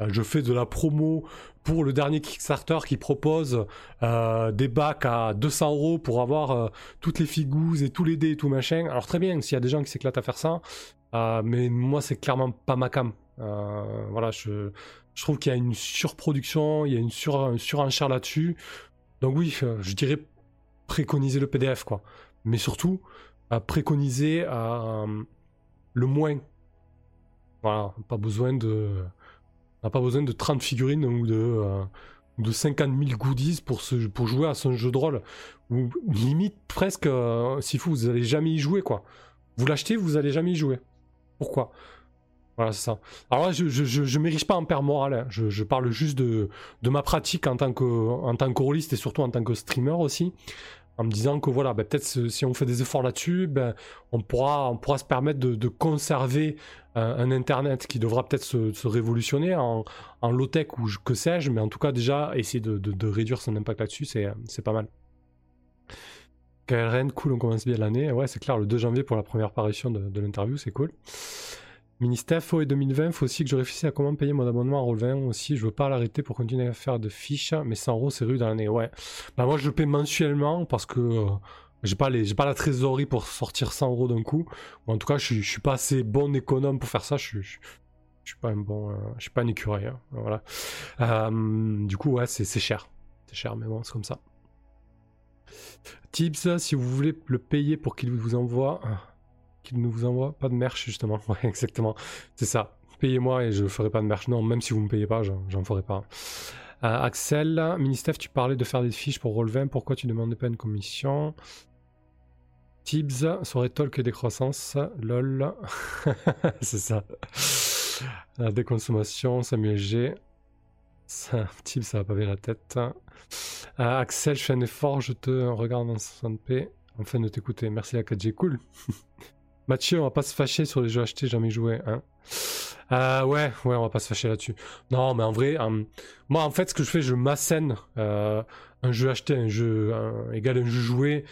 je fais de la promo pour le dernier Kickstarter qui propose des bacs à 200 euros pour avoir toutes les figous et tous les dés et tout machin. Alors très bien, s'il y a des gens qui s'éclatent à faire ça, mais moi c'est clairement pas ma cam. voilà, je, je trouve qu'il y a une surproduction, il y a une, sur, une surenchère là-dessus. Donc oui, euh, je dirais préconiser le PDF, quoi. Mais surtout, préconiser euh, le moins. Voilà, pas besoin de... On n'a pas besoin de 30 figurines ou de, euh, de 50 000 goodies pour, pour jouer à son jeu de rôle. Ou limite, presque, si vous, vous n'allez jamais y jouer, quoi. Vous l'achetez, vous n'allez jamais y jouer. Pourquoi? Voilà, c'est ça. Alors là, je, je, m'érige pas en père moral. Hein. Je, parle juste de, de ma pratique en tant que en tant et surtout en tant que streamer aussi. En me disant que voilà, ben, peut-être si on fait des efforts là-dessus, ben, on, pourra, on pourra se permettre de, de conserver un Internet qui devra peut-être se, se, révolutionner en, en low-tech ou que sais-je, mais en tout cas déjà essayer de, de, réduire son impact là-dessus, c'est, pas mal. KLRN, cool, on commence bien l'année. Ouais, c'est clair, le 2 janvier pour la première parution de l'interview, c'est cool. Ministef, et 2020, faut aussi que je réfléchisse à comment payer mon abonnement à Roll20 aussi. Je veux pas l'arrêter pour continuer à faire de fiches, mais 100 euros c'est rude dans l'année. Ouais. Bah moi je le paie mensuellement parce que euh, j'ai pas la trésorerie pour sortir 100 euros d'un coup. Ou en tout cas, je, je suis pas assez bon économe pour faire ça. Je, je, je suis pas un bon, euh, je suis pas un écureuil. Hein. Voilà. Euh, du coup, ouais, c'est, c'est cher. C'est cher, mais bon, c'est comme ça. Tips, si vous voulez le payer pour qu'il vous envoie qu'il ne vous envoie pas de merch justement. Exactement. C'est ça. Payez-moi et je ferai pas de merch. Non, même si vous me payez pas, j'en ferai pas. Euh, Axel, Ministef, tu parlais de faire des fiches pour Roll20. Pourquoi tu demandais pas une commission? Tibbs, serait talk et décroissance. Lol. C'est ça. La déconsommation, Samuel G. Ça, Tibbs, ça va pas bien la tête. Euh, Axel, je fais un effort, je te regarde en 60p. Enfin de t'écouter. Merci la 4G, cool. Mathieu, on va pas se fâcher sur les jeux achetés, jamais joué, hein. Euh, ouais, ouais, on va pas se fâcher là-dessus. Non, mais en vrai, euh, moi, en fait, ce que je fais, je m'assène euh, un jeu acheté, un jeu égal un jeu joué.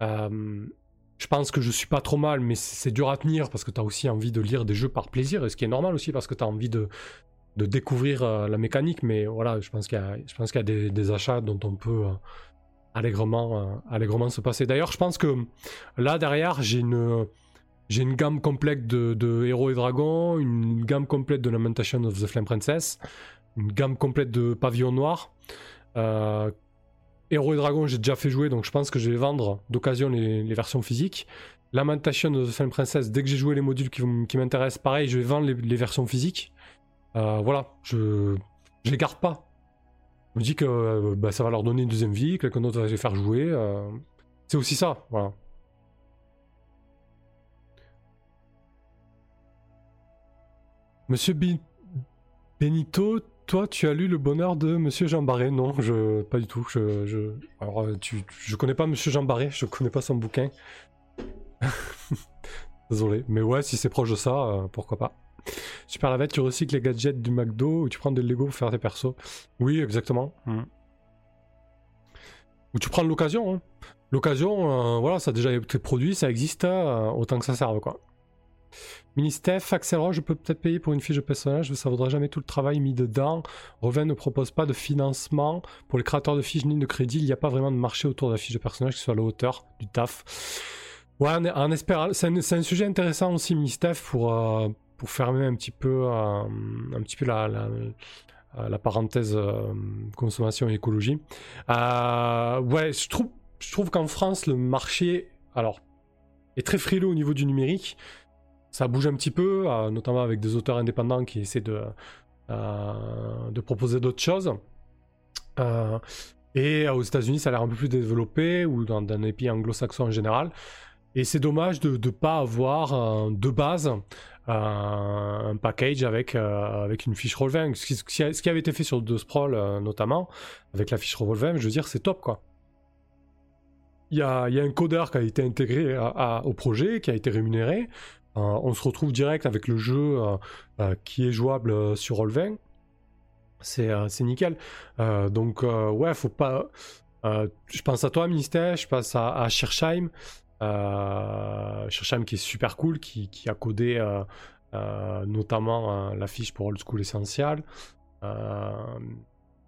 je pense que je suis pas trop mal, mais c'est dur à tenir parce que tu as aussi envie de lire des jeux par plaisir, et ce qui est normal aussi parce que tu as envie de, de découvrir la mécanique. Mais voilà, je pense qu'il y a, y a des, des, achats dont on peut allègrement, allègrement se passer. D'ailleurs, je pense que là derrière, j'ai une j'ai une gamme complète de, héros et dragons, une gamme complète de Lamentation of the Flame Princess, une gamme complète de pavillon noir. Euh, héros et dragons, j'ai déjà fait jouer, donc je pense que je vais vendre d'occasion les, versions physiques. Lamentation of the Flame Princess, dès que j'ai joué les modules qui, m'intéressent, pareil, je vais vendre les, versions physiques. Euh, voilà, je, je les garde pas. Je me dis que euh, bah, ça va leur donner une deuxième vie, quelqu'un d'autre va les faire jouer. c'est aussi ça, voilà. Monsieur Benito, toi, tu as lu Le Bonheur de Monsieur Jean Barré Non, je, pas du tout. Je, je... Alors, euh, tu, je connais pas Monsieur Jean Barré, je connais pas son bouquin. Désolé, mais ouais, si c'est proche de ça, euh, pourquoi pas. Super la tu recycles les gadgets du McDo ou tu prends des Lego pour faire tes persos. Oui, exactement. Hmm. Ou tu prends l'occasion. Hein. L'occasion, euh, voilà, ça a déjà été produit, ça existe, autant que ça serve, quoi. Ministef, Axel je peux peut-être payer pour une fiche de personnage, mais ça vaudra jamais tout le travail mis dedans. Revin ne propose pas de financement pour les créateurs de fiches ni de crédit. Il n'y a pas vraiment de marché autour de la fiche de personnage qui soit à la hauteur du taf. Ouais. C'est un, sujet intéressant aussi, Ministef, pour, euh, pour fermer un petit peu, euh, un petit peu la, la parenthèse consommation et écologie. ouais, je trouve, je trouve qu'en France, le marché alors, est très frileux au niveau du numérique. Ça bouge un petit peu, notamment avec des auteurs indépendants qui essaient de, de proposer d'autres choses. et aux États-Unis, ça a l'air un peu plus développé, ou dans, dans les pays anglo-saxons en général. Et c'est dommage de ne pas avoir euh, de base euh, un package avec, euh, avec une fiche Roll20. Ce qui, avait été fait sur deux Sprawl notamment, avec la fiche Roll20, je veux dire, c'est top quoi. Il y a, un codeur qui a été intégré au projet, qui a été rémunéré. On se retrouve direct avec le jeu qui est jouable sur Roll20. C'est nickel. donc, ouais, faut pas. je pense à toi, Ministère, je pense à, à Shirsheim. Euh, qui est super cool, qui, a codé euh, euh, notamment la fiche pour Old School Essential.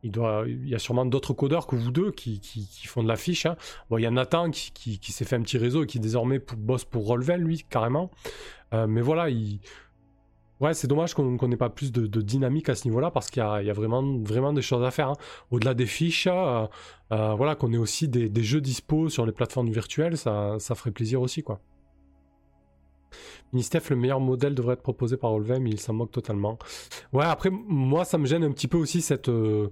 Il, y a sûrement d'autres codeurs que vous deux qui, font de la fiche. Hein. Il y a Nathan qui, s'est fait un petit réseau et qui désormais bosse pour Rollven, lui, carrément. mais voilà, c'est dommage qu'on n'ait pas plus de, dynamique à ce niveau-là parce qu'il y, a, vraiment, des choses à faire. Hein. Au-delà des fiches, euh, euh, voilà, qu'on ait aussi des, jeux dispo sur les plateformes virtuelles, ça, ferait plaisir aussi, quoi. Ministef, le meilleur modèle devrait être proposé par Olvem, mais il s'en moque totalement. Ouais, après, moi, ça me gêne un petit peu aussi cette, euh,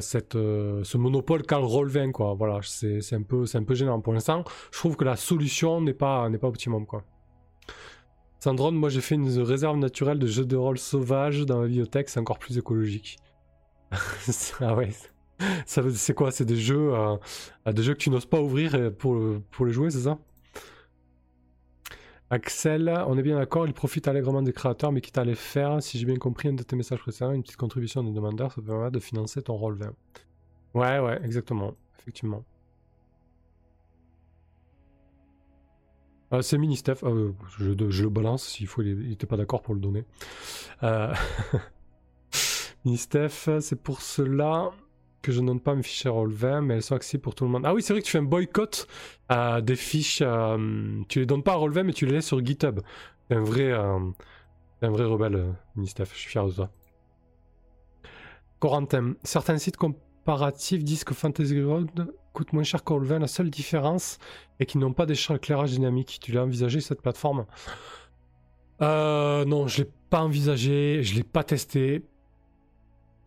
cette, ce monopole qu'a le quoi. Voilà, c'est un, peu, un peu gênant. Pour l'instant, je trouve que la solution n'est pas, pas optimum, quoi. Sandrone, moi j'ai fait une réserve naturelle de jeux de rôle sauvages dans ma bibliothèque, c'est encore plus écologique. ah ouais. C'est quoi? C'est des jeux, euh, des jeux que tu n'oses pas ouvrir euh, pour, pour les jouer, c'est ça? Axel, on est bien d'accord, il profite allègrement des créateurs, mais quitte à les faire, si j'ai bien compris un de tes messages précédents, une petite contribution de demandeur, ça permet de financer ton rôle 20. Ouais, ouais, exactement, effectivement. Ah, c'est mini. Ah, je, le balance s'il faut. Il n'était pas d'accord pour le donner. Euh... c'est pour cela que je donne pas mes fichiers Roll20, mais elles sont accessibles pour tout le monde. Ah oui, c'est vrai que tu fais un boycott des fiches. Euh, tu les donnes pas à Roll20, mais tu les laisses sur GitHub. C'est un vrai, euh, un vrai rebelle, mini Steph. Je suis fier de toi. Corentin, certains sites comparatifs disent que Fantasy Ground coûte moins cher qu'Olven. La seule différence est qu'ils n'ont pas d'éclairage dynamique. Tu l'as envisagé cette plateforme? Euh, Non, je l'ai pas envisagé, je l'ai pas testé.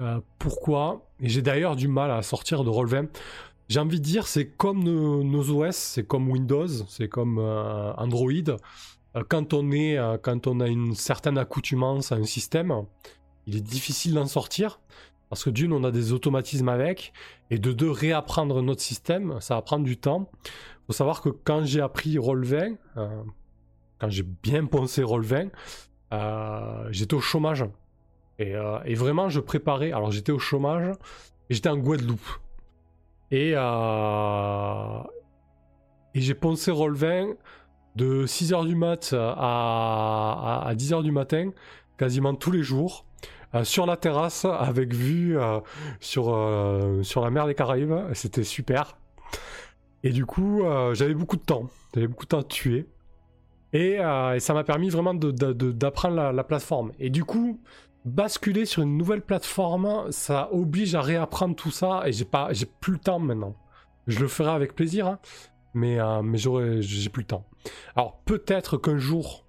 Euh, pourquoi? Et j'ai d'ailleurs du mal à sortir de Roll20. J'ai envie de dire, c'est comme nos, OS, c'est comme Windows, c'est comme euh, Android. Euh, quand on, est, quand on a une certaine accoutumance à un système, il est difficile d'en sortir. Parce que d'une, on a des automatismes avec, et de deux, réapprendre notre système, ça va prendre du temps. Il faut savoir que quand j'ai appris Roll20, euh, quand j'ai bien pensé Roll20, euh, j'étais au chômage. Euh, et, vraiment, je préparais. Alors, j'étais au chômage, j'étais en Guadeloupe. Et, et j'ai pensé Roll20 de 6h du mat à, à 10h du matin, quasiment tous les jours. Euh, sur la terrasse avec vue euh, sur, euh, sur la mer des Caraïbes. C'était super. Et du coup, j'avais beaucoup de temps. J'avais beaucoup de temps à tuer. Et, ça m'a permis vraiment d'apprendre la, plateforme. Et du coup, basculer sur une nouvelle plateforme, ça oblige à réapprendre tout ça. Et j'ai pas, j'ai plus le temps maintenant. Je le ferai avec plaisir, hein. mais, mais j'aurai, j'ai plus le temps. Alors peut-être qu'un jour,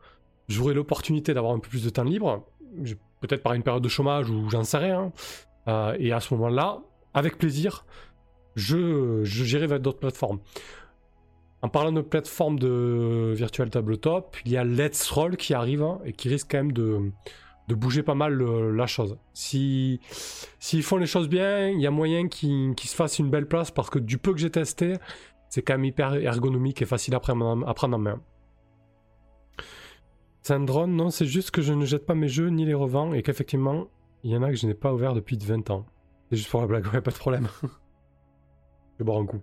j'aurai l'opportunité d'avoir un peu plus de temps libre peut-être par une période de chômage ou j'en sais rien. Euh, et à ce moment-là, avec plaisir, je, j'irai vers d'autres plateformes. En parlant de plateformes de virtual tabletop, il y a Let's Roll qui arrive hein, et qui risque quand même de, bouger pas mal la chose. Si s'ils font les choses bien, il y a moyen qu'ils, se fassent une belle place parce que du peu que j'ai testé, c'est quand même hyper ergonomique et facile à prendre, à en main. Sandron, non, c'est juste que je ne jette pas mes jeux ni les revends et qu'effectivement, il y en a que je n'ai pas ouvert depuis 20 ans. C'est juste pour la blague, ouais, pas de problème. je vais boire un coup.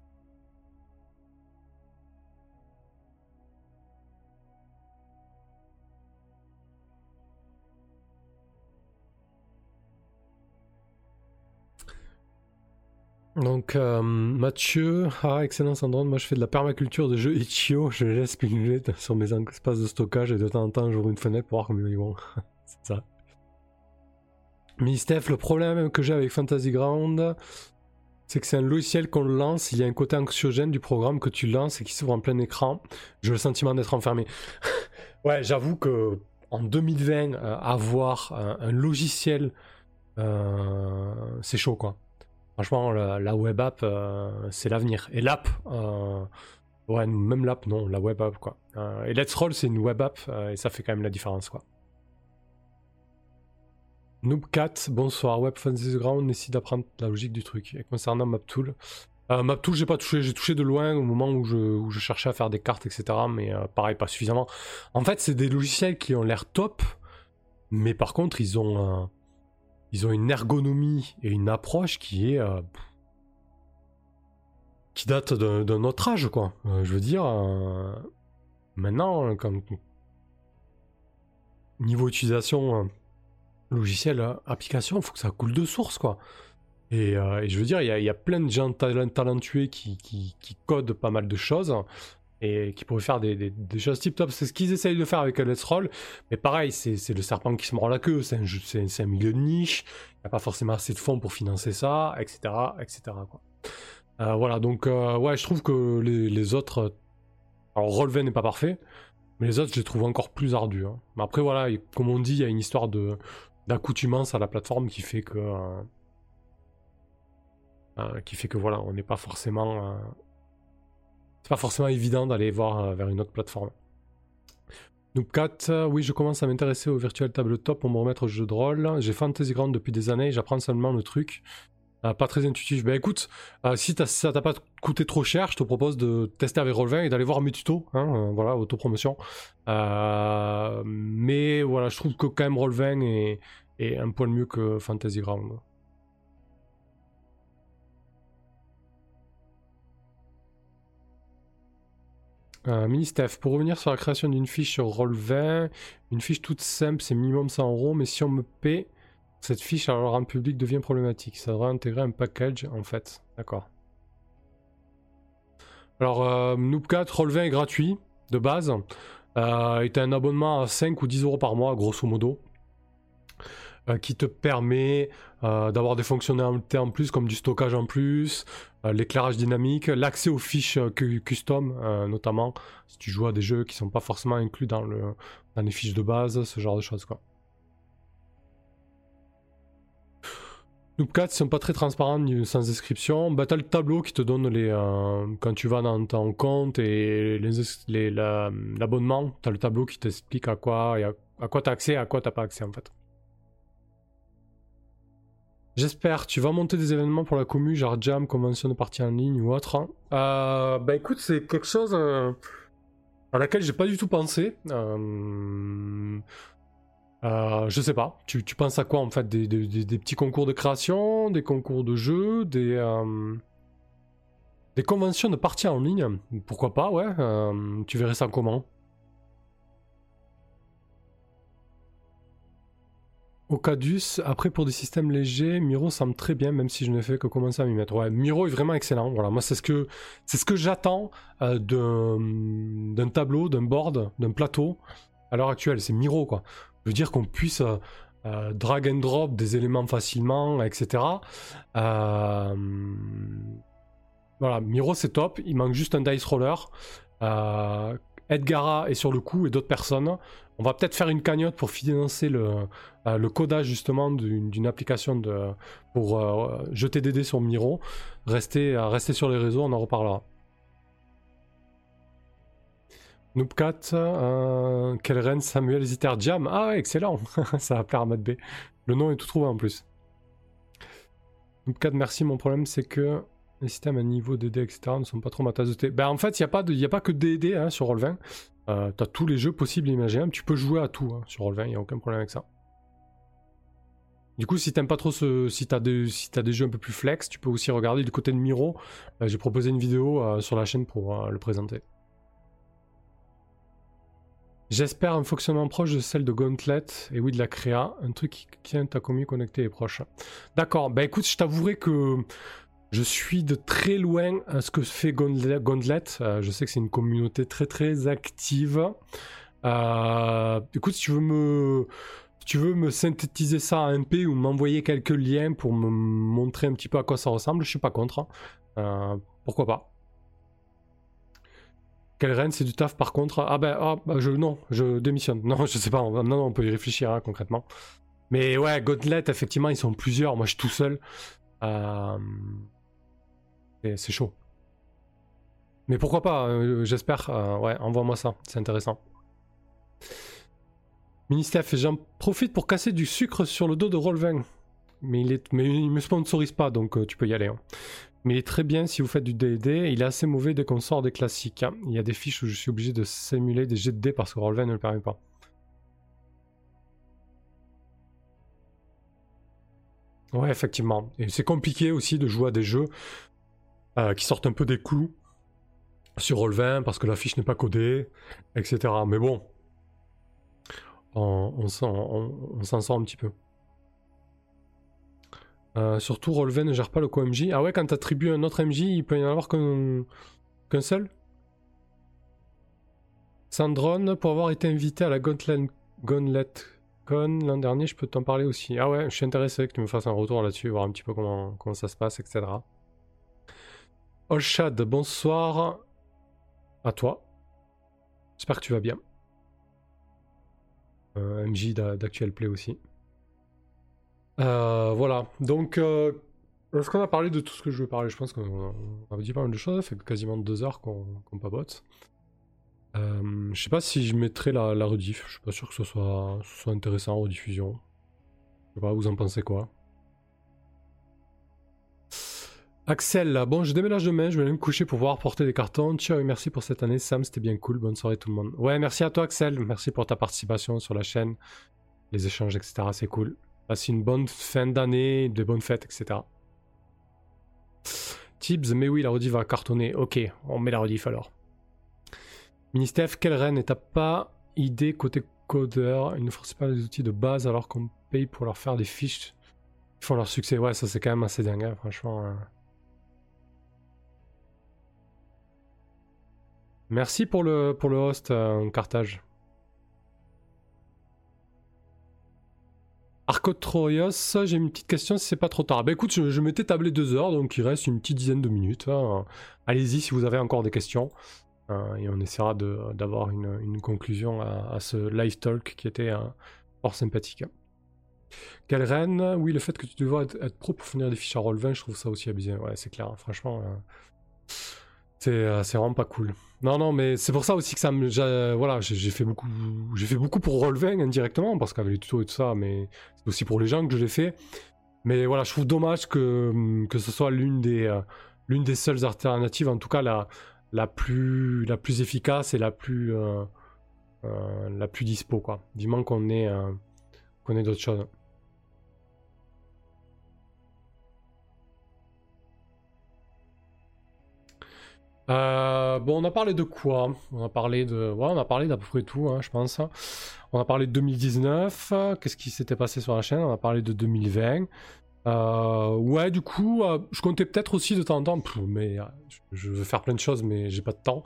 Donc euh, Mathieu, ah excellent Sandrone, moi je fais de la permaculture de jeux Itch.io, je les laisse piluler sur mes espaces de stockage et de temps en temps j'ouvre une fenêtre pour voir comment ils vont. C'est ça. Mais Steph, le problème que j'ai avec Fantasy Ground, c'est que c'est un logiciel qu'on lance, il y a un côté anxiogène du programme que tu lances et qui s'ouvre en plein écran. J'ai le sentiment d'être enfermé. ouais, j'avoue que en 2020, euh, avoir un, logiciel, euh, c'est chaud quoi. Franchement, la, web app, euh, c'est l'avenir. Et l'app, ouais, même l'app, non, la web app quoi. et Let's Roll, c'est une web app et ça fait quand même la différence quoi. Noobcat, bonsoir. Web Fantasy Ground essaie d'apprendre la logique du truc. Et concernant MapTool, euh, MapTool, j'ai pas touché. J'ai touché de loin au moment où je, cherchais à faire des cartes, etc. Mais euh, pareil, pas suffisamment. En fait, c'est des logiciels qui ont l'air top, mais par contre, ils ont, ils ont une ergonomie et une approche qui est. Euh, qui date d'un autre âge, quoi. je veux dire, maintenant, comme. Niveau utilisation logiciel, euh, application, faut que ça coule de source, quoi. Et, euh, je veux dire, il y, a plein de gens talentueux qui, codent pas mal de choses et qui pourraient faire des, choses tip top. C'est ce qu'ils essayent de faire avec Let's Roll. Mais pareil, c'est le serpent qui se mord la queue. C'est un, milieu de niche. Il n'y a pas forcément assez de fonds pour financer ça, etc. etc. Euh, voilà, donc ouais, je trouve que les, autres. Alors, Roll n'est pas parfait. Mais les autres, je les trouve encore plus ardus. Hein. Mais après, voilà, comme on dit, il y a une histoire d'accoutumance à la plateforme qui fait que euh, euh, qui fait que voilà on n'est pas forcément euh, c'est pas forcément évident d'aller voir vers une autre plateforme Noobcat, oui je commence à m'intéresser au virtual tabletop pour me remettre au jeu de rôle j'ai Fantasy Ground depuis des années j'apprends seulement le truc pas très intuitif. Ben écoute, si ça t'a pas coûté trop cher, je te propose de tester avec Roll20 et d'aller voir mes tutos. Hein, voilà, autopromotion. mais voilà, je trouve que quand même Roll20 est, est, un poil mieux que Fantasy Ground. Euh, mini Steph, pour revenir sur la création d'une fiche sur Roll20, une fiche toute simple, c'est minimum 100 euros, mais si on me paie cette fiche, alors en public devient problématique. Ça devrait intégrer un package en fait. D'accord. Alors, euh, Noobcat, Roll20 est gratuit de base. Euh, un abonnement à 5 ou 10 euros par mois, grosso modo. Euh, qui te permet euh, d'avoir des fonctionnalités en plus comme du stockage en plus, euh, l'éclairage dynamique, l'accès aux fiches custom notamment si tu joues à des jeux qui sont pas forcément inclus dans, le, dans les fiches de base, ce genre de choses quoi. Noob 4 sont pas très transparents sans description. Bah, t'as le tableau qui te donne les. quand tu vas dans ton compte et l'abonnement, la, t'as le tableau qui t'explique à quoi, à, à quoi t'as accès et à quoi t'as pas accès en fait. J'espère. Tu vas monter des événements pour la commu, genre jam, convention de partie en ligne ou autre. Hein. Euh, bah écoute, c'est quelque chose euh, à laquelle j'ai pas du tout pensé. Euh, je sais pas. Tu, penses à quoi en fait? Des, petits concours de création, des concours de jeux, des des conventions de partie en ligne? Pourquoi pas, ouais. tu verrais ça comment? Ocadus, après pour des systèmes légers, Miro semble très bien, même si je ne fais que commencer à m'y mettre. Ouais, Miro est vraiment excellent. Voilà, moi c'est ce que c'est ce que j'attends euh, d'un tableau, d'un board, d'un plateau à l'heure actuelle. C'est Miro quoi. Je veux dire qu'on puisse euh, euh, drag and drop des éléments facilement, etc. voilà, Miro c'est top. Il manque juste un dice roller. Edgara est sur le coup et d'autres personnes. On va peut-être faire une cagnotte pour financer le, euh, le codage justement d'une application pour euh, jeter des dés sur Miro. Restez, euh, restez sur les réseaux, on en reparlera. Noobcat, reine Samuel Ziter Jam. Ah excellent, ça va plaire à Matt B. Le nom est tout trouvé en plus. Noobcat, merci. Mon problème c'est que les systèmes à niveau DD, etc. ne sont pas trop ma tasse. Ben, en fait, il n'y a, pas a pas que DD hein, sur Roll20. Euh, tu as tous les jeux possibles et imaginables. Tu peux jouer à tout hein, sur Roll20, il n'y a aucun problème avec ça. Du coup, si t'aimes pas trop ce. Si t'as des, si as des jeux un peu plus flex, tu peux aussi regarder du côté de Miro. Euh, j'ai proposé une vidéo euh, sur la chaîne pour euh, le présenter. J'espère un fonctionnement proche de celle de Gauntlet et oui de la créa, un truc qui tient ta commu connectée et proche. D'accord, bah écoute, je t'avouerai que je suis de très loin à ce que fait Gauntlet. je sais que c'est une communauté très très active. écoute, si tu veux me tu veux me synthétiser ça en MP ou m'envoyer quelques liens pour me montrer un petit peu à quoi ça ressemble, je suis pas contre. Hein. pourquoi pas? Quelle reine, c'est du taf par contre? Ah ben, ah, bah, je, non, je démissionne. Non, je sais pas, on, non, on peut y réfléchir hein, concrètement. Mais ouais, Gauntlet, effectivement, ils sont plusieurs. Moi, je suis tout seul. Euh, c'est chaud. Mais pourquoi pas, euh, j'espère. Euh, ouais, envoie-moi ça, c'est intéressant. Ministère, j'en profite pour casser du sucre sur le dos de Rolvin. Mais il, est, mais me sponsorise pas, donc tu peux y aller. Hein. Mais il est très bien si vous faites du D&D. Il est assez mauvais dès qu'on sort des classiques. Hein. Il y a des fiches où je suis obligé de simuler des jets de dés parce que Roll20 ne le permet pas. Ouais, effectivement. Et c'est compliqué aussi de jouer à des jeux euh, qui sortent un peu des clous sur Roll20 parce que la fiche n'est pas codée, etc. Mais bon, on, s'en sort un petit peu. Euh, surtout, Rolven ne gère pas le co-MJ. Ah ouais, quand tu attribues un autre MJ, il peut y en avoir qu'un seul? Sandron, pour avoir été invité à la Gauntlet, Gauntlet Con l'an dernier, je peux t'en parler aussi. Ah ouais, je suis intéressé que tu me fasses un retour là-dessus, voir un petit peu comment, comment ça se passe, etc. Olshad, bonsoir à toi. J'espère que tu vas bien. Euh, MJ d'Actuel Play aussi. Euh, voilà, donc euh, est-ce qu'on a parlé de tout ce que je veux parler? Je pense qu'on a dit pas mal de choses, ça fait quasiment deux heures qu'on qu papote. Je sais pas si je mettrai la, la, rediff, je suis pas sûr que ce soit, ce soit intéressant en rediffusion. Je sais pas, vous en pensez quoi? Axel, bon, je déménage demain, je vais aller me coucher pour pouvoir porter des cartons. Ciao et merci pour cette année, Sam, c'était bien cool. Bonne soirée tout le monde. Ouais, merci à toi, Axel. Merci pour ta participation sur la chaîne, les échanges, etc. C'est cool. Passe une bonne fin d'année, de bonnes fêtes, etc. Tibbs, mais oui, la rediff va cartonner. Ok, on met la rediff alors. Ministef, quelle reine? Et t'as pas idée côté codeur Ils ne forcent pas les outils de base alors qu'on paye pour leur faire des fiches? Ils font leur succès. Ouais, ça c'est quand même assez dingue, hein, franchement. Hein. Merci pour le, pour le host, euh, Carthage. Arcotroios, j'ai une petite question si c'est pas trop tard. Bah écoute, je, m'étais tablé deux heures, donc il reste une petite dizaine de minutes. Hein. Allez-y si vous avez encore des questions. Euh, et on essaiera d'avoir une, conclusion à, ce live talk qui était euh, fort sympathique. Reine Oui, le fait que tu devrais être, pro pour finir des fiches à roll 20, je trouve ça aussi abusé. Ouais, c'est clair, hein. franchement. Euh, c'est vraiment pas cool. Non, non, mais c'est pour ça aussi que ça me. Voilà, j'ai fait beaucoup, pour Roll20 indirectement parce qu'avec les tutos et tout ça, mais c'est aussi pour les gens que je l'ai fait. Mais voilà, je trouve dommage que, que ce soit l'une des, euh, l'une des seules alternatives, en tout cas la, plus, la plus efficace et la plus, euh, la plus dispo, quoi. Du moins qu'on qu'on ait d'autres choses. Euh, bon, on a parlé de quoi? On a parlé de, ouais, on a parlé d'à peu près tout, hein, je pense. On a parlé de 2019. Qu'est-ce qui s'était passé sur la chaîne? On a parlé de 2020. Euh, ouais, du coup, euh, je comptais peut-être aussi de temps en temps, mais je veux faire plein de choses, mais j'ai pas de temps.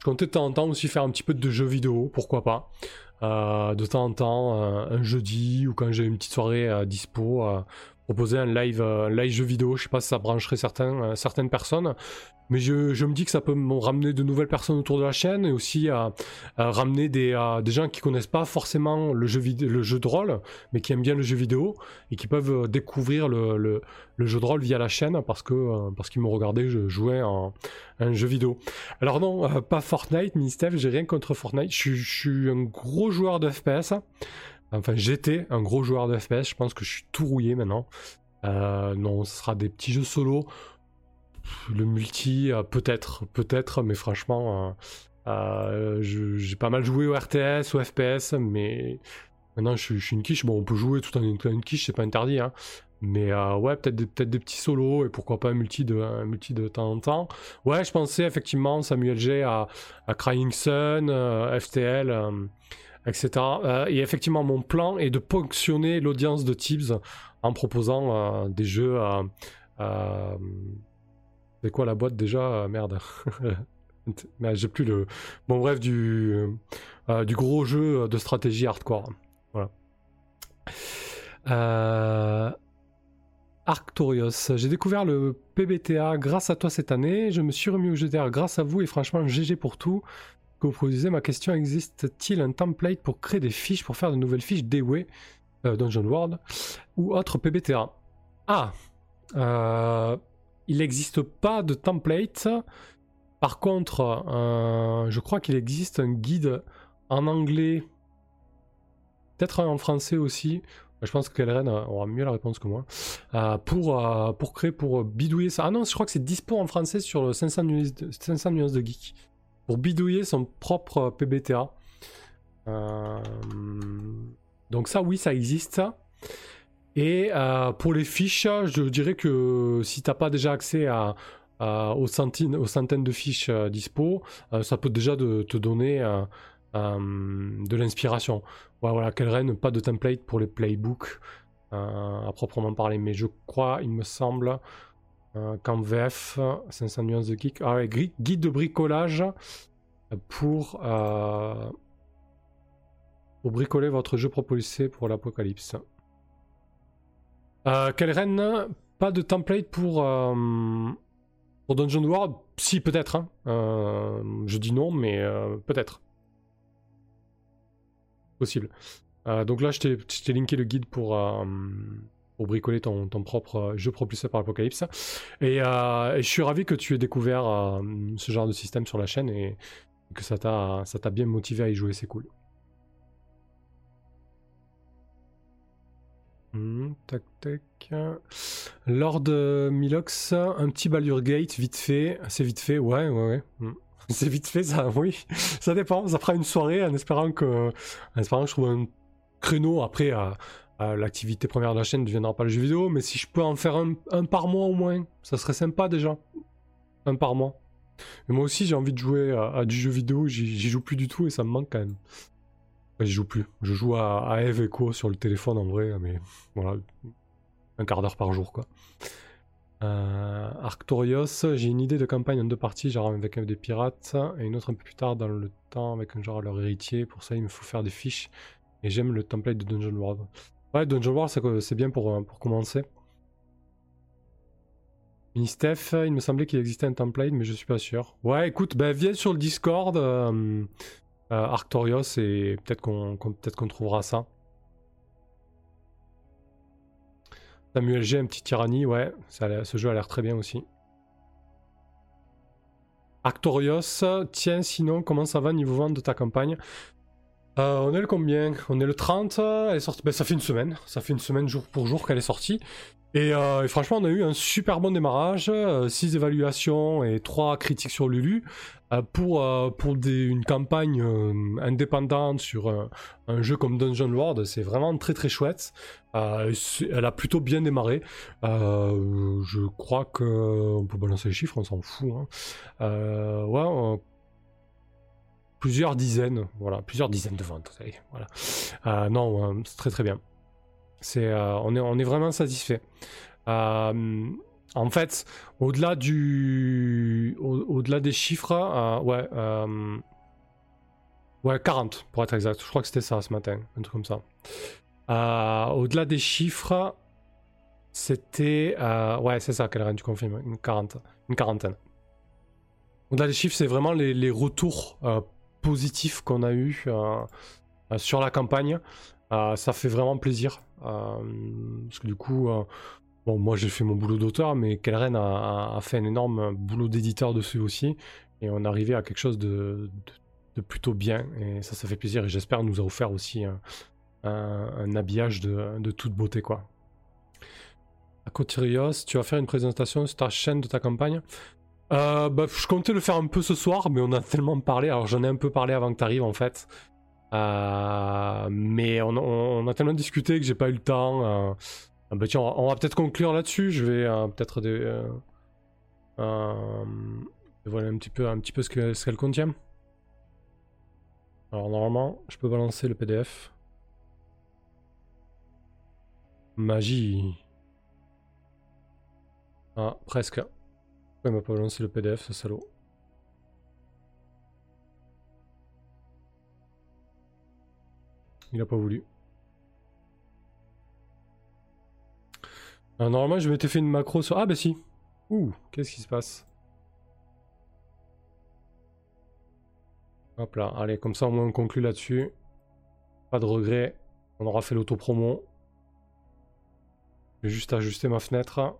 Je comptais de temps en temps aussi faire un petit peu de jeux vidéo, pourquoi pas. de temps en temps, un jeudi ou quand j'ai une petite soirée dispo, proposer un live, live jeu vidéo. Je sais pas si ça brancherait certaines personnes. Mais je, me dis que ça peut me ramener de nouvelles personnes autour de la chaîne et aussi à, ramener des, gens qui connaissent pas forcément le jeu, de rôle, mais qui aiment bien le jeu vidéo et qui peuvent euh, découvrir le, jeu de rôle via la chaîne parce euh, qu'ils me regardaient je jouais en un jeu vidéo. Alors non, euh, pas Fortnite, ni Steph, j'ai rien contre Fortnite. Je, suis un gros joueur de FPS. Enfin, j'étais un gros joueur de FPS. Je pense que je suis tout rouillé maintenant. non, ce sera des petits jeux solo le multi, euh, peut-être, peut-être, mais franchement, euh, euh, j'ai pas mal joué au RTS, au FPS, mais maintenant je, suis une quiche. Bon, on peut jouer tout en étant une quiche, c'est pas interdit, hein. Mais ouais, peut-être des, petits solos et pourquoi pas un multi de, multi de temps en temps. Ouais, je pensais effectivement Samuel G à, à Crying Sun, FTL, etc. et effectivement, mon plan est de ponctionner l'audience de Tibbs en proposant des jeux c'est quoi la boîte déjà? Euh, Merde. Mais j'ai plus le. Bon, bref, du, euh, du gros jeu de stratégie hardcore. Voilà. Euh... Arctorios, j'ai découvert le PBTA grâce à toi cette année. Je me suis remis au GTR grâce à vous et franchement, GG pour tout que vous produisez. Ma question? Existe-t-il un template pour créer des fiches pour faire de nouvelles fiches DW, euh, Dungeon World ou autre PBTA Ah euh, Il n'existe pas de template. Par contre, euh, je crois qu'il existe un guide en anglais, peut-être en français aussi. Je pense que Kelren aura mieux la réponse que moi. Euh, pour, euh, pour créer, pour bidouiller ça. Ah non, je crois que c'est dispo en français sur 500 nuances de, 500 nuances de geek. Pour bidouiller son propre PBTA. donc ça, oui, ça existe. Et pour les fiches, je dirais que si t'as pas déjà accès à, aux, centaines, de fiches dispo, ça peut déjà te donner euh, de l'inspiration. Ouais, voilà, Kelren, pas de template pour les playbooks euh, à proprement parler, mais je crois, il me semble, euh, qu'en VF, 500 nuances de kick, ah guide de bricolage pour, pour bricoler votre jeu propulsé pour l'apocalypse. Euh, Kelren, pas de template pour, pour Dungeon World? Si, peut-être. Hein. je dis non, mais peut-être possible. Euh, donc là, je t'ai linké le guide pour, euh, pour bricoler ton, ton, propre jeu propulsé par l'Apocalypse. Et, euh, et, je suis ravi que tu aies découvert ce genre de système sur la chaîne et que ça t'a bien motivé à y jouer, c'est cool. Hmm, tac tac. Lord Milox, un petit Baldur Gate, vite fait. C'est vite fait, ouais, ouais, ouais. Hmm. C'est vite fait, ça, oui. Ça dépend. Ça fera une soirée en espérant que, en espérant que je trouve un créneau. Après, l'activité première de la chaîne ne deviendra pas le jeu vidéo, mais si je peux en faire un, par mois au moins, ça serait sympa déjà. Un par mois. Mais moi aussi, j'ai envie de jouer à, du jeu vidéo. J'y joue plus du tout et ça me manque quand même. J'y joue plus. Je joue à, à Eve Echo sur le téléphone en vrai, mais voilà, un quart d'heure par jour quoi. Euh, Arctorios, j'ai une idée de campagne en deux parties, genre avec des pirates, et une autre un peu plus tard dans le temps avec un genre leur héritier. Pour ça, il me faut faire des fiches. Et j'aime le template de Dungeon World. Ouais, Dungeon World, c'est bien pour, pour commencer. Ministef, il me semblait qu'il existait un template, mais je suis pas sûr. Ouais, écoute, ben, viens sur le Discord, euh, Arctorios, et peut-être qu'on peut qu'on trouvera ça. Samuel G, un petit tyrannie, ouais, ce jeu a l'air très bien aussi. Actorios, tiens, sinon, comment ça va niveau vente de ta campagne? Euh, On est le combien? On est le 30, elle est sortie, ben, ça fait une semaine, ça fait une semaine jour pour jour qu'elle est sortie. Euh, et, franchement, on a eu un super bon démarrage, 6 euh, évaluations et 3 critiques sur Lulu. Euh, pour, pour une campagne indépendante sur un, jeu comme Dungeon World, c'est vraiment très très chouette. elle a plutôt bien démarré. je crois qu'on peut balancer les chiffres, on s'en fout. Hein. ouais, plusieurs dizaines, voilà, plusieurs dizaines de ventes. Non, c'est très très bien. C'est, euh, on, est, on est vraiment satisfait. Euh, en fait, au-delà des chiffres, euh, ouais, ouais, 40 pour être exact. Je crois que c'était ça ce matin, un truc comme ça. au-delà des chiffres, c'était, ouais, c'est ça, Calren, tu confirmes, une, 40, une quarantaine. Au-delà des chiffres, c'est vraiment les, les retours positifs qu'on a eu sur la campagne. Ça fait vraiment plaisir. Euh, parce que du coup, euh, bon, moi j'ai fait mon boulot d'auteur, mais Kelren a, fait un énorme boulot d'éditeur dessus aussi. Et on est arrivé à quelque chose de, plutôt bien. Et ça, ça fait plaisir. Et j'espère nous a offert aussi un, habillage de, toute beauté, quoi. Acotirios, tu vas faire une présentation sur ta chaîne de ta campagne? Euh, bah, Je comptais le faire un peu ce soir, mais on a tellement parlé. Alors j'en ai un peu parlé avant que tu arrives en fait. Euh, mais on, a tellement discuté que j'ai pas eu le temps. Euh, ah bah tiens, on va, peut-être conclure là-dessus. Je vais euh, peut-être dévoiler un petit peu, ce qu'elle ce contient. Alors normalement, je peux balancer le PDF. Magie. Ah, presque. Il m'a pas balancé le PDF, ce salaud Il a pas voulu. normalement, je m'étais fait une macro sur. Ah, bah si. Ouh, qu'est-ce qui se passe? Hop là, allez, comme ça au moins on conclut là-dessus. Pas de regret. On aura fait l'auto-promo. Je vais juste ajuster ma fenêtre.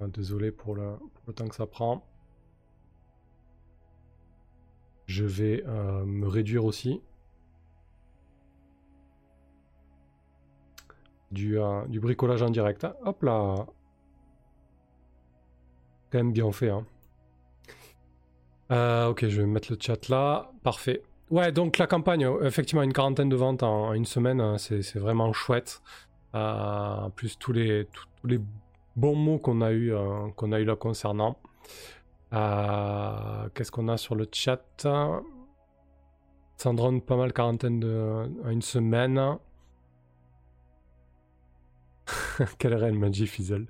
Ah, désolé pour le, temps que ça prend. Je vais euh, me réduire aussi. Du, euh, du bricolage en direct. Hop là Quand même bien fait. Hein. Euh, ok, je vais mettre le chat là. Parfait. Ouais, donc la campagne, effectivement, une quarantaine de ventes en, une semaine, hein, c'est vraiment chouette. Plus tous les, tous, les bons mots qu'on a eu, qu'on a eu là concernant. Qu'est-ce qu'on a sur le chat? Sandrone, pas mal quarantaine de, en une semaine. Quelle reine Magic Fizzle.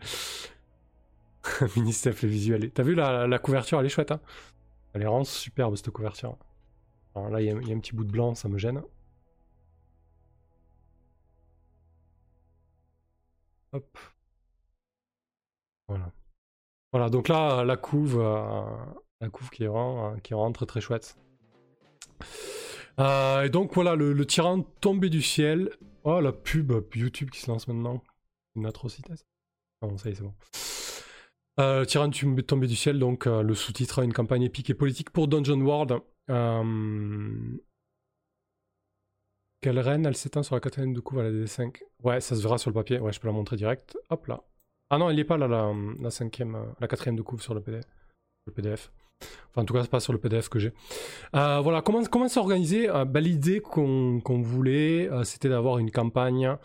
Mini-Steph les visuels. T'as vu la, couverture, elle est chouette. Hein elle est vraiment superbe cette couverture. Alors là, il y, a un petit bout de blanc, ça me gêne. Hop. Voilà. Voilà, donc là, la couve, euh, qui est qui rentre très chouette. Euh, et donc voilà, le, tyran tombé du ciel. Oh, la pub YouTube qui se lance maintenant. Une atrocité. Non, ça y est, c'est bon. Euh, Tyrann tombé du ciel, donc euh, le sous-titre Une campagne épique et politique pour Dungeon World. Euh... Quelle reine elle s'éteint sur la quatrième de couve à la DD5 Ouais, ça se verra sur le papier. Ouais, je peux la montrer direct. Hop là. Ah non, elle n'est pas là, la, cinquième, euh, la quatrième de couve sur le PDF. Le PDF. Enfin, en tout cas, c'est pas sur le PDF que j'ai. Euh, voilà, comment, comment s'organiser bah, L'idée qu'on voulait, c'était d'avoir une campagne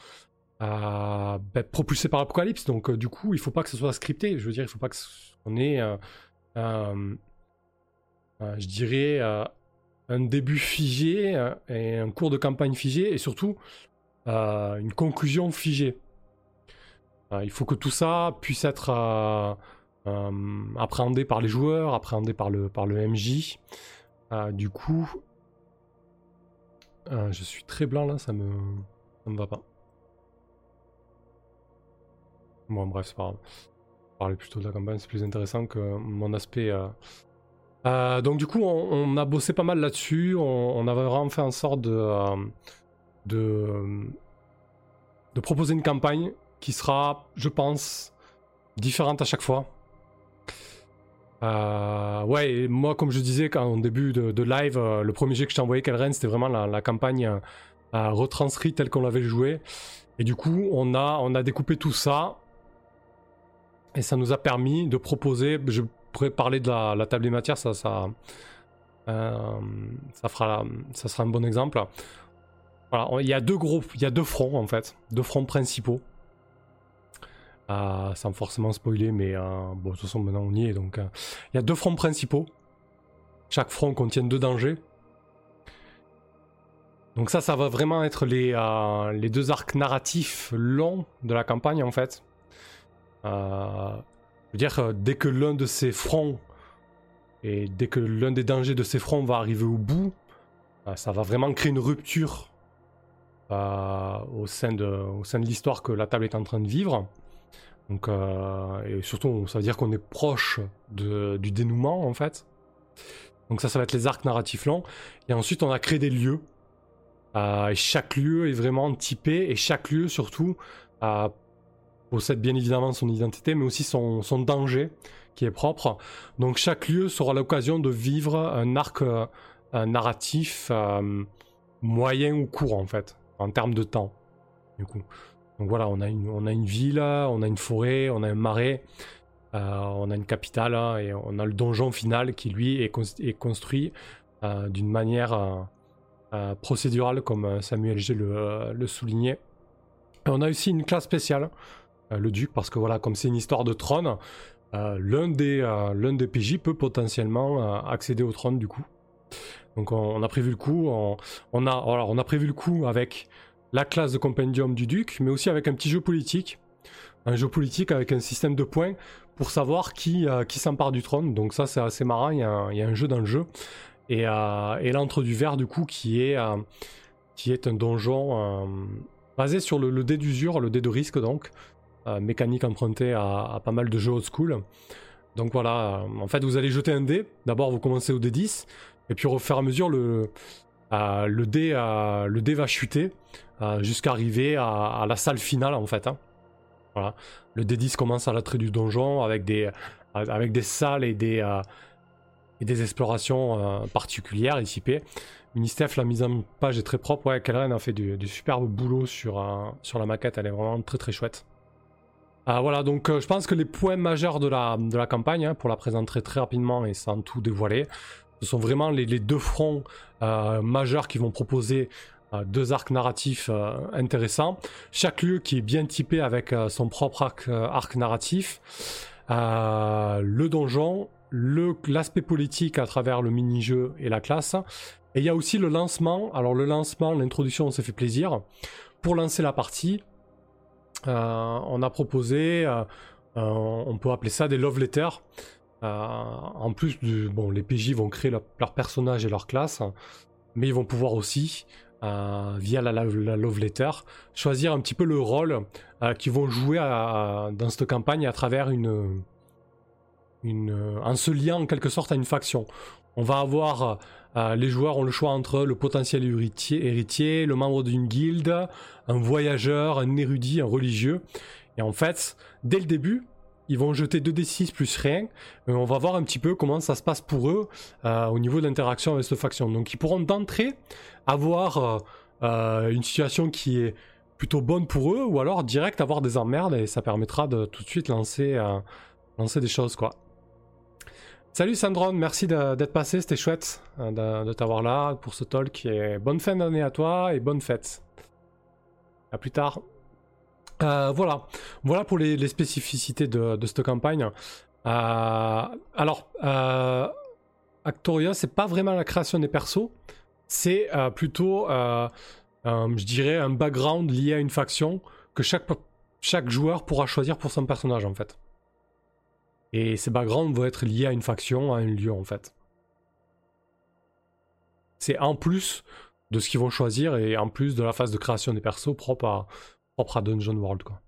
ben, propulsé par l'Apocalypse. Donc, euh, du coup, il faut pas que ce soit scripté. Je veux dire, il faut pas qu'on ait, euh, je dirais, un début figé et un cours de campagne figé et surtout une conclusion figée. Il faut que tout ça puisse être appréhendé par les joueurs, appréhendé par le, par le MJ. du coup, je suis très blanc là, ça me, ça me va pas. Bon, bref, c'est pas grave. Parler plutôt de la campagne, c'est plus intéressant que mon aspect. Euh. Euh, donc, du coup, on, a bossé pas mal là-dessus. On, avait vraiment fait en sorte euh, de proposer une campagne qui sera, je pense, différente à chaque fois. ouais, et moi, comme je disais quand, au début de, live, le premier jeu que je t'ai envoyé, Kelren, c'était vraiment la, campagne retranscrite telle qu'on l'avait joué. Et du coup, on a, on a découpé tout ça et ça nous a permis de proposer, je pourrais parler de la, table des matières, ça, ça, euh, ça, fera, ça sera un bon exemple. Voilà, il y a deux groupes, il y a deux fronts en fait, deux fronts principaux. Euh, sans forcément spoiler, mais euh, bon, de toute façon maintenant on y est. Donc, il y a deux fronts principaux. Chaque front contient deux dangers. Donc ça, ça va vraiment être les, les deux arcs narratifs longs de la campagne en fait. Euh, je veux dire, euh, dès que l'un de ces fronts et dès que l'un des dangers de ces fronts va arriver au bout, euh, ça va vraiment créer une rupture au sein de, au sein de l'histoire que la table est en train de vivre. Donc, et surtout, ça veut dire qu'on est proche de, du dénouement en fait. Donc ça, ça va être les arcs narratifs longs. Et ensuite, on a créé des lieux. et chaque lieu est vraiment typé et chaque lieu surtout possède bien évidemment son identité, mais aussi son, danger qui est propre. Donc chaque lieu sera l'occasion de vivre un arc euh, narratif euh, moyen ou court en fait, en termes de temps. Du coup. Donc voilà, on a une, ville, on a une forêt, on a un marais, euh, on a une capitale et on a le donjon final qui lui est, construit d'une manière procédurale comme Samuel G le, soulignait. on a aussi une classe spéciale euh, le duc, parce que voilà, comme c'est une histoire de trône, euh, l'un des, euh, des PJ peut potentiellement accéder au trône du coup. Donc on, a prévu le coup, on a prévu le coup avec la classe de compendium du duc, mais aussi avec un petit jeu politique. Un jeu politique avec un système de points pour savoir qui, qui s'empare du trône. Donc ça c'est assez marrant, il y, a un, jeu dans le jeu. et, et l'antre du verre du coup qui est, est un donjon basé sur le, dé d'usure, le dé de risque donc, mécanique empruntée à, pas mal de jeux old school. Donc voilà, en fait vous allez jeter un dé, d'abord vous commencez au D10, et puis au fur et à mesure le, le, dé, le dé va chuter jusqu'à arriver à, la salle finale en fait. Hein. Voilà. Le D10 commence à l'entrée du donjon avec des, avec des salles et des, et des explorations particulières ici Ministef, la mise en page est très propre. Ouais, a fait du, superbe boulot sur, sur la maquette, elle est vraiment très très chouette. voilà, donc je pense que les points majeurs de la, de la campagne, hein, pour la présenter très rapidement et sans tout dévoiler, ce sont vraiment les, deux fronts euh, majeurs qui vont proposer euh, deux arcs narratifs euh, intéressants. Chaque lieu qui est bien typé avec son propre arc, narratif. le donjon, l'aspect politique à travers le mini-jeu et la classe. Et il y a aussi le lancement. Alors le lancement, l'introduction, on s'est fait plaisir. Pour lancer la partie, on a proposé, on peut appeler ça des love letters. Euh, en plus, bon, les PJ vont créer leur, personnage et leur classe, mais ils vont pouvoir aussi, euh, via la, love letter, choisir un petit peu le rôle euh, qu'ils vont jouer dans cette campagne à travers une, une, en se liant en quelque sorte à une faction. On va avoir les joueurs ont le choix entre le potentiel héritier, héritier le membre d'une guilde, un voyageur, un érudit, un religieux. Et en fait, dès le début, ils vont jeter 2d6 plus rien. Euh, on va voir un petit peu comment ça se passe pour eux euh, au niveau de l'interaction avec cette faction. Donc ils pourront d'entrée avoir euh, une situation qui est plutôt bonne pour eux ou alors direct avoir des emmerdes et ça permettra de tout de suite lancer, lancer des choses quoi. Salut Sandron, merci d'être passé, c'était chouette de, de t'avoir là pour ce talk et bonne fin d'année à toi et bonne fête. A plus tard. Euh, voilà, voilà pour les, spécificités de, cette campagne. Euh, alors, euh, Actoria, c'est pas vraiment la création des persos, c'est plutôt, je dirais, un background lié à une faction que chaque, chaque joueur pourra choisir pour son personnage en fait. Et ces backgrounds vont être liés à une faction, à un lieu en fait. C'est en plus de ce qu'ils vont choisir et en plus de la phase de création des persos propre à, propre à Dungeon World. Quoi.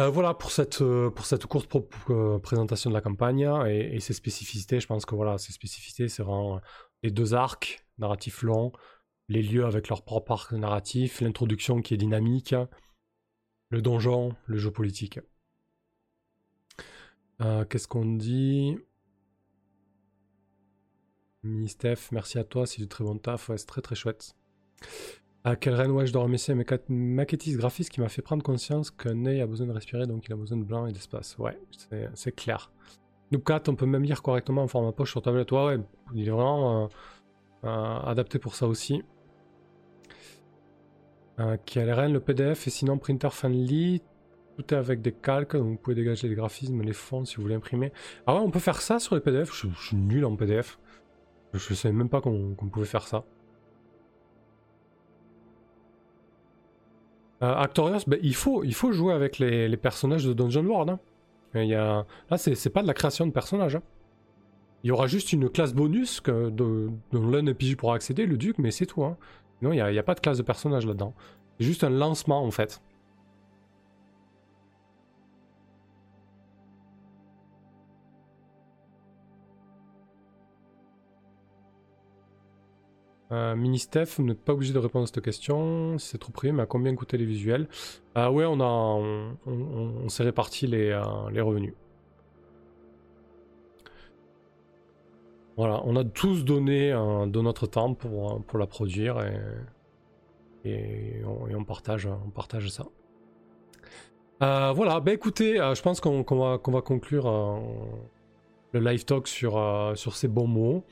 Euh, voilà pour cette, euh, pour cette courte euh, présentation de la campagne et, ses spécificités. Je pense que voilà, ses spécificités, c'est vraiment les deux arcs narratifs longs, les lieux avec leur propre arc narratif, l'introduction qui est dynamique, le donjon, le jeu politique. Qu'est-ce qu'on dit? Ministef, merci à toi, c'est du très bon taf, c'est très très chouette. À quel reine ouais, je dois remercier un maquettiste graphiste qui m'a fait prendre conscience qu'un œil a besoin de respirer, donc il a besoin de blanc et d'espace. Ouais, c'est clair. Noobcat, on peut même lire correctement en format poche sur tablette. Ouais, ouais, il est vraiment euh, euh, adapté pour ça aussi. Euh, KLRN, le PDF est sinon printer friendly. Tout est avec des calques, donc vous pouvez dégager les graphismes, les fonds si vous voulez imprimer. Ah ouais, on peut faire ça sur les PDF. Je, suis nul en PDF. Je savais même pas qu'on pouvait faire ça. Euh, Actorios, ben, il, faut, il faut jouer avec les, personnages de Dungeon World. Hein. Il y a... Là, c'est pas de la création de personnages. Hein. Il y aura juste une classe bonus que, de, dont l'un PJ pourra accéder, le duc, mais c'est tout. Hein. Non, il n'y a, a, pas de classe de personnage là-dedans. C'est juste un lancement en fait. Euh, Mini-Steph, vous n'êtes pas obligé de répondre à cette question, c'est trop privé, mais à combien coûtaient les visuels? Ah ouais, on, a, on, s'est réparti les, euh, les, revenus. Voilà, on a tous donné de notre temps pour, la produire et, on, partage, ça. Voilà, bah écoutez, je pense qu'on va, qu'on va, conclure le live talk sur ces bons mots.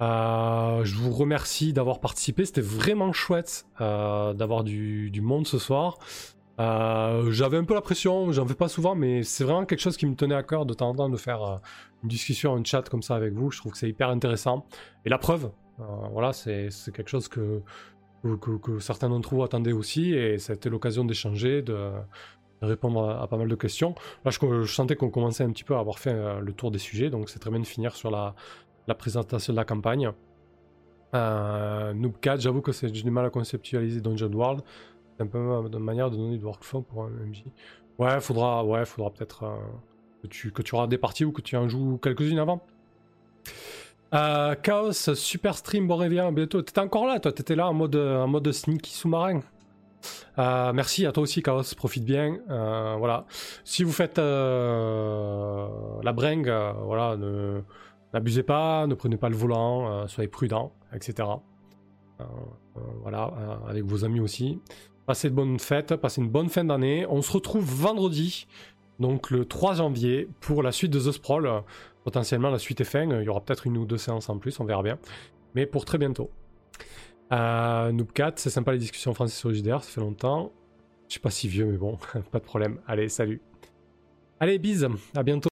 Euh, je vous remercie d'avoir participé. C'était vraiment chouette euh, d'avoir du, monde ce soir. Euh, j'avais un peu la pression, j'en fais pas souvent, mais c'est vraiment quelque chose qui me tenait à cœur de temps en temps de faire une discussion, un chat comme ça avec vous. Je trouve que c'est hyper intéressant. Et la preuve, voilà, c'est quelque chose que, que, certains d'entre vous attendaient aussi, et ça a été l'occasion d'échanger, de, répondre à, pas mal de questions. Là, je, je sentais qu'on commençait un petit peu à avoir fait le tour des sujets, donc c'est très bien de finir sur la, la présentation de la campagne. Euh, Noob 4, j'avoue que j'ai du mal à conceptualiser Dungeon World. C'est un peu une manière de donner du workflow pour un MJ. Ouais, faudra, ouais, faudra peut-être euh, que, tu, que tu auras des parties ou que tu en joues quelques-unes avant. Euh, Chaos, super stream, bon réveil, bientôt. T'étais encore là, toi, t'étais là en mode, en mode sneaky sous-marin. Euh, merci à toi aussi, Chaos, profite bien. Voilà. Si vous faites la bringue, voilà, n'abusez pas, ne prenez pas le volant, soyez prudent, etc. voilà, avec vos amis aussi. Passez de bonnes fêtes, passez une bonne fin d'année. On se retrouve vendredi, donc le 3 janvier, pour la suite de The Sprawl. Potentiellement, la suite est fin. Il y aura peut-être une ou deux séances en plus, on verra bien. Mais pour très bientôt. Euh, Noob 4, c'est sympa les discussions françaises sur JDR, ça fait longtemps. Je suis pas si vieux, mais bon, pas de problème. Allez, salut. Allez, bise, à bientôt.